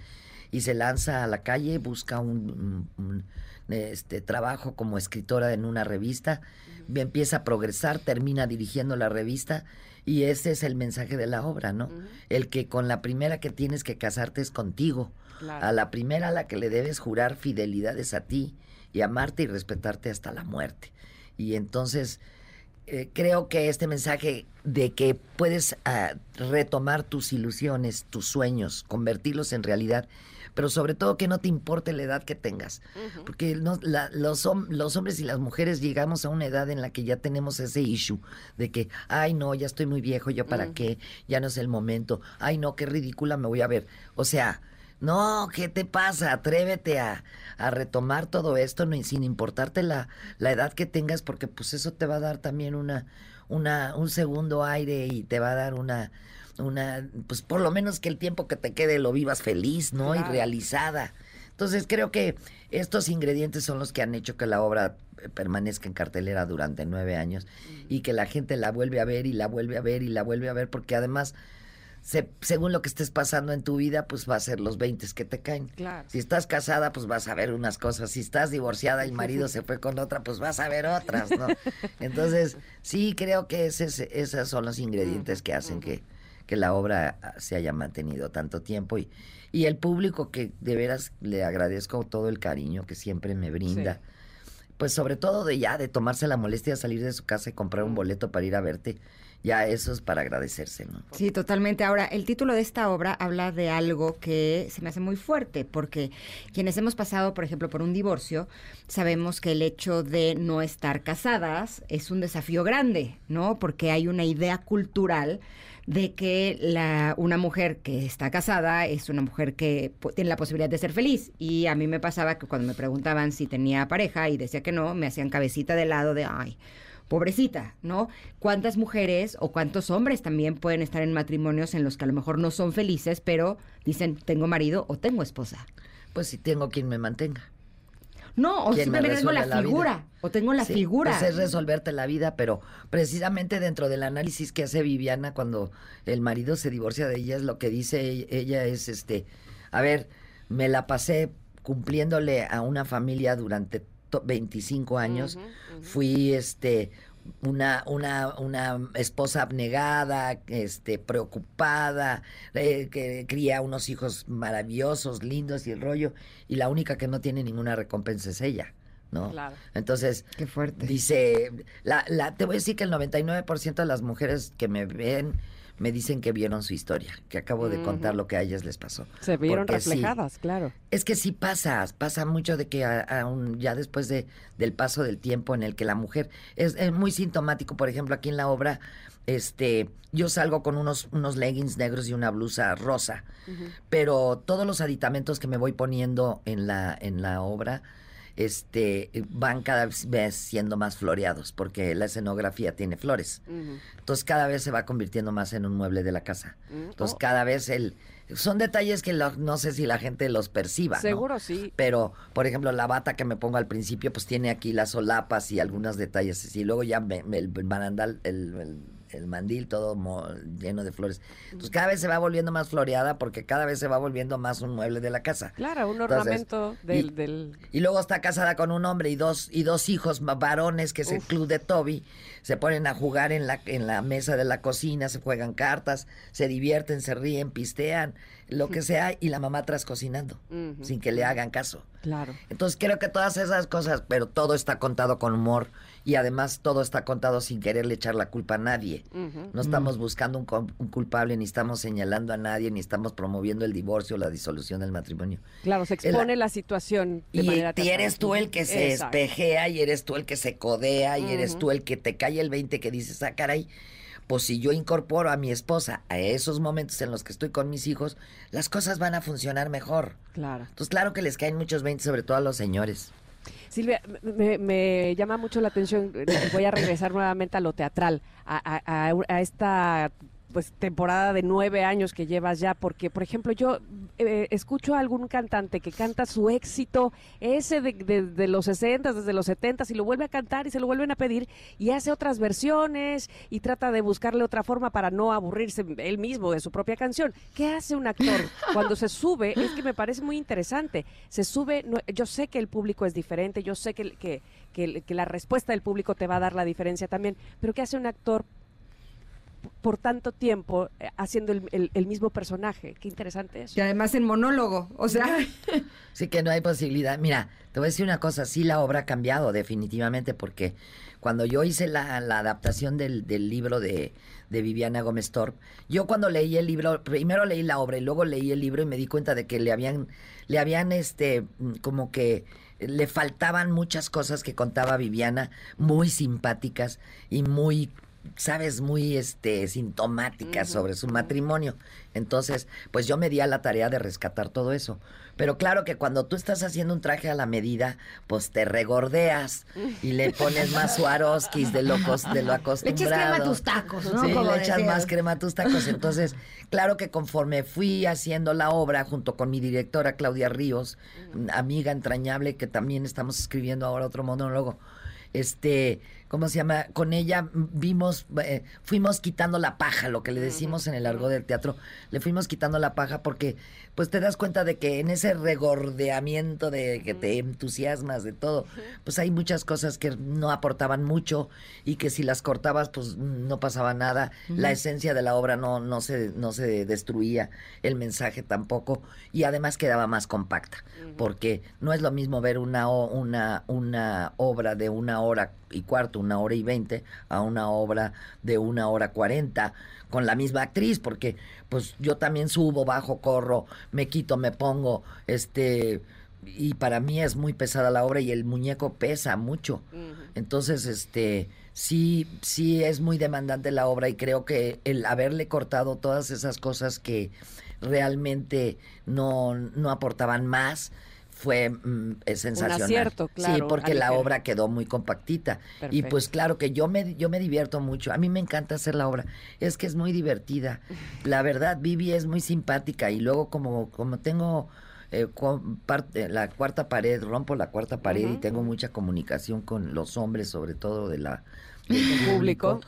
J: y se lanza a la calle, busca un, un- un, este, trabajo como escritora en una revista, empieza a progresar, termina dirigiendo la revista y ese es el mensaje de la obra, ¿no? El que con la primera que tienes que casarte es contigo,
A: Claro.
J: a la primera a la que le debes jurar fidelidades a ti y amarte y respetarte hasta la muerte. Y entonces eh, creo que este mensaje de que puedes ah, retomar tus ilusiones, tus sueños, convertirlos en realidad, pero sobre todo que no te importe la edad que tengas. Porque no- la- los, los hombres y las mujeres llegamos a una edad en la que ya tenemos ese issue de que, ay no, ya estoy muy viejo, ¿yo para qué? Ya no es el momento. Ay no, qué ridícula me voy a ver. O sea, no, ¿qué te pasa? Atrévete a, a retomar todo esto no, sin importarte la, la edad que tengas, porque pues eso te va a dar también una, una, un segundo aire y te va a dar una, una, pues por lo menos que el tiempo que te quede lo vivas feliz, ¿no? Y realizada. Entonces creo que estos ingredientes son los que han hecho que la obra eh, permanezca en cartelera durante nueve años y que la gente la vuelve a ver y la vuelve a ver y la vuelve a ver porque además se- según lo que estés pasando en tu vida, pues va a ser los 20 que te caen.
A: Claro.
J: Si estás casada, pues vas a ver unas cosas. Si estás divorciada y el marido se fue con otra, pues vas a ver otras, ¿no? Entonces, sí, creo que ese, es- esos son los ingredientes que hacen que, que la obra ah, se haya mantenido tanto tiempo y, y el público que de veras le agradezco todo el cariño que siempre me brinda. Pues sobre todo de ya, de tomarse la molestia de salir de su casa y comprar un boleto para ir a verte. Ya eso es para agradecerse, ¿no?
B: Sí, totalmente. Ahora, el título de esta obra habla de algo que se me hace muy fuerte, porque quienes hemos pasado, por ejemplo, por un divorcio, sabemos que el hecho de no estar casadas es un desafío grande, ¿no? Porque hay una idea cultural de que la, una mujer que está casada es una mujer que tiene la posibilidad de ser feliz. Y a mí me pasaba que cuando me preguntaban si tenía pareja y decía que no, me hacían cabecita de lado de, ay, pobrecita, ¿no? ¿Cuántas mujeres o cuántos hombres también pueden estar en matrimonios en los que a lo mejor no son felices, pero dicen, tengo marido o tengo esposa?
J: Pues si tengo quien me mantenga.
B: No, o
J: ¿Quién me
B: simplemente tengo la
J: la vida?
B: figura, o tengo la
J: Sí,
B: figura.
J: Pues es resolverte la vida, pero precisamente dentro del análisis que hace Viviana cuando el marido se divorcia de ella, es lo que dice e- ella es este, a ver, me la pasé cumpliéndole a una familia durante to- 25 años, fui este una, una, una esposa abnegada, este, preocupada, eh, que cría unos hijos maravillosos, lindos y el rollo, y la única que no tiene ninguna recompensa es ella, ¿no?
A: Claro.
J: Entonces,
B: Qué fuerte.
J: dice, la, la, te voy a decir que el 99% de las mujeres que me ven me dicen que vieron su historia, que acabo de contar lo que a ellas les pasó.
A: Se vieron
J: Porque sí,
A: reflejadas, claro.
J: es que sí pasa, pasa mucho de que a- aún ya después de, del paso del tiempo en el que la mujer es, es muy sintomático, por ejemplo, aquí en la obra, este, yo salgo con unos, unos leggings negros y una blusa rosa, pero todos los aditamentos que me voy poniendo en la, en la obra, este, van cada vez siendo más floreados, porque la escenografía tiene flores. Entonces cada vez se va convirtiendo más en un mueble de la casa. Entonces
A: Oh.
J: cada vez el... Son detalles que lo- no sé si la gente los perciba. ¿no?
A: Seguro sí.
J: Pero, por ejemplo, la bata que me pongo al principio, pues tiene aquí las solapas y algunos detalles así. Luego ya me- me- el barandal, el, el el mandil todo mo- lleno de flores. Entonces cada vez se va volviendo más floreada porque cada vez se va volviendo más un mueble de la casa.
A: Claro, un
J: Entonces,
A: ornamento del,
J: y-
A: del...
J: Y luego está casada con un hombre y dos, y dos hijos varones, que es el club de Toby. Se ponen a jugar en la, en la mesa de la cocina, se juegan cartas, se divierten, se ríen, pistean, lo que sea, y la mamá atrás cocinando, sin que le hagan caso.
A: Claro.
J: Entonces creo que todas esas cosas, pero todo está contado con humor y además todo está contado sin quererle echar la culpa a nadie. No estamos buscando un, un culpable, ni estamos señalando a nadie, ni estamos promoviendo el divorcio o la disolución del matrimonio.
A: Claro, se expone la situación de
J: Y,
A: manera
J: y eres tú el que se
A: Exacto.
J: espejea y eres tú el que se codea y eres tú el que te cae el 20 que dices, ah, caray, pues si yo incorporo a mi esposa a esos momentos en los que estoy con mis hijos, las cosas van a funcionar mejor.
A: Claro.
J: Entonces, claro que les caen muchos 20, sobre todo a los señores.
A: Silvia, me, me llama mucho la atención, eh, voy a regresar nuevamente a lo teatral, a, a- a- a esta pues temporada de nueve años que llevas ya, porque por ejemplo yo eh, escucho a algún cantante que canta su éxito, ese de, de- los 60, desde los 70, y lo vuelve a cantar y se lo vuelven a pedir y hace otras versiones y trata de buscarle otra forma para no aburrirse él mismo de su propia canción. ¿Qué hace un actor cuando se sube? Es que me parece muy interesante. Se sube, no- yo sé que el público es diferente, yo sé que, que, que- que la respuesta del público te va a dar la diferencia también, pero ¿qué hace un actor por tanto tiempo eh, haciendo el, el- el mismo personaje? Qué interesante eso.
B: Y además en monólogo, o sea,
J: Sí que no hay posibilidad. Mira, te voy a decir una cosa, sí la obra ha cambiado definitivamente porque cuando yo hice la, la adaptación del, del libro de, de Viviana Gómez Torp, yo cuando leí el libro, primero leí la obra y luego leí el libro y me di cuenta de que le habían, le habían este, mm, como que le faltaban muchas cosas que contaba Viviana, muy simpáticas y muy sabes, muy este sintomáticas sobre su matrimonio. Entonces, pues yo me di a la tarea de rescatar todo eso. Pero claro que cuando tú estás haciendo un traje a la medida, pues te regordeas y le pones más Swarovskis de lo, cos- de lo
B: le
J: acostumbrado.
B: echas crema a tus tacos, ¿no?
J: Sí,
B: Como
J: le echas más crema a tus tacos. Entonces, claro que conforme fui haciendo la obra junto con mi directora Claudia Ríos, amiga entrañable que también estamos escribiendo ahora otro monólogo, este, ¿cómo se llama? Con ella vimos, eh, fuimos quitando la paja, lo que le decimos en el argot del teatro, le fuimos quitando la paja porque pues te das cuenta de que en ese regordeamiento de que te entusiasmas de todo, pues hay muchas cosas que no aportaban mucho y que si las cortabas pues no pasaba nada, la esencia de la obra no, no, se, no se destruía, el mensaje tampoco y además quedaba más compacta, porque no es lo mismo ver una, una, una obra de una hora y cuarto, una hora y veinte, a una obra de una hora cuarenta con la misma actriz, porque pues yo también subo, bajo, corro, me quito, me pongo, este, y para mí es muy pesada la obra y el muñeco pesa mucho. Entonces, este, sí, sí es muy demandante la obra y creo que el haberle cortado todas esas cosas que realmente no, no aportaban más fue mm, es sensacional.
A: acierto,
J: Sí,
A: claro,
J: porque la obra quedó muy compactita. Y pues claro que yo me, yo me divierto mucho. A mí me encanta hacer la obra. Es que es muy divertida. La verdad, Vivi es muy simpática y luego como, como tengo eh, parte- la cuarta pared, rompo la cuarta pared y tengo mucha comunicación con los hombres, sobre todo de la del
A: público.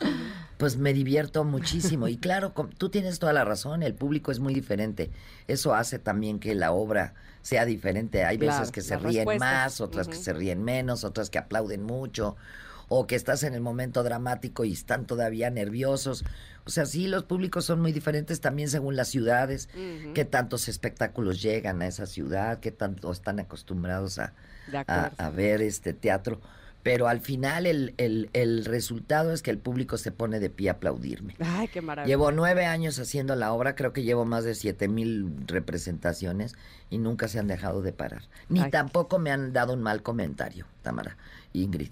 J: pues me divierto muchísimo. Y claro, tú tienes toda la razón, el público es muy diferente. Eso hace también que la obra sea diferente. Hay
A: Claro,
J: veces que se ríen
A: respuestas.
J: más, otras que se ríen menos, otras que aplauden mucho, o que estás en el momento dramático y están todavía nerviosos. O sea, sí, los públicos son muy diferentes también según las ciudades, qué tantos espectáculos llegan a esa ciudad, qué tanto están acostumbrados a ver este teatro. Pero al final el, el- el resultado es que el público se pone de pie a aplaudirme.
A: Ay, qué maravilla.
J: Llevo nueve años haciendo la obra, creo que llevo más de siete mil representaciones y nunca se han dejado de parar. Ni
A: Ay.
J: tampoco me han dado un mal comentario, Tamara, Ingrid.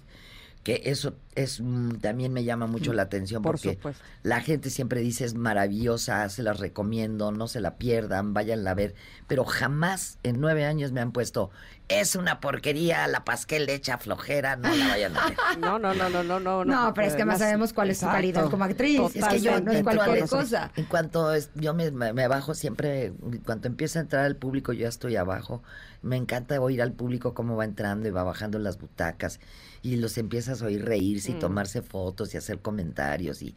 J: Que eso es mm, también me llama mucho la atención
A: Por
J: porque la gente siempre dice es maravillosa, se las recomiendo, no se la pierdan, váyanla a ver. Pero jamás en nueve años me han puesto es una porquería, la pasquel hecha flojera, no la vayan a ver.
A: No, no, no, no, no, no.
B: No, pero es que además sabemos cuál es tu calidad como actriz. Es que yo no es
J: en
B: cualquier
J: cuanto-
B: cosa.
J: En cuanto es- yo me, me- me bajo siempre, en cuanto empieza a entrar el público, yo ya estoy abajo. Me encanta oír al público cómo va entrando y va bajando las butacas y los empiezas a oír reírse y
A: Mm.
J: tomarse fotos y hacer comentarios y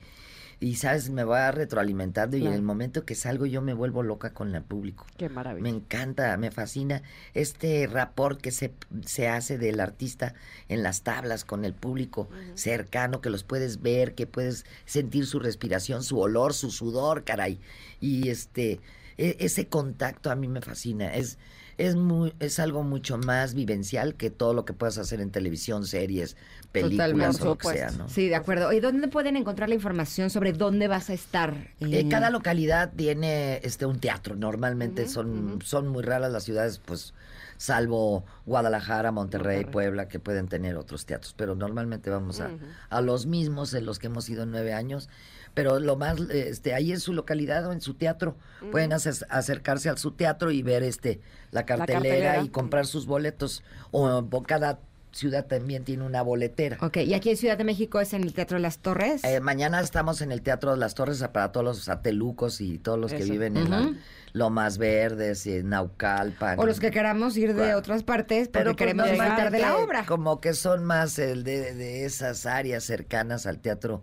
J: y sabes, me va retroalimentando y en el momento que salgo yo me vuelvo loca con el público.
A: Qué maravilla.
J: Me encanta, me fascina este rapport que se, se hace del artista en las tablas con el público cercano, que los puedes ver, que puedes sentir su respiración, su olor, su sudor, caray. Y este, e- ese contacto a mí me fascina. Es, es, muy, es algo mucho más vivencial que todo lo que puedas hacer en televisión, series, películas
B: Totalmente.
J: o lo que sea, ¿no?
B: Sí, de acuerdo. ¿Y dónde pueden encontrar la información sobre dónde vas a estar?
J: Eh, cada localidad tiene este un teatro. Normalmente son, son muy raras las ciudades, pues, salvo Guadalajara, Monterrey, Puebla, que pueden tener otros teatros. Pero normalmente vamos a, a los mismos en los que hemos ido nueve años. Pero lo más, este, ahí en su localidad o en su teatro, pueden acer- acercarse al su teatro y ver este la cartelera,
A: cartelera.
J: y comprar sus boletos. O, cada ciudad también tiene una boletera.
B: Ok, y aquí en Ciudad de México es en el Teatro de las Torres.
J: Eh, mañana estamos en el Teatro de las Torres para todos los satelucos y todos los que viven en las Lomas Verdes, en Naucalpan.
B: o los que queramos ir de otras partes porque
J: Pero pues,
B: queremos disfrutar de la obra.
J: Como que son más el de, de esas áreas cercanas al teatro,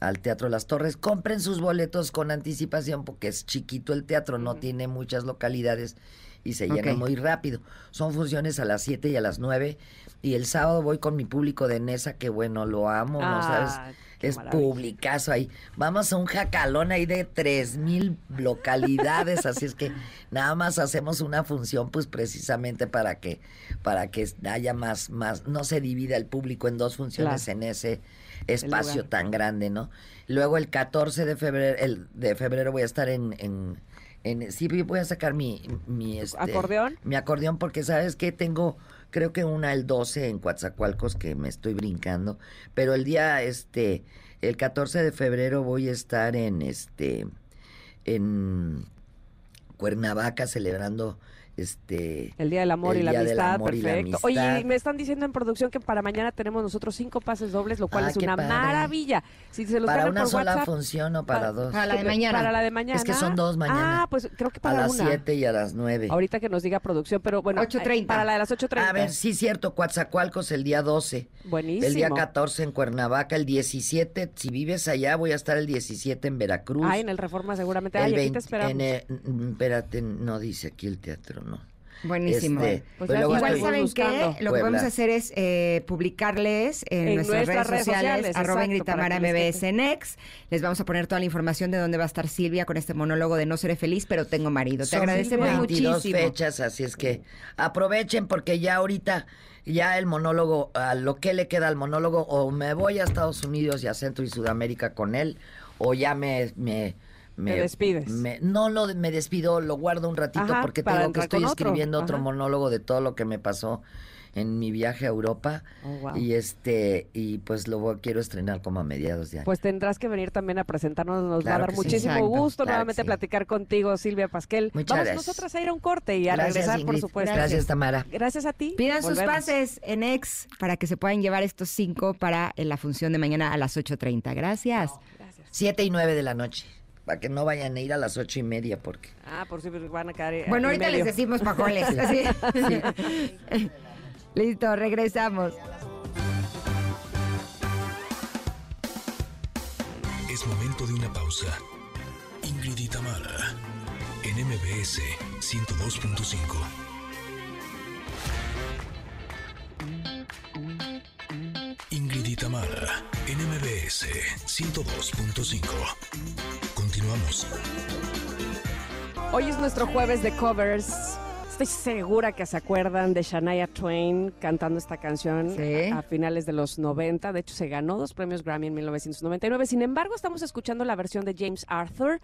J: al Teatro las Torres. Compren sus boletos con anticipación porque es chiquito el teatro, no tiene muchas localidades y se llena muy rápido. Son funciones a las 7 y a las 9 y el sábado voy con mi público de Nesa, que bueno, lo amo, ¿no
A: Ah,
J: sabes? Es
A: maravilla.
J: publicazo ahí. Vamos a un jacalón ahí de tres mil localidades, así es que nada más hacemos una función, pues precisamente para que, para que haya más, más, no se divida el público en dos funciones
A: Claro.
J: en ese espacio tan grande, ¿no? Luego el 14 de febrero, el de febrero voy a estar en, en, en- sí voy a sacar mi, mi este,
A: ¿Acordeón?
J: mi acordeón porque sabes que tengo creo que una el 12 en Coatzacoalcos que me estoy brincando, pero el día este el 14 de febrero voy a estar en este en Cuernavaca celebrando este
A: El Día del Amor
J: el
A: y la
J: Día del
A: Amistad,
J: Amor y la
A: perfecto. Oye,
J: Amistad.
A: me están diciendo en producción que para mañana tenemos nosotros cinco pases dobles, lo cual
J: Ah,
A: es una
J: padre.
A: maravilla. Si se los
J: para una
A: por
J: sola
A: WhatsApp,
J: función o para dos.
B: Para la de mañana.
A: Para la de mañana.
J: Es que son dos mañana.
A: Ah, pues creo que
J: a
A: para
J: las
A: una.
J: 7 y a las 9.
A: Ahorita que nos diga producción, pero bueno.
B: 8:30.
A: eh, Para la de las 8.30.
J: A ver, sí, cierto, Coatzacoalcos el día 12.
A: Buenísimo.
J: El día 14 en Cuernavaca, el 17, si vives allá, voy a estar el 17 en Veracruz.
A: Ah, en el Reforma seguramente.
J: el
A: Ay, aquí
J: 20
A: te esperamos.
J: en el- mm, espérate, no dice aquí el teatro, no.
B: Buenísimo.
J: Este,
A: Pues
J: pues luego
B: Igual saben
A: buscando.
B: que lo que
J: Puebla.
B: vamos a hacer es eh, publicarles en,
A: En
B: nuestras,
A: nuestras
B: redes sociales,
A: sociales,
B: arroba
A: exacto,
B: Tamara MBS en X. Les vamos a poner toda la información de dónde va a estar Silvia con este monólogo de No seré feliz, pero tengo marido. Te
J: Son
B: agradecemos
J: 22
B: muchísimo.
J: fechas, así es que aprovechen porque ya ahorita, ya el monólogo, a lo que le queda al monólogo, o me voy a Estados Unidos y a Centro y Sudamérica con él, o ya me... me me,
A: Te despides.
J: me- no lo me despido, lo guardo un ratito
A: Ajá,
J: porque tengo que estoy
A: otro.
J: escribiendo otro, monólogo de todo lo que me pasó en mi viaje a Europa
A: Oh, wow.
J: y este y pues lo voy- quiero estrenar como a mediados de año.
A: Pues tendrás que venir también a presentarnos, nos va a dar
J: sí.
A: muchísimo gusto
J: claro
A: nuevamente
J: sí.
A: platicar contigo, Silvia Pasquel.
J: Muchas
A: Vamos
J: gracias.
A: nosotras a ir a un corte y a
J: Gracias,
A: regresar, por supuesto.
J: Gracias, Tamara.
A: Gracias a ti.
B: Pidan sus pases en X para que se puedan llevar estos cinco para eh, la función de mañana a las 8.30. Gracias.
A: Gracias.
J: 7 y 9 de la noche. Para que no vayan a ir a las ocho y media porque...
A: Ah, por si van a eh,
B: Bueno,
A: en
B: ahorita
A: medio.
B: les decimos pajoles. así. Listo, regresamos.
C: Es momento de una pausa. Ingrid y Tamara, en MBS 102.5. Ingrid y Tamara, en MBS 102.5. Continuamos.
A: Hoy es nuestro jueves de covers. Estoy segura que se acuerdan de Shania Twain cantando esta canción
B: Sí.
A: a finales de los 90. De hecho, se ganó dos premios Grammy en 1999. Sin embargo, estamos escuchando la versión de James Arthur.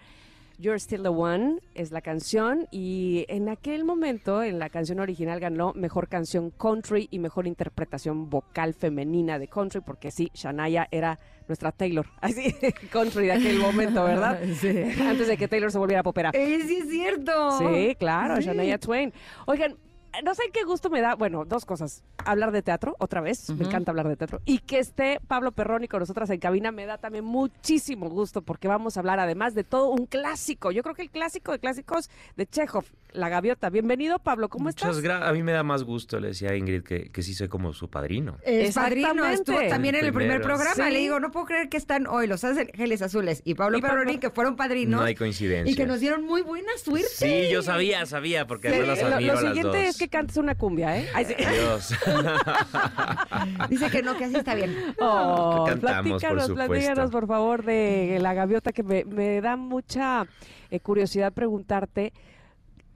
A: You're Still the One es la canción y en aquel momento en la canción original ganó mejor canción country y mejor interpretación vocal femenina de country porque sí, Shania era nuestra Taylor, así country de aquel momento, ¿verdad?
B: Sí.
A: Antes de que Taylor se volviera popera.
B: Eh, sí, es cierto.
A: Sí, claro,
B: Sí.
A: Shania Twain. Oigan, no sé qué gusto me da, bueno, dos cosas. Hablar de teatro, otra vez, me encanta hablar de teatro. Y que esté Pablo Perroni con nosotras en cabina me da también muchísimo gusto porque vamos a hablar además de todo un clásico. Yo creo que el clásico de clásicos de Chekhov, La Gaviota. Bienvenido, Pablo, ¿cómo
K: Muchas
A: estás?
K: A mí me da más gusto, le decía a Ingrid, que, que sí soy como su padrino.
B: Es padrino, estuvo también en el primer programa.
A: Sí.
B: Le digo, no puedo creer que están hoy Los Ángeles Azules y Pablo
A: Y Pablo-
B: que fueron padrinos.
K: No hay coincidencia.
B: y que nos dieron muy buena suerte.
K: Sí, yo sabía, sabía, porque
A: Sí,
K: las
A: lo,
K: admiro
A: lo
K: a las
A: siguiente
K: dos.
A: es que cantes una cumbia, ¿eh? Ay, sí.
K: Dios.
B: Dice que no, que así está bien.
A: Oh,
K: Cantamos, por
A: platícanos,
K: supuesto.
A: platícanos, por favor, de la gaviota, que me, me da mucha eh, curiosidad preguntarte.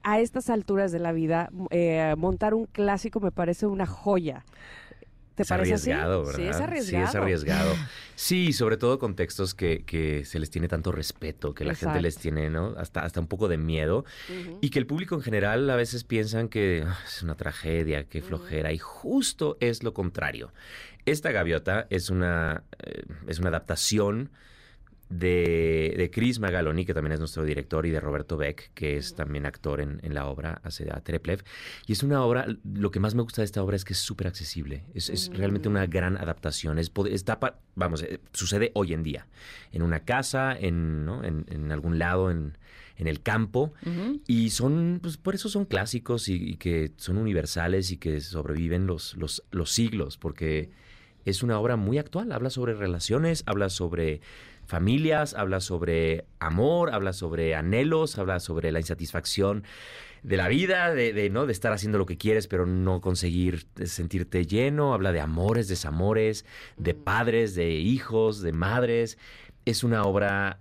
A: A estas alturas de la vida, eh, montar un clásico me parece una joya. ¿Te
K: es
A: parece así?
K: arriesgado, ¿verdad?
A: Sí, es arriesgado.
K: Sí, es arriesgado. Sí, sobre todo con textos que, que se les tiene tanto respeto, que la gente les tiene, ¿no? Hasta, hasta un poco de miedo. Y que el público en general a veces piensan que "Ah, es una tragedia, qué flojera. Y justo es lo contrario. Esta gaviota es una, eh, es una adaptación de, de Chris Magaloni, que también es nuestro director, y de Roberto Beck, que es también actor en, en la obra, hace a Treplev. Y es una obra, lo que más me gusta de esta obra es que es súper accesible. Es, es realmente una gran adaptación. Es, está pa- vamos, eh, sucede hoy en día. En una casa, en, ¿no? en, en algún lado, en, en el campo. Y son, pues por eso son clásicos y, y que son universales y que sobreviven los, los, los siglos, porque es una obra muy actual. Habla sobre relaciones, habla sobre familias, habla sobre amor, habla sobre anhelos, habla sobre la insatisfacción de la vida, de, ¿no? de estar haciendo lo que quieres, pero no conseguir sentirte lleno. Habla de amores, desamores, de padres, de hijos, de madres. Es una obra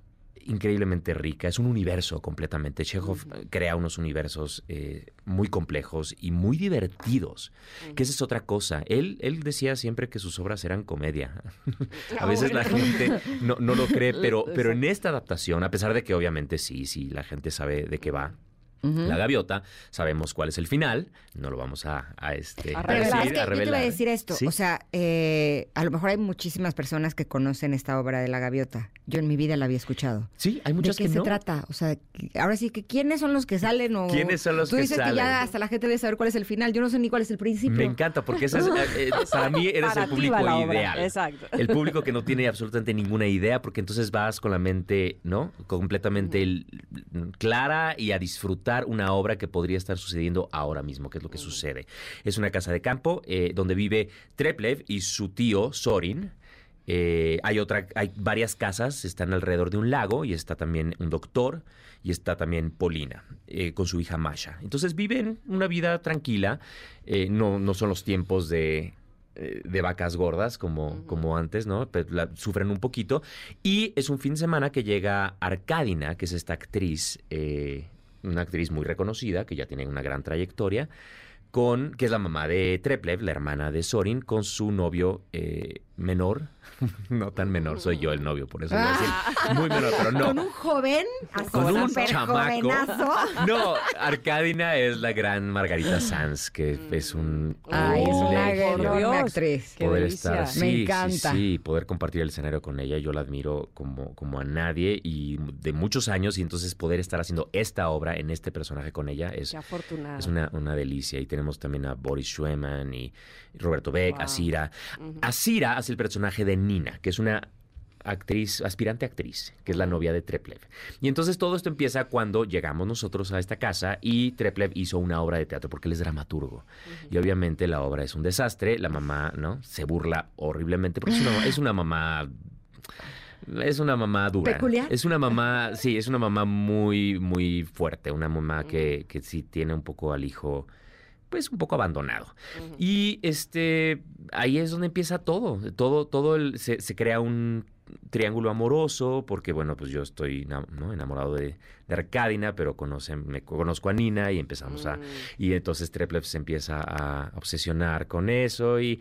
K: increíblemente rica, es un universo completamente. Chekhov eh, crea unos universos eh, muy complejos y muy divertidos, que esa es otra cosa. Él, él decía siempre que sus obras eran comedia. a veces la gente no, no lo cree, pero, pero en esta adaptación, a pesar de que obviamente sí, sí, la gente sabe de qué va. La gaviota, sabemos cuál es el final, no lo vamos a, a, este,
A: A
B: Pero
A: revelar.
B: es
K: decir,
B: que
K: a
B: yo te iba a decir esto,
K: ¿Sí?
B: o sea, eh, a lo mejor hay muchísimas personas que conocen esta obra de La Gaviota. Yo en mi vida la había escuchado.
K: Sí, hay muchas
B: ¿De qué
K: que
B: se
K: no.
B: trata? O sea, ahora sí que ¿quiénes son los que salen? O...
K: ¿Quiénes son los
B: Tú
K: que
B: dices que
K: salen?
B: ya hasta la gente debe saber cuál es el final. Yo no sé ni cuál es el principio.
K: Me encanta, porque ese es, eh, eh, para mí eres
A: Para
K: el público ideal.
A: exacto.
K: El público que no tiene absolutamente ninguna idea, porque entonces vas con la mente, ¿no? Completamente clara y a disfrutar una obra que podría estar sucediendo ahora mismo, que es lo que sucede. Es una casa de campo eh, donde vive Treplev y su tío Sorin. Eh, hay otra, hay varias casas, están alrededor de un lago y está también un doctor y está también Polina eh, con su hija Masha. Entonces viven una vida tranquila, eh, no, no son los tiempos de, de vacas gordas como, como antes, ¿no? Pero la- sufren un poquito. Y es un fin de semana que llega Arcadina, que es esta actriz, eh, una actriz muy reconocida, que ya tiene una gran trayectoria, con, que es la mamá de Treplev, la hermana de Sorin, con su novio eh, menor. no tan menor, soy yo el novio, por eso voy a decir muy menor, pero no.
B: Con un joven, así
K: Con un chamaco.
B: jovenazo.
K: No, Arcadina es la gran Margarita Sanz, que es un
B: Ay, es una actriz.
A: Qué
K: poder estar
B: Me
K: sí, sí,
B: encanta.
K: Sí, poder compartir el escenario con ella, yo la admiro como, como a nadie y de muchos años y entonces poder estar haciendo esta obra en este personaje con ella es, es una, una delicia. Y tenemos también a Boris Schweman y Roberto Beck,
A: Wow.
K: a Cira. Asira hace el personaje de Nina, que es una actriz, aspirante actriz, que es la novia de Treplev. Y entonces todo esto empieza cuando llegamos nosotros a esta casa y Treplev hizo una obra de teatro porque él es dramaturgo. Y obviamente la obra es un desastre, la mamá, ¿no? Se burla horriblemente porque es una, es una mamá es una mamá dura.
B: ¿Peculiar?
K: Es una mamá, sí, es una mamá muy, muy fuerte. Una mamá que, que sí tiene un poco al hijo, pues un poco abandonado. Y este, ahí es donde empieza todo. Todo, todo el- se, se crea un triángulo amoroso, porque bueno, pues yo estoy enamorado de, de Arcadina, pero conoce, me conozco a Nina y empezamos a. Y entonces Treplev se empieza a obsesionar con eso. Y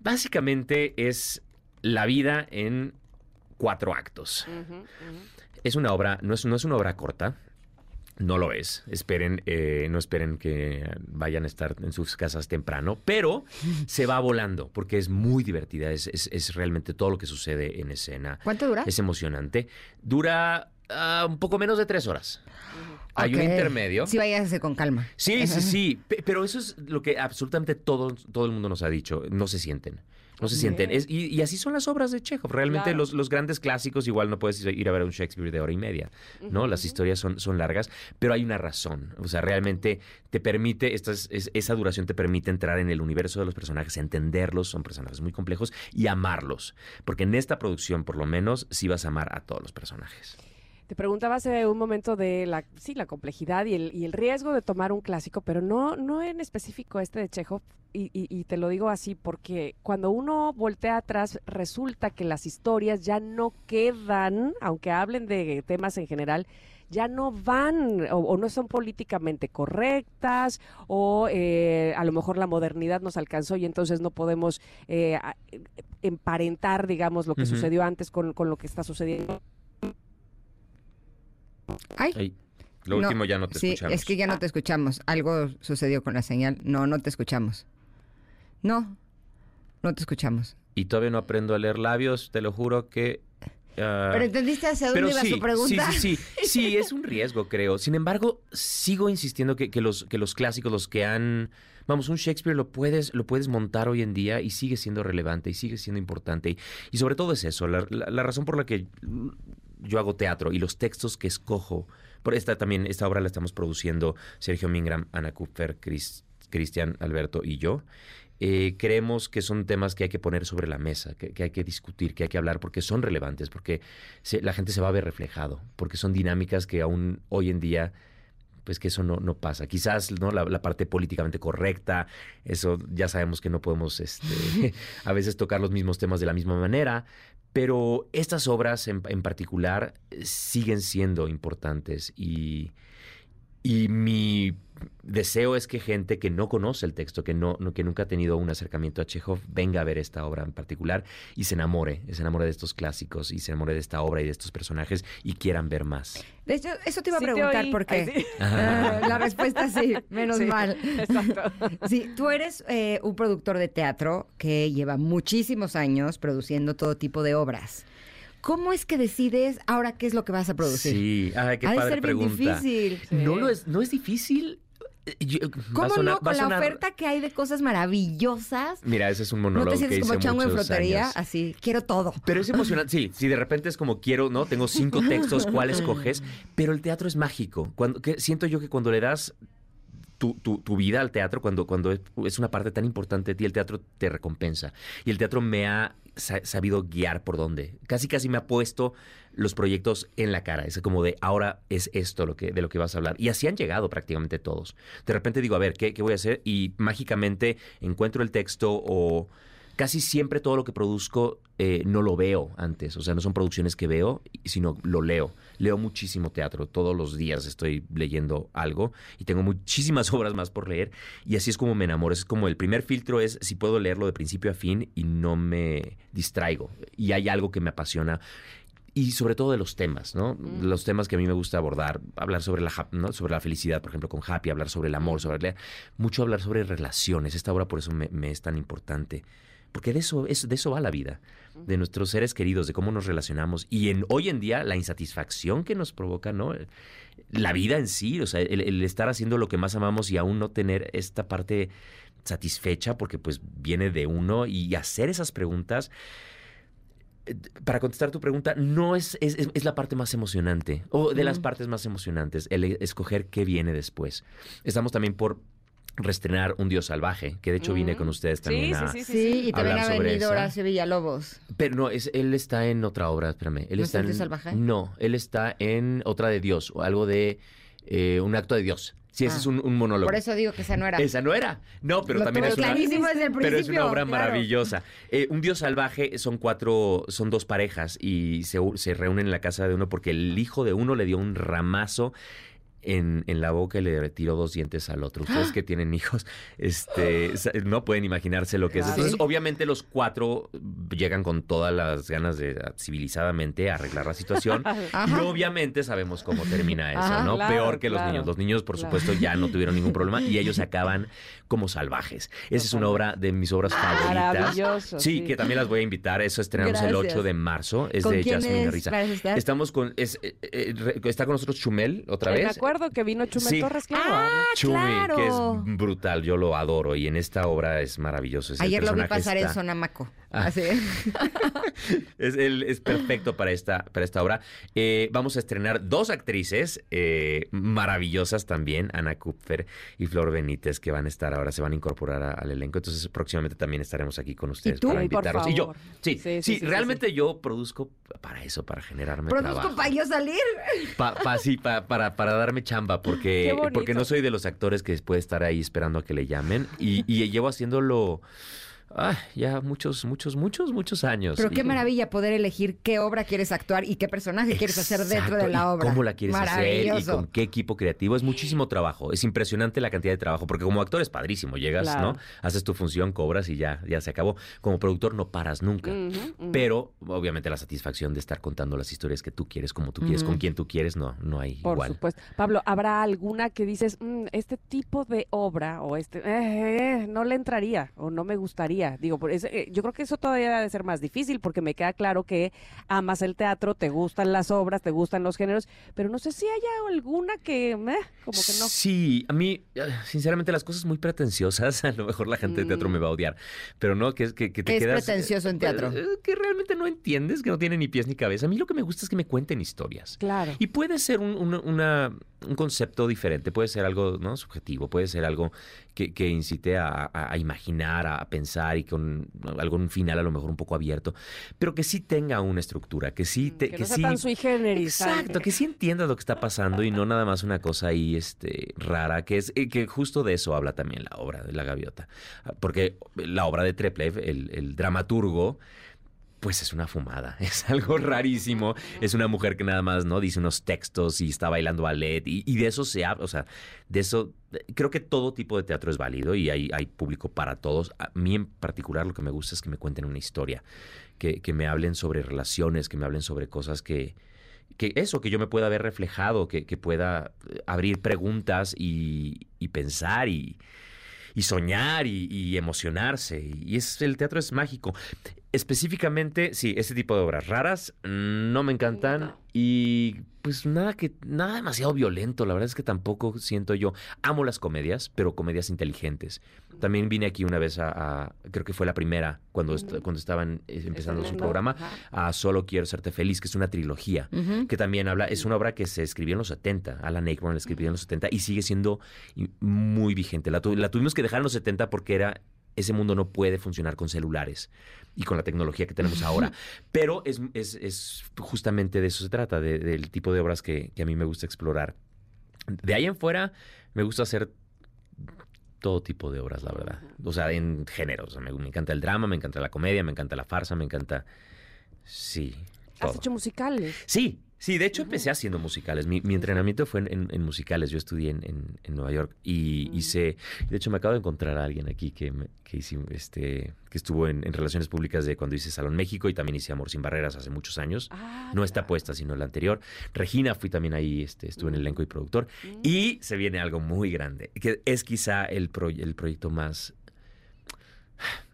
K: básicamente es la vida en cuatro actos. Es una obra, no es, no es una obra corta. No lo es. Esperen, eh, no esperen que vayan a estar en sus casas temprano, pero se va volando porque es muy divertida. Es, es- es realmente todo lo que sucede en escena.
B: ¿Cuánto dura?
K: Es emocionante. Dura ah, un poco menos de tres horas. Hay un intermedio.
B: Sí, váyase con calma.
K: Sí, sí, sí. Pe- Pero eso es lo que absolutamente todo, todo el mundo nos ha dicho. No se sienten. No se sienten. Es- y, y así son las obras de Chekhov. Realmente
A: Claro.
K: los, los grandes clásicos igual no puedes ir a ver a un Shakespeare de hora y media, ¿no? Las historias son, son largas, pero hay una razón. O sea, realmente te permite, esta es- es- esa duración te permite entrar en el universo de los personajes, entenderlos, son personajes muy complejos, y amarlos. Porque en esta producción, por lo menos, sí vas a amar a todos los personajes.
A: Te preguntaba hace un momento de la, sí, la complejidad y el, y el riesgo de tomar un clásico, pero no, no en específico este de Chekhov. Y, y- y te lo digo así porque cuando uno voltea atrás resulta que las historias ya no quedan, aunque hablen de temas en general, ya no van o, o no son políticamente correctas o eh, a lo mejor la modernidad nos alcanzó y entonces no podemos eh, emparentar, digamos, lo que sucedió antes con, con lo que está sucediendo.
B: Ay,
K: Ay, lo
B: No,
K: último ya no te
B: sí,
K: escuchamos.
B: es que ya no te escuchamos. Algo sucedió con la señal. No, no te escuchamos. No, no te escuchamos.
K: Y todavía no aprendo a leer labios, te lo juro que... ah,
B: ¿Pero entendiste hacia dónde iba
K: sí,
B: su pregunta?
K: Sí, sí, sí. Sí, es un riesgo, creo. Sin embargo, sigo insistiendo que, que los, que los clásicos, los que han. Vamos, un Shakespeare lo puedes, lo puedes montar hoy en día y sigue siendo relevante y sigue siendo importante. Y, y sobre todo es eso, la, la- la razón por la que yo hago teatro y los textos que escojo. Por esta también, esta obra la estamos produciendo Sergio Mingram, Ana Cris- Cristian Alberto y yo. Eh, creemos que son temas que hay que poner sobre la mesa, que, hay que discutir, que hay que hablar, porque son relevantes, porque la gente se va a ver reflejado, porque son dinámicas que aún hoy en día, pues que eso no, no pasa. Quizás no la, la parte políticamente correcta, eso ya sabemos que no podemos este, a veces tocar los mismos temas de la misma manera, pero estas obras en, en particular eh, siguen siendo importantes y, y mi deseo es que gente que no conoce el texto, que, no, no- que nunca ha tenido un acercamiento a Chekhov, venga a ver esta obra en particular y se enamore, se enamore de estos clásicos y se enamore de esta obra y de estos personajes y quieran ver más.
B: De hecho, eso te iba a
A: Sí
B: preguntar por qué.
A: sí.
B: Ah, la respuesta sí, menos
A: Sí,
B: mal.
A: Exacto.
B: Sí, tú eres eh, un productor de teatro que lleva muchísimos años produciendo todo tipo de obras. ¿Cómo es que decides ahora qué es lo que vas a producir?
K: Sí, ay, qué
B: ha de
K: padre
B: ser bien
K: pregunta.
B: difícil.
K: No, lo es, no es difícil. Eh, yo-
B: ¿Cómo
K: sonar-
B: no? Con la
K: sonar-
B: oferta que hay de cosas maravillosas.
K: Mira, ese es un
B: ¿No
K: monólogo
B: te
K: que
B: sientes como chango en
K: años.
B: Así, quiero todo.
K: Pero es emocionante, sí, sí, de repente es como quiero, ¿no? Tengo cinco textos, ¿cuál escoges? Pero el teatro es mágico. Cuando, que, siento yo que cuando le das tu, tu- tu vida al teatro, cuando, cuando es, una parte tan importante de ti, el teatro te recompensa. Y el teatro me ha sabido guiar por dónde. Casi, casi me ha puesto los proyectos en la cara. Es como de, ahora es esto lo que, de lo que vas a hablar. Y así han llegado prácticamente todos. De repente digo, a ver, ¿qué, qué voy a hacer? Y mágicamente encuentro el texto o casi siempre todo lo que produzco eh, no lo veo antes. O sea, no son producciones que veo, sino lo leo. Leo muchísimo teatro. Todos los días estoy leyendo algo y tengo muchísimas obras más por leer. Y así es como me enamoro. Es como el primer filtro es si puedo leerlo de principio a fin y no me distraigo. Y hay algo que me apasiona. Y sobre todo de los temas, ¿no? Los temas que a mí me gusta abordar, hablar sobre la, ¿no? sobre la felicidad, por ejemplo, con Happy, hablar sobre el amor, sobre mucho hablar sobre relaciones. Esta obra por eso me, me es tan importante. Porque de eso, es, de eso va la vida, de nuestros seres queridos, de cómo nos relacionamos. Y en, hoy en día la insatisfacción que nos provoca, ¿no? La vida en sí, o sea, el, el estar haciendo lo que más amamos y aún no tener esta parte satisfecha porque pues viene de uno y hacer esas preguntas eh, para contestar tu pregunta, no es, es, es- la parte más emocionante, o de las partes más emocionantes, el escoger qué viene después. Estamos también por restrenar Un Dios Salvaje, que de hecho vine con ustedes también a...
B: Sí, y también
K: hablar
B: ha
K: sobre
B: venido
K: esa.
B: Horacio Villalobos.
K: Pero no, es, él está en otra obra, espérame. Él
B: ¿No
K: está
B: es
K: en,
B: Dios Salvaje?
K: No, él está en otra de Dios, o algo de eh, un acto de Dios. Sí, ese
B: Ah.
K: es un, un monólogo.
B: Por eso digo que esa no era.
K: Esa no era. No, pero
B: Lo
K: también es una,
B: clarísimo desde el
K: pero es una obra
B: claro.
K: maravillosa. Eh, un Dios salvaje son cuatro, son dos parejas y se, se reúnen en la casa de uno porque el hijo de uno le dio un ramazo en, en la boca y le retiró dos dientes al otro. Ustedes que tienen hijos, este, no pueden imaginarse lo que es. Entonces,
B: Sí.
K: obviamente los cuatro llegan con todas las ganas de civilizadamente arreglar la situación. y obviamente sabemos cómo termina eso,
B: Ajá,
K: ¿no?
A: claro,
K: Peor que los niños. Los niños, por
A: Claro.
K: supuesto, ya no tuvieron ningún problema y ellos acaban como salvajes. Esa es una obra de mis obras favoritas.
A: Maravilloso.
K: Sí, que también las voy a invitar. Eso estrenamos el
B: Gracias.
K: 8 de marzo. Es
B: ¿Con
K: de Jasmine? Garriza. Estamos con. es, eh, eh, está con nosotros Chumel otra vez.
A: Acuerdo que vino Chumel
K: Sí.
A: Torres, claro.
B: Ah,
K: Chumi,
B: claro.
K: que es brutal, yo lo adoro y en esta obra es maravilloso. es
B: Ayer lo vi pasar en
K: está-
B: Sonamaco.
K: Ah.
B: Así.
K: Es, es perfecto para esta, para esta obra. Eh, vamos a estrenar dos actrices eh, maravillosas también, Ana Kupfer y Flor Benítez, que van a estar ahora, se van a incorporar a- al elenco. Entonces, próximamente también estaremos aquí con ustedes
B: tú?
K: para
A: Ay, por
K: invitarlos. Y yo,
A: favor.
K: sí,
A: Sí,
K: sí,
A: sí, sí, sí,
K: realmente yo produzco para eso, para generarme
B: Produzco
K: trabajo.
B: para yo salir.
K: Pa- pa- sí, pa- para, para darme chamba, porque, porque no soy de los actores que puede estar ahí esperando a que le llamen. Y, y llevo haciéndolo ah, ya muchos, muchos, muchos, muchos años.
B: Pero qué
K: Y-
B: maravilla poder elegir qué obra quieres actuar y qué personaje quieres hacer dentro de la obra.
K: ¿Cómo la quieres hacer? Y con qué equipo creativo. Es muchísimo trabajo. Es impresionante la cantidad de trabajo. Porque como actor es padrísimo. Llegas,
A: Claro.
K: ¿no? Haces tu función, cobras y ya, ya se acabó. Como productor no paras nunca. Pero, obviamente, la satisfacción de estar contando las historias que tú quieres, como tú quieres, con quien tú quieres, no, no hay
A: Por
K: igual.
A: supuesto. Pablo, ¿habrá alguna que dices, "Mm, este tipo de obra o este, eh, eh, no le entraría o no me gustaría? Digo, por eh, yo creo que eso todavía debe ser más difícil porque me queda claro que amas el teatro, te gustan las obras, te gustan los géneros, pero no sé si haya alguna que, eh, como que no.
K: Sí, a mí, eh, sinceramente, las cosas muy pretenciosas, a lo mejor la gente de teatro
A: Mm.
K: me va a odiar, pero no, que, es- que, que te
B: ¿Qué es
K: quedas...
B: pretencioso en teatro?
K: eh, que realmente no entiendes, que no tiene ni pies ni cabeza. A mí lo que me gusta es que me cuenten historias.
A: Claro.
K: Y puede ser un, una- una- un concepto diferente, puede ser algo ¿no? subjetivo, puede ser algo que, que incite a, a- a imaginar, a, pensar y con algún final a lo mejor un poco abierto, pero que sí tenga una estructura, que sí... te-
A: Mm, que no sea
K: sí
A: tan sui generis.
K: Exacto, que sí entiendas lo que está pasando y no nada más una cosa ahí este, rara, que es que justo de eso habla también la obra de La Gaviota. Porque la obra de Treplev, el, el dramaturgo, pues es una fumada, es algo rarísimo. Es una mujer que nada más no dice unos textos y está bailando ballet y, y de eso se habla, o sea, de eso creo que todo tipo de teatro es válido y hay, hay público para todos. A mí en particular lo que me gusta es que me cuenten una historia, que, que me hablen sobre relaciones, que me hablen sobre cosas que, que eso, que yo me pueda ver reflejado, que, que pueda eh, abrir preguntas y, y pensar y, y soñar y, y emocionarse. Y es, el teatro es mágico. Específicamente, sí, ese tipo de obras raras mm, no me encantan y pues nada que nada demasiado violento. La verdad es que tampoco siento yo. Amo las comedias, pero comedias inteligentes. También vine aquí una vez a, a- creo que fue la primera cuando est- cuando estaban eh, empezando su programa a Solo quiero serte feliz, que es una trilogía que también habla, es una obra que se escribió en los 70, Alan Ayckbourn la escribió en los 70 y sigue siendo muy vigente. La, tu- la tuvimos que dejar en los 70 porque era ese mundo no puede funcionar con celulares y con la tecnología que tenemos ahora. Pero es, es- es justamente de eso se trata, de- del tipo de obras que, que a mí me gusta explorar. De ahí en fuera, me gusta hacer todo tipo de obras, la verdad. O sea, en géneros. Me, me encanta el drama, me encanta la comedia, me encanta la farsa, me encanta... Sí.
A: Has hecho musicales.
K: Sí, sí, de hecho empecé haciendo musicales. Mi, mi entrenamiento fue en, en- en musicales. Yo estudié en, Nueva York y hice. De hecho, me acabo de encontrar a alguien aquí que, me- que, hice- este, que estuvo en, Relaciones Públicas de cuando hice Salón México y también hice Amor Sin Barreras hace muchos años.
A: Ah,
K: No esta puesta, sino la anterior. Regina, fui también ahí, este, estuve en el elenco y productor. Y se viene algo muy grande, que es quizá el, pro- el proyecto más,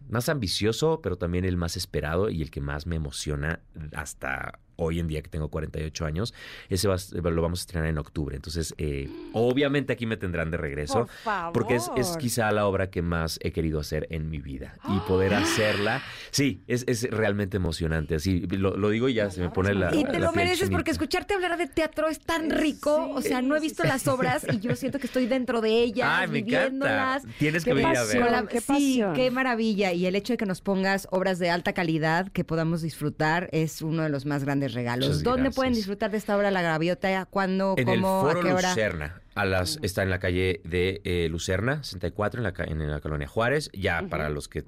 K: más ambicioso, pero también el más esperado y el que más me emociona hasta hoy en día que tengo 48 años. Ese va a- lo vamos a estrenar en octubre. Entonces, eh, obviamente aquí me tendrán de regreso.
A: Por favor.
K: Porque es, es quizá la obra que más he querido hacer en mi vida. Y poder hacerla, sí, es, es realmente emocionante. Así, lo, lo digo y ya se me pone la
B: Y
K: la
B: te lo mereces
K: chinita.
B: porque escucharte hablar de teatro es tan rico. o sea, no he visto
A: sí.
B: las obras y yo siento que estoy dentro de ellas,
K: Ay, me encanta.
B: viviéndolas.
K: Tienes
A: Qué
K: que venir a
A: pasión.
K: ver.
A: Qué
B: sí,
A: pasión.
B: qué maravilla. Y el hecho de que nos pongas obras de alta calidad que podamos disfrutar es uno de los más grandes regalos.
K: Muchas
B: ¿Dónde
K: gracias.
B: pueden disfrutar de esta obra La Gaviota? ¿Cuándo?
K: En el
B: ¿Cómo?
K: Foro
B: ¿A qué hora?
K: Lucerna. A las, está en la calle de eh, Lucerna, 64, en la, ca- en la colonia Juárez. Ya para los que.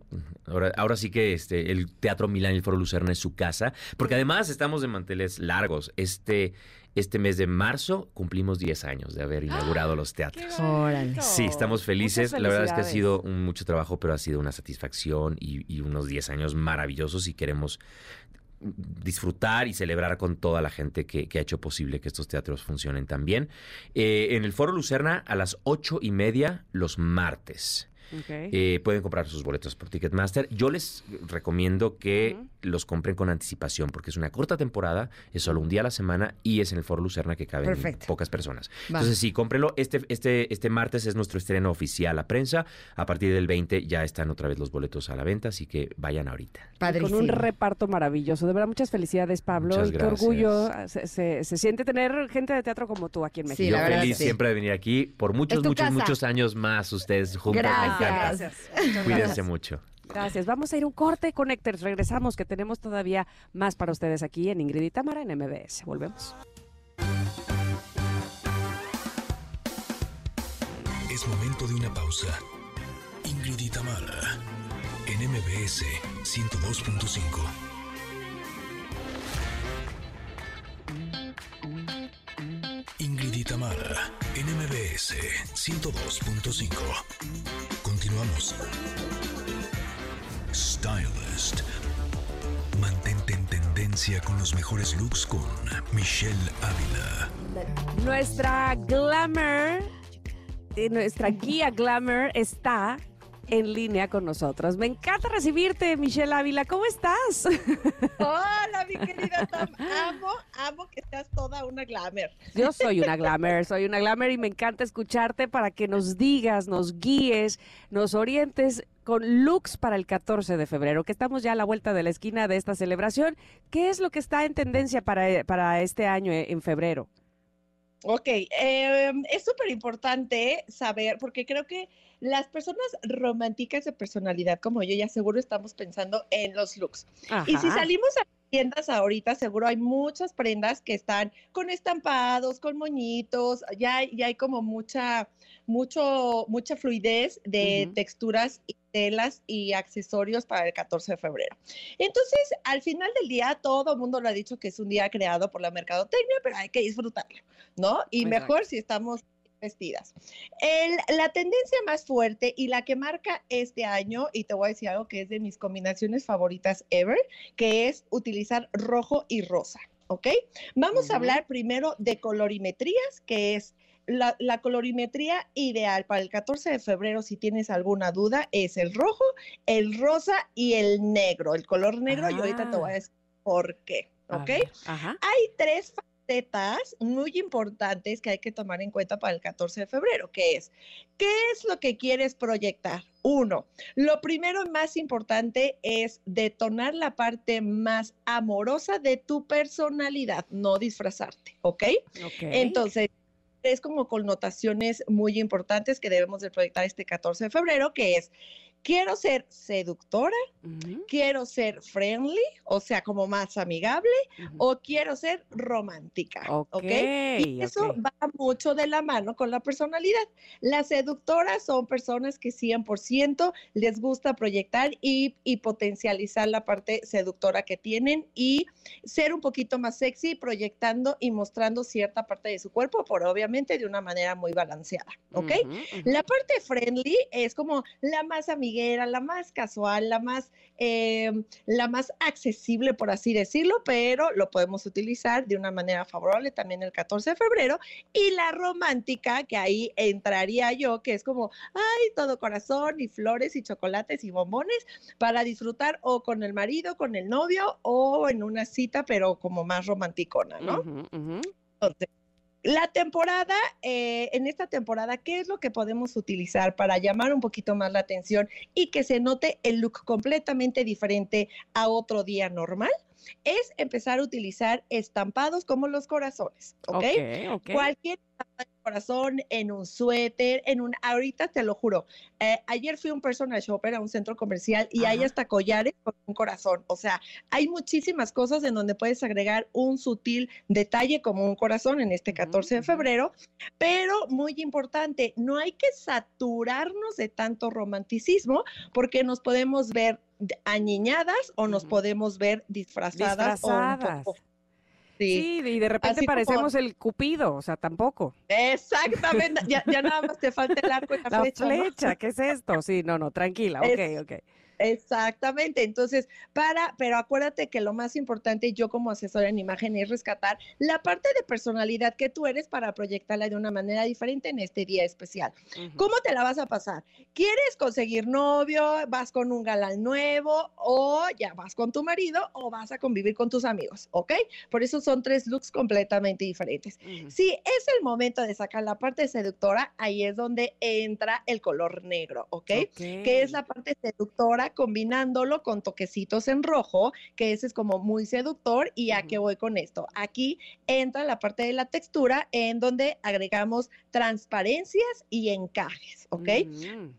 K: Ahora, ahora sí que este, el Teatro Milán y el Foro Lucerna es su casa. Porque además estamos de manteles largos. Este, este mes de marzo cumplimos 10 años de haber inaugurado los teatros.
B: Órale.
K: Sí, estamos felices. La verdad es que ha sido un mucho trabajo, pero ha sido una satisfacción y, y unos 10 años maravillosos y queremos disfrutar y celebrar con toda la gente que, ha hecho posible que estos teatros funcionen también. Eh, en el Foro Lucerna a las ocho y media los martes. Eh, pueden comprar sus boletos por Ticketmaster. Yo les recomiendo que los compren con anticipación, porque es una corta temporada, es solo un día a la semana y es en el Foro Lucerna que caben
B: Perfecto.
K: pocas personas.
B: Va.
K: Entonces, sí, cómprenlo. Este, este, este martes es nuestro estreno oficial a prensa. A partir del 20 ya están otra vez los boletos a la venta, así que vayan ahorita.
A: Con
B: Padrísimo.
A: un reparto maravilloso. De verdad, muchas felicidades, Pablo.
K: Muchas
A: y qué
K: gracias.
A: orgullo se, se- se siente tener gente de teatro como tú aquí en México.
B: Sí,
K: Yo feliz
B: sí.
K: siempre de venir aquí por muchos, muchos,
B: casa.
K: muchos años más ustedes juntos. me encanta.
B: Gracias.
K: Cuídense mucho.
A: Gracias. Vamos a ir a un corte, Connectors. Regresamos, que tenemos todavía más para ustedes aquí en Ingrid y Tamara en MBS. Volvemos.
C: Es momento de una pausa. Ingrid y Tamara, en MBS 102.5. Ingrid y Tamara, en MBS 102.5. Continuamos. Stylist. Mantente en tendencia con los mejores looks con Michelle Ávila.
A: Nuestra glamour, nuestra guía glamour está en línea con nosotros. Me encanta recibirte, Michelle Ávila. ¿Cómo estás?
L: Hola, mi querida Tam. Amo, amo que seas toda una glamour.
A: Yo soy una glamour, soy una glamour y me encanta escucharte para que nos digas, nos guíes, nos orientes con looks para el 14 de febrero, que estamos ya a la vuelta de la esquina de esta celebración. ¿Qué es lo que está en tendencia para, para este año eh, en febrero?
L: Ok, eh, es súper importante saber, porque creo que las personas románticas de personalidad como yo ya seguro estamos pensando en los looks. Y si
A: Ajá.
L: salimos a tiendas ahorita, seguro hay muchas prendas que están con estampados, con moñitos, ya, ya hay como mucha, mucho, mucha fluidez de
A: Ujú.
L: texturas y telas y accesorios para el 14 de febrero. Entonces, al final del día, todo el mundo lo ha dicho que es un día creado por la mercadotecnia, pero hay que disfrutarlo, ¿no? Y
A: Exacto.
L: mejor si estamos vestidas. El- la tendencia más fuerte y la que marca este año, y te voy a decir algo que es de mis combinaciones favoritas ever, que es utilizar rojo y rosa, ¿ok? Vamos a hablar primero de colorimetrías, que es la, la colorimetría ideal para el 14 de febrero, si tienes alguna duda, es el rojo, el rosa y el negro, el color negro, y ahorita te voy a decir por qué, ¿ok?
A: Ajá.
L: Hay tres facetas muy importantes que hay que tomar en cuenta para el 14 de febrero, que es, ¿qué es lo que quieres proyectar? Uno, lo primero más importante es detonar la parte más amorosa de tu personalidad, no disfrazarte, ¿ok?
A: Ok.
L: Entonces, es como connotaciones muy importantes que debemos de proyectar este 14 de febrero, que es, quiero ser seductora,
A: Ujú,
L: quiero ser friendly, o sea, como más amigable,
A: ujú.
L: o quiero ser romántica. ¿Ok?
A: Ok,
L: Y eso
A: ok.
L: va mucho de la mano con la personalidad. Las seductoras son personas que 100% les gusta proyectar y, y potencializar la parte seductora que tienen y ser un poquito más sexy proyectando y mostrando cierta parte de su cuerpo, pero obviamente de una manera muy balanceada. ¿Ok?
A: Ujú, ujú.
L: La parte friendly es como la más amiguera, la más casual, la más, eh, la más accesible, por así decirlo, pero lo podemos utilizar de una manera favorable también el 14 de febrero. Y la romántica, que ahí entraría yo, que es como, ay, todo corazón y flores y chocolates y bombones para disfrutar o con el marido, con el novio o en una cita, pero como más romanticona, ¿no? Entonces, la temporada, eh, en esta temporada, ¿qué es lo que podemos utilizar para llamar un poquito más la atención y que se note el look completamente diferente a otro día normal? Es empezar a utilizar estampados como los corazones, ¿ok? Cualquier corazón en un suéter, en un, ahorita te lo juro, eh, ayer fui a un personal shopper a un centro comercial y hay hasta collares con un corazón, o sea, hay muchísimas cosas en donde puedes agregar un sutil detalle como un corazón en este
A: Ujú,
L: 14 de
A: ujú.
L: febrero, pero muy importante, no hay que saturarnos de tanto romanticismo porque nos podemos ver añeñadas o nos podemos ver disfrazadas, o un poco-
A: Sí, y de repente
L: Así como-
A: parecemos el cupido, o sea, tampoco.
L: Exactamente, ya, ya nada más te falta el arco y la,
A: La
L: flecha.
A: ¿qué es esto? Sí, no, no, tranquila, ok,
L: Es-
A: ok.
L: Exactamente, entonces, para, pero acuérdate que lo más importante, yo como asesora en imagen, es rescatar la parte de personalidad que tú eres para proyectarla de una manera diferente en este día especial. ¿Cómo te la vas a pasar? ¿Quieres conseguir novio? ¿Vas con un galán nuevo? ¿O ya vas con tu marido? ¿O vas a convivir con tus amigos? ¿Ok? Por eso son tres looks completamente diferentes. Si es el momento de sacar la parte seductora, ahí es donde entra el color negro, ¿ok? Que es la parte seductora combinándolo con toquecitos en rojo, que ese es como muy seductor. ¿Y a qué voy con esto? Aquí entra la parte de la textura en donde agregamos transparencias y encajes, ¿ok?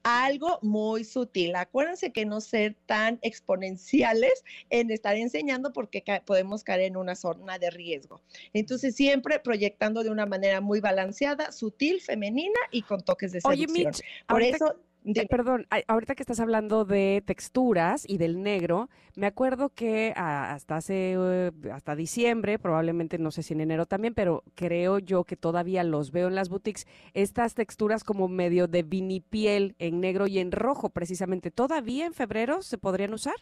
L: Algo muy sutil. Acuérdense que no ser tan exponenciales en estar enseñando porque podemos caer en una zona de riesgo. Entonces, siempre proyectando de una manera muy balanceada, sutil, femenina y con toques de seducción.
A: Oye, Mitch, por eso eh, perdón, ahorita que estás hablando de texturas y del negro, me acuerdo que ah, hasta hace, eh, hasta diciembre, probablemente no sé si en enero también, pero creo yo que todavía los veo en las boutiques, estas texturas como medio de vinipiel en negro y en rojo precisamente, ¿todavía en febrero se podrían usar?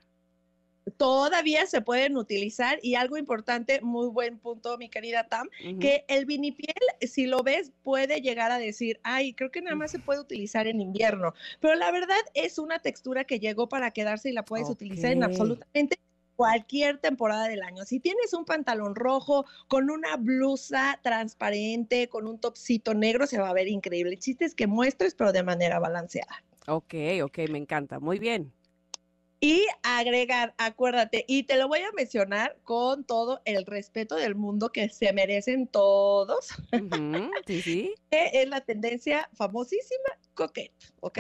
L: Todavía se pueden utilizar y algo importante, muy buen punto, mi querida Tam, que el vinipiel, si lo ves, puede llegar a decir, ay, creo que nada más se puede utilizar en invierno, pero la verdad es una textura que llegó para quedarse y la puedes utilizar en absolutamente cualquier temporada del año. Si tienes un pantalón rojo con una blusa transparente, con un topcito negro, se va a ver increíble. El chiste es que muestres, pero de manera balanceada.
A: Ok, ok, me encanta. Muy bien.
L: Y agregar, acuérdate, y te lo voy a mencionar con todo el respeto del mundo que se merecen todos.
A: sí, sí.
L: es la tendencia famosísima coquette, ¿ok?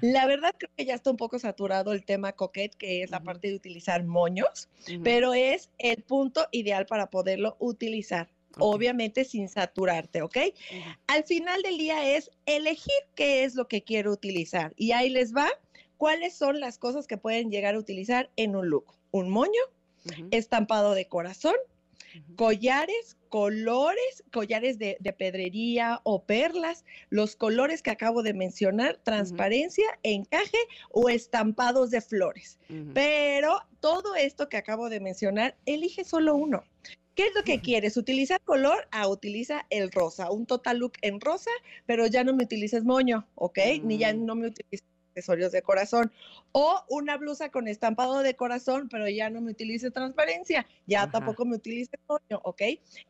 L: La verdad creo que ya está un poco saturado el tema coquette, que es la parte de utilizar moños, pero es el punto ideal para poderlo utilizar. Obviamente sin saturarte, ¿ok? Al final del día es elegir qué es lo que quiero utilizar. Y ahí les va ¿Cuáles son las cosas que pueden llegar a utilizar en un look? Un moño, estampado de corazón, collares, colores, collares de, pedrería o perlas, los colores que acabo de mencionar, transparencia, encaje o estampados de flores. Pero todo esto que acabo de mencionar, elige solo uno. ¿Qué es lo que quieres? ¿Utilizar color? Ah, utiliza el rosa, un total look en rosa, pero ya no me utilices moño, ¿ok? Ni ya mm. no me utilices accesorios de corazón. O una blusa con estampado de corazón, pero ya no me utilice transparencia, ya tampoco me utilice coño, ¿ok?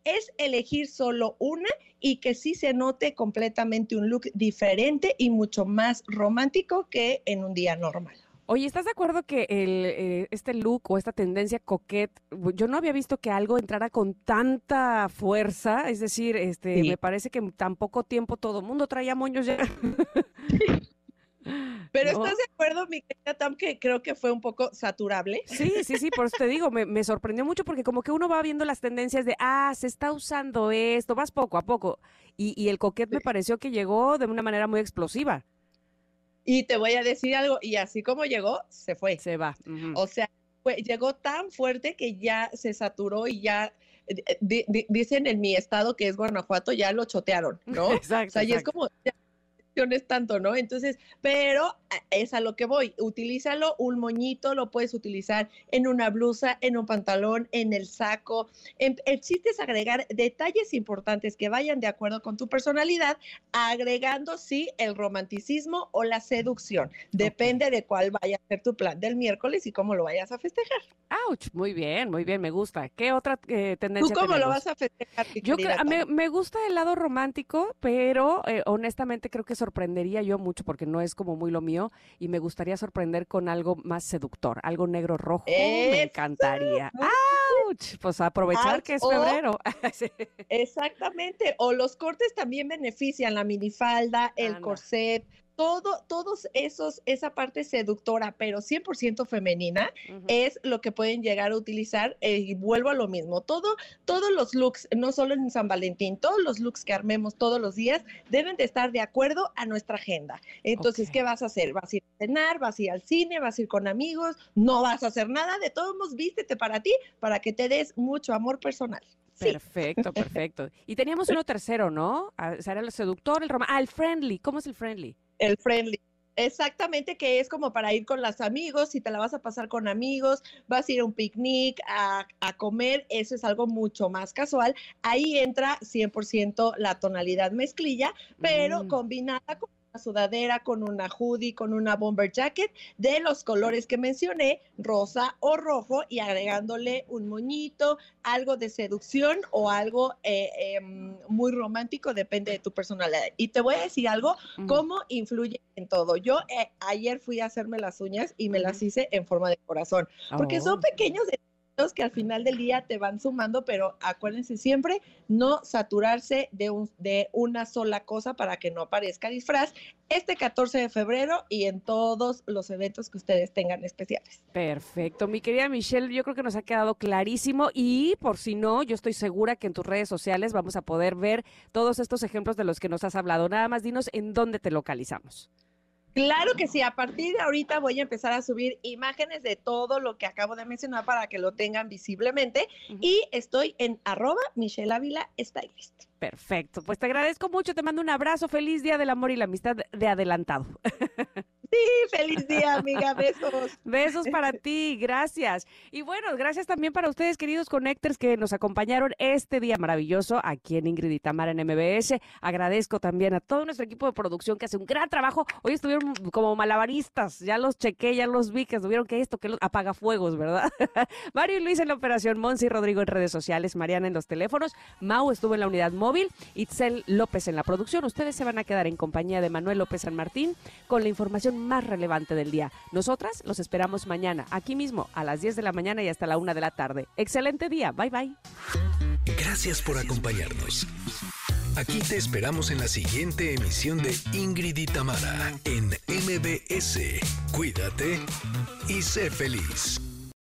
L: Es elegir solo una y que sí se note completamente un look diferente y mucho más romántico que en un día normal.
A: Oye, ¿estás de acuerdo que el, eh, este look o esta tendencia coquette, yo no había visto que algo entrara con tanta fuerza? Es decir, este, me parece que en tan poco tiempo todo el mundo traía moños ya.
L: Pero ¿estás de acuerdo, mi querida Tam, que creo que fue un poco saturable?
A: Sí, sí, sí, por eso te digo, me, sorprendió mucho porque como que uno va viendo las tendencias de, ah, se está usando esto, vas poco a poco. Y, el coquete me pareció que llegó de una manera muy explosiva.
L: Y te voy a decir algo, y así como llegó, se fue.
A: Se va.
L: O sea, llegó tan fuerte que ya se saturó y ya eh, dicen en mi estado que es Guanajuato, ya lo chotearon, ¿no?
A: Exacto.
L: O sea, y es como, es tanto, ¿no? Entonces, pero es a lo que voy. Utilízalo, un moñito lo puedes utilizar en una blusa, en un pantalón, en el saco. es agregar detalles importantes que vayan de acuerdo con tu personalidad, agregando sí el romanticismo o la seducción. Depende de cuál vaya a ser tu plan del miércoles y cómo lo vayas a festejar.
A: ¡Auch! Muy bien, muy bien, me gusta. ¿Qué otra eh, tendencia
L: ¿Tú cómo lo vas a festejar?
A: Yo me, me, gusta el lado romántico, pero eh, honestamente creo que sorprendería yo mucho porque no es como muy lo mío y me gustaría sorprender con algo más seductor, algo negro rojo. Me encantaría. ¡Auch! Pues aprovechar que es febrero.
L: Exactamente. O los cortes también benefician la minifalda, el corset todo, todos esos, esa parte seductora, pero 100% femenina, es lo que pueden llegar a utilizar. Eh, y vuelvo a lo mismo, todo, todos los looks, no solo en San Valentín, todos los looks que armemos todos los días deben de estar de acuerdo a nuestra agenda. Entonces, ¿qué vas a hacer? ¿Vas a ir a cenar? ¿Vas a ir al cine? ¿Vas a ir con amigos? No vas a hacer nada, de todos modos, vístete para ti, para que te des mucho amor personal.
A: Perfecto, perfecto. Y teníamos uno tercero, ¿no? O sea, era el seductor, el romántico. Ah, el friendly. ¿Cómo es el friendly?
L: El friendly. Exactamente, que es como para ir con los amigos, si te la vas a pasar con amigos, vas a ir a un picnic, a, a comer, eso es algo mucho más casual. Ahí entra 100% la tonalidad mezclilla, pero
A: Mm.
L: combinada con sudadera, con una hoodie, con una bomber jacket de los colores que mencioné, rosa o rojo, y agregándole un moñito, algo de seducción o algo eh, em, muy romántico, depende de tu personalidad. Y te voy a decir algo, cómo influye en todo. Yo eh, ayer fui a hacerme las uñas y me las hice en forma de corazón, porque
A: Oh.
L: son pequeños detalles que al final del día te van sumando, pero acuérdense siempre no saturarse de, un, de una sola cosa para que no aparezca disfraz este 14 de febrero y en todos los eventos que ustedes tengan especiales.
A: Perfecto, mi querida Michelle, yo creo que nos ha quedado clarísimo y por si no, yo estoy segura que en tus redes sociales vamos a poder ver todos estos ejemplos de los que nos has hablado. Nada más dinos en dónde te localizamos.
L: Claro que sí, a partir de ahorita voy a empezar a subir imágenes de todo lo que acabo de mencionar para que lo tengan visiblemente y estoy en arroba Michelle Ávila Stylist.
A: Perfecto, pues te agradezco mucho, te mando un abrazo, feliz Día del Amor y la Amistad de adelantado.
L: Sí, feliz día, amiga, besos.
A: Besos para ti, gracias. Y bueno, gracias también para ustedes, queridos connectors, que nos acompañaron este día maravilloso aquí en Ingrid y Tamara en MBS. Agradezco también a todo nuestro equipo de producción que hace un gran trabajo. Hoy estuvieron como malabaristas, ya los chequé, ya los vi que estuvieron que esto, que los apagafuegos, ¿verdad? Mario y Luis en la operación, Monsi y Rodrigo en redes sociales, Mariana en los teléfonos, Mau estuvo en la unidad móvil, Itzel López en la producción. Ustedes se van a quedar en compañía de Manuel López San Martín con la información más relevante del día. Nosotras los esperamos mañana, aquí mismo, a las 10 de la mañana y hasta la 1 de la tarde. Excelente día, bye bye.
C: Gracias por acompañarnos. Aquí te esperamos en la siguiente emisión de Ingrid y Tamara en MBS. Cuídate y sé feliz.